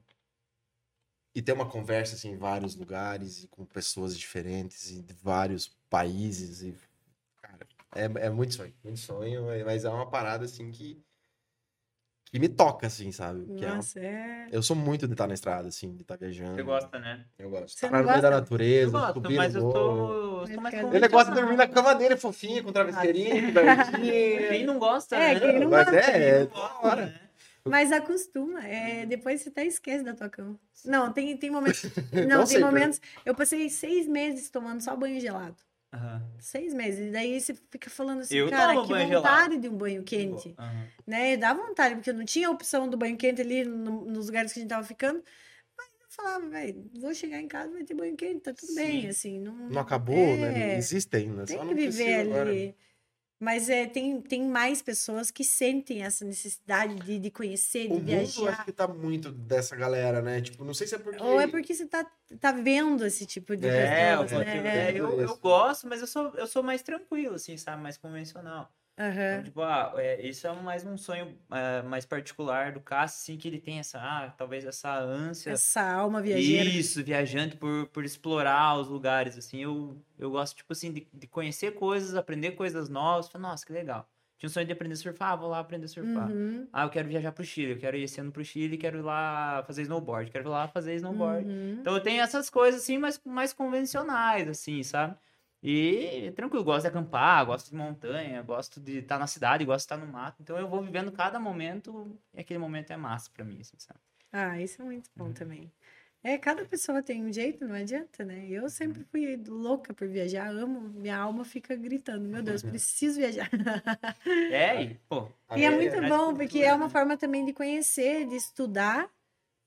e ter uma conversa assim, em vários lugares e com pessoas diferentes e de vários países. E, é, é muito sonho. Muito sonho, mas é uma parada assim que, que me toca, assim, sabe? Que é uma- Nossa, é. eu sou muito de estar na estrada, assim, de estar viajando. Você gosta, né? Eu gosto. Você Tá não no meio da gosta? Eu natureza, gosto, mas eu tô, eu tô mais Ele gosta de dormir na cama dele, fofinho, com travesseirinho. Quem não gosta, É, né? quem não Mas gosta, é, Quem é hora. né? Mas acostuma. É, depois você até esquece da tua cama. Não, tem, tem momentos. <laughs> Não, Não tem sempre. momentos. Eu passei seis meses tomando só banho gelado. Aham. Seis meses. E daí você fica falando assim, Eu cara, que vontade gelado. de um banho quente. Aham. Né? E dá vontade, porque eu não tinha opção do banho quente ali no- nos lugares que a gente tava ficando. Mas eu falava, velho, vou chegar em casa, vai ter banho quente, tá tudo bem, Sim. assim. Não, Não acabou, é, né? Existe ainda. Tem só que não viver precisa agora. Mas é, tem, tem mais pessoas que sentem essa necessidade de, de conhecer, de O mundo acho viajar. que tá muito dessa galera, né? Tipo, não sei se é porque. Ou é porque você tá, tá vendo esse tipo de É, pessoas, eu, né? é, eu, eu gosto, mas eu sou, eu sou mais tranquilo, assim, sabe? Mais convencional. Então, Aham. tipo, ah, é, isso é mais um sonho é, mais particular do Cássio, assim, que ele tem essa, ah, talvez essa ânsia. Essa alma viajeira. Isso, viajante por, por explorar os lugares, assim, eu, eu gosto, tipo assim, de, de conhecer coisas, aprender coisas novas, Falei, nossa, que legal. Tinha um sonho de aprender a surfar, ah, vou lá aprender a surfar. Uhum, Ah, eu quero viajar pro Chile, eu quero ir esse ano pro Chile, quero ir lá fazer snowboard, quero ir lá fazer snowboard. uhum. Então eu tenho essas coisas, assim, mais, mais convencionais, assim, sabe? E tranquilo, gosto de acampar, gosto de montanha, gosto de estar na cidade, gosto de estar no mato. Então eu vou vivendo cada momento e aquele momento é massa pra mim, assim, sabe? Ah, isso é muito Uhum. bom também. É, cada pessoa tem um jeito, não adianta, né? Eu sempre fui louca por viajar, amo, minha alma fica gritando, meu Deus, <laughs> preciso viajar. É, e, pô, E é É, muito traz bom, cultura, porque é uma né? forma também de conhecer, de estudar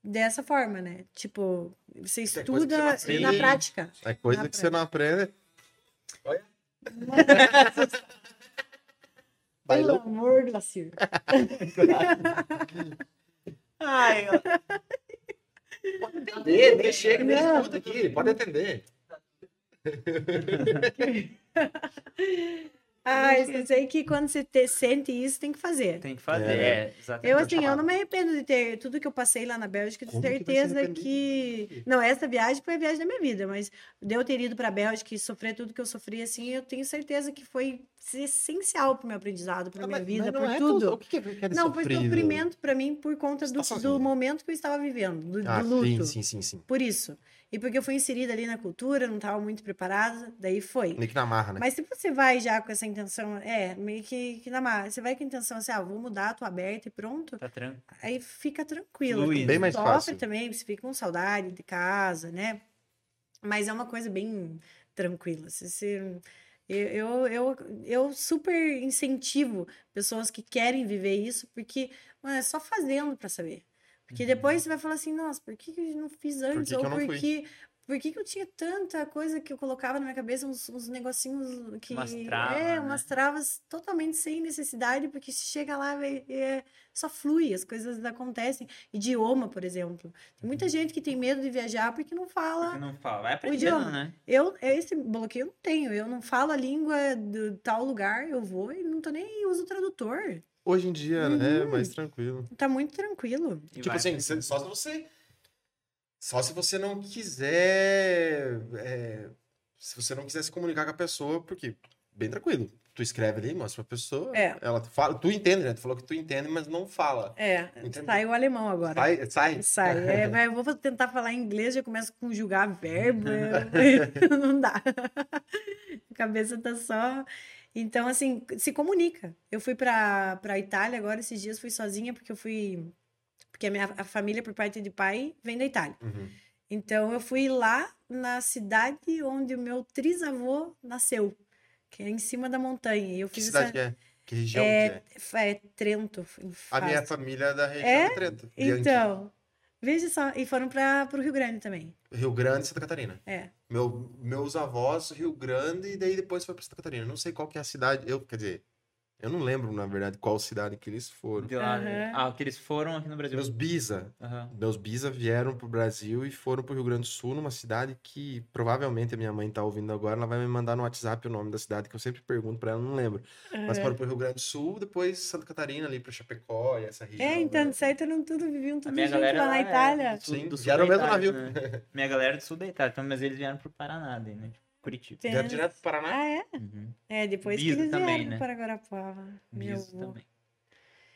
dessa forma, né? Tipo, você é estuda você na prática. É coisa Na que você não aprende. <laughs> Pelo amor do Lacir. <laughs> Ai, ó, Atender, nem chega, nem escuta aqui. Pode atender. <laughs> Ah, eu sei que quando você te- sente isso, tem que fazer. tem que fazer. É. É, exatamente. Eu, assim, eu não me arrependo de ter tudo que eu passei lá na Bélgica, de Como que certeza arrepender? que. Não, essa viagem foi a viagem da minha vida, mas de eu ter ido pra Bélgica e sofrer tudo que eu sofri, assim, eu tenho certeza que foi essencial pro meu aprendizado, pra Ah, minha mas- vida, por é tudo. O que que é que é Não, foi sofrido? sofrimento pra mim por conta do, tá do momento que eu estava vivendo, do, Ah, do luto. sim, sim, sim, sim. Por isso. E porque eu fui inserida ali na cultura, não estava muito preparada, daí foi. Meio que na marra, né? Mas se você vai já com essa intenção, é, meio que, que na mar, você vai com a intenção assim, ah, vou mudar, tô aberta e pronto, Tá tranquilo. aí fica tranquilo. Tem Bem mais fácil. também, você fica com saudade de casa, né? Mas é uma coisa bem tranquila. Se, se- eu, eu, eu, eu super incentivo pessoas que querem viver isso, porque mano, é só fazendo pra saber. Porque depois você vai falar assim, nossa, por que, que eu não fiz antes? que Ou que fui? por que, por que, que eu tinha tanta coisa que eu colocava na minha cabeça, uns, uns negocinhos que. Umas travas, é, né? umas travas totalmente sem necessidade, porque se chega lá, véi, é, só flui, as coisas acontecem. Idioma, por exemplo. Tem muita gente que tem medo de viajar porque não fala. Porque não fala. Vai aprendendo, idioma. né? Eu, esse bloqueio eu não tenho. Eu não falo a língua de tal lugar, eu vou e não tô nem uso tradutor. Hoje em dia é Uhum. mais tranquilo. Tá muito tranquilo. E Tipo vai assim, só se você. Só se você não quiser. é, se você não quiser se comunicar com a pessoa, porque bem tranquilo. Tu escreve ali, mostra pra pessoa. É. Ela fala. Tu entende, né? Tu falou que tu entende, mas não fala. É, sai o alemão agora. Sai, sai. Sai. <laughs> É, mas eu vou tentar falar inglês, já começo a conjugar verbo. <laughs> <laughs> não dá. A cabeça tá só. Então, assim, se comunica. Eu fui pra, pra Itália agora, esses dias fui sozinha, porque eu fui. Porque a minha a família, por parte de pai, vem da Itália. Uhum. Então, eu fui lá na cidade onde o meu trisavô nasceu, que é em cima da montanha. E eu Que fiz cidade essa. que é? Que região É, que é? é Trento. em A minha família é da região É? do Trento. Então, veja só. E foram para o Rio Grande também. Rio Grande e Santa Catarina. É. Meu, meus avós, Rio Grande, e daí depois foi pra Santa Catarina. Não sei qual que é a cidade. Eu, quer dizer, eu não lembro, na verdade, qual cidade que eles foram. De lá, né? Aham. Ah, que eles foram aqui no Brasil. Meus bisa. Aham. Meus bisa vieram pro Brasil e foram pro Rio Grande do Sul, numa cidade que provavelmente a minha mãe tá ouvindo agora. Ela vai me mandar no WhatsApp o nome da cidade, que eu sempre pergunto pra ela, não lembro. Mas É. foram pro Rio Grande do Sul, depois Santa Catarina, ali pra Chapecó e essa região. É, então, né? de certo, eram tudo, viviam tudo minha junto galera lá na é Itália. do sul- Sim, do sul vieram no mesmo navio. né? <laughs> Minha galera é do sul da Itália, então, mas eles vieram pro Paraná, daí, né? Curitiba. Tem- Vieram direto pro Paraná. Ah, é? Uhum. É, depois que eles também, vieram né? para Guarapuava. Meu também.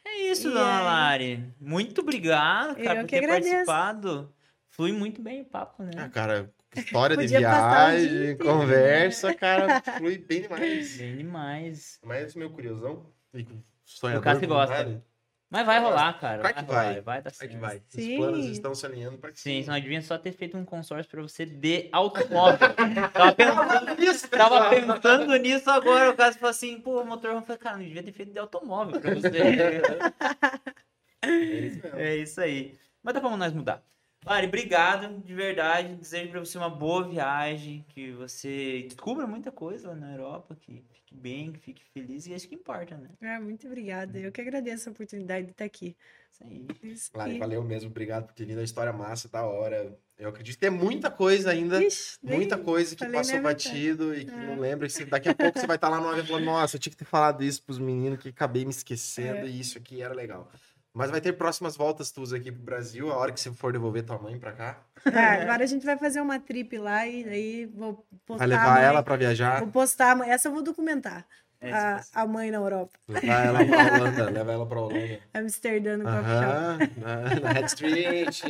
É isso, E dona aí? Lari. Muito obrigado, cara, Eu por que ter agradeço. participado. Flui muito bem o papo, né? Ah, cara, história <laughs> de viagem, conversa, cara, <laughs> flui bem demais. Bem demais. Mas meio curiosão. E com O sonhador Cássio gosta. Mas vai rolar, cara. Vai que rolar, vai. Vai dar Vai certo. que vai. Os Sim. planos estão se alinhando para que Sim, nós devíamos só ter feito um consórcio pra você de automóvel. <laughs> Tava pensando nisso, tava pensando nisso agora. O caso falou assim, pô, o motorhome. Eu falei, cara, não devia ter feito de automóvel pra você. <laughs> É isso é isso aí. Mas dá pra nós mudar. Lari, obrigado, de verdade. Desejo pra você uma boa viagem, que você descubra muita coisa lá na Europa, que fique bem, que fique feliz, e é isso que importa, né? Ah, muito obrigada. Eu que agradeço a oportunidade de estar aqui. Isso aí. Isso Lari, aí. valeu mesmo, obrigado por ter vindo. A história massa, da hora. Eu acredito que tem muita coisa ainda. Ixi, Muita coisa que passou batido e que É. não lembra. E se- daqui a pouco você vai estar lá no avião falando, nossa, eu tinha que ter falado isso pros meninos que acabei me esquecendo É. e isso aqui era legal. Mas vai ter próximas voltas tuas aqui pro Brasil, a hora que você for devolver tua mãe pra cá. Tá, <laughs> agora a gente vai fazer uma trip lá e aí vou postar. Vai levar ela pra viajar, Vou postar. Essa eu vou documentar. É, a, a mãe na Europa. levar ela pra <laughs> Holanda, leva ela pra Holanda. Amsterdã no coffee shop. Na, na Head Street,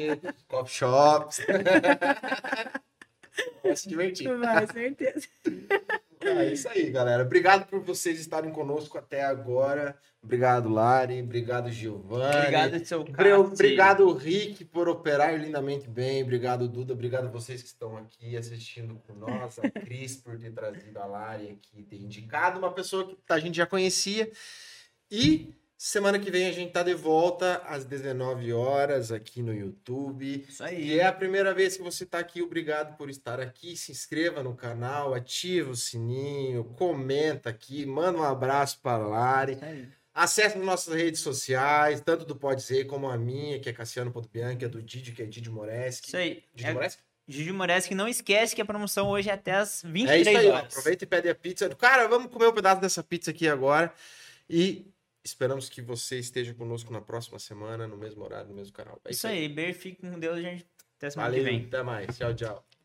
coffee shops. <laughs> Vai se divertir. Vai, certeza. É isso aí, galera. Obrigado por vocês estarem conosco até agora. Obrigado, Lari. Obrigado, Giovanni. Obrigado, seu cara. Obrigado, Rick, por operar lindamente bem. Obrigado, Duda. Obrigado a vocês que estão aqui assistindo com nós. A <laughs> Cris por ter trazido a Lari aqui, ter indicado uma pessoa que a gente já conhecia. E semana que vem a gente tá de volta às 19 horas aqui no YouTube. Isso E aí. é a primeira vez que você está aqui, obrigado por estar aqui. Se inscreva no canal, ativa o sininho, comenta aqui, manda um abraço para Lari. Isso aí. Acesse nossas redes sociais, tanto do Pode Ser como a minha, que é Cassiano.bianchi, a do Didi, que é Didi Moreski. Isso aí. Didi É, Moreski? Gigi Moreski, não esquece que a promoção hoje é até as 23 É isso aí, ó. horas. aproveita e pede a pizza. Cara, vamos comer um pedaço dessa pizza aqui agora. E esperamos que você esteja conosco na próxima semana, no mesmo horário, no mesmo canal. É Isso aí, beijo, fique com Deus, gente. Até semana Valeu, que vem. até mais. Tchau, tchau.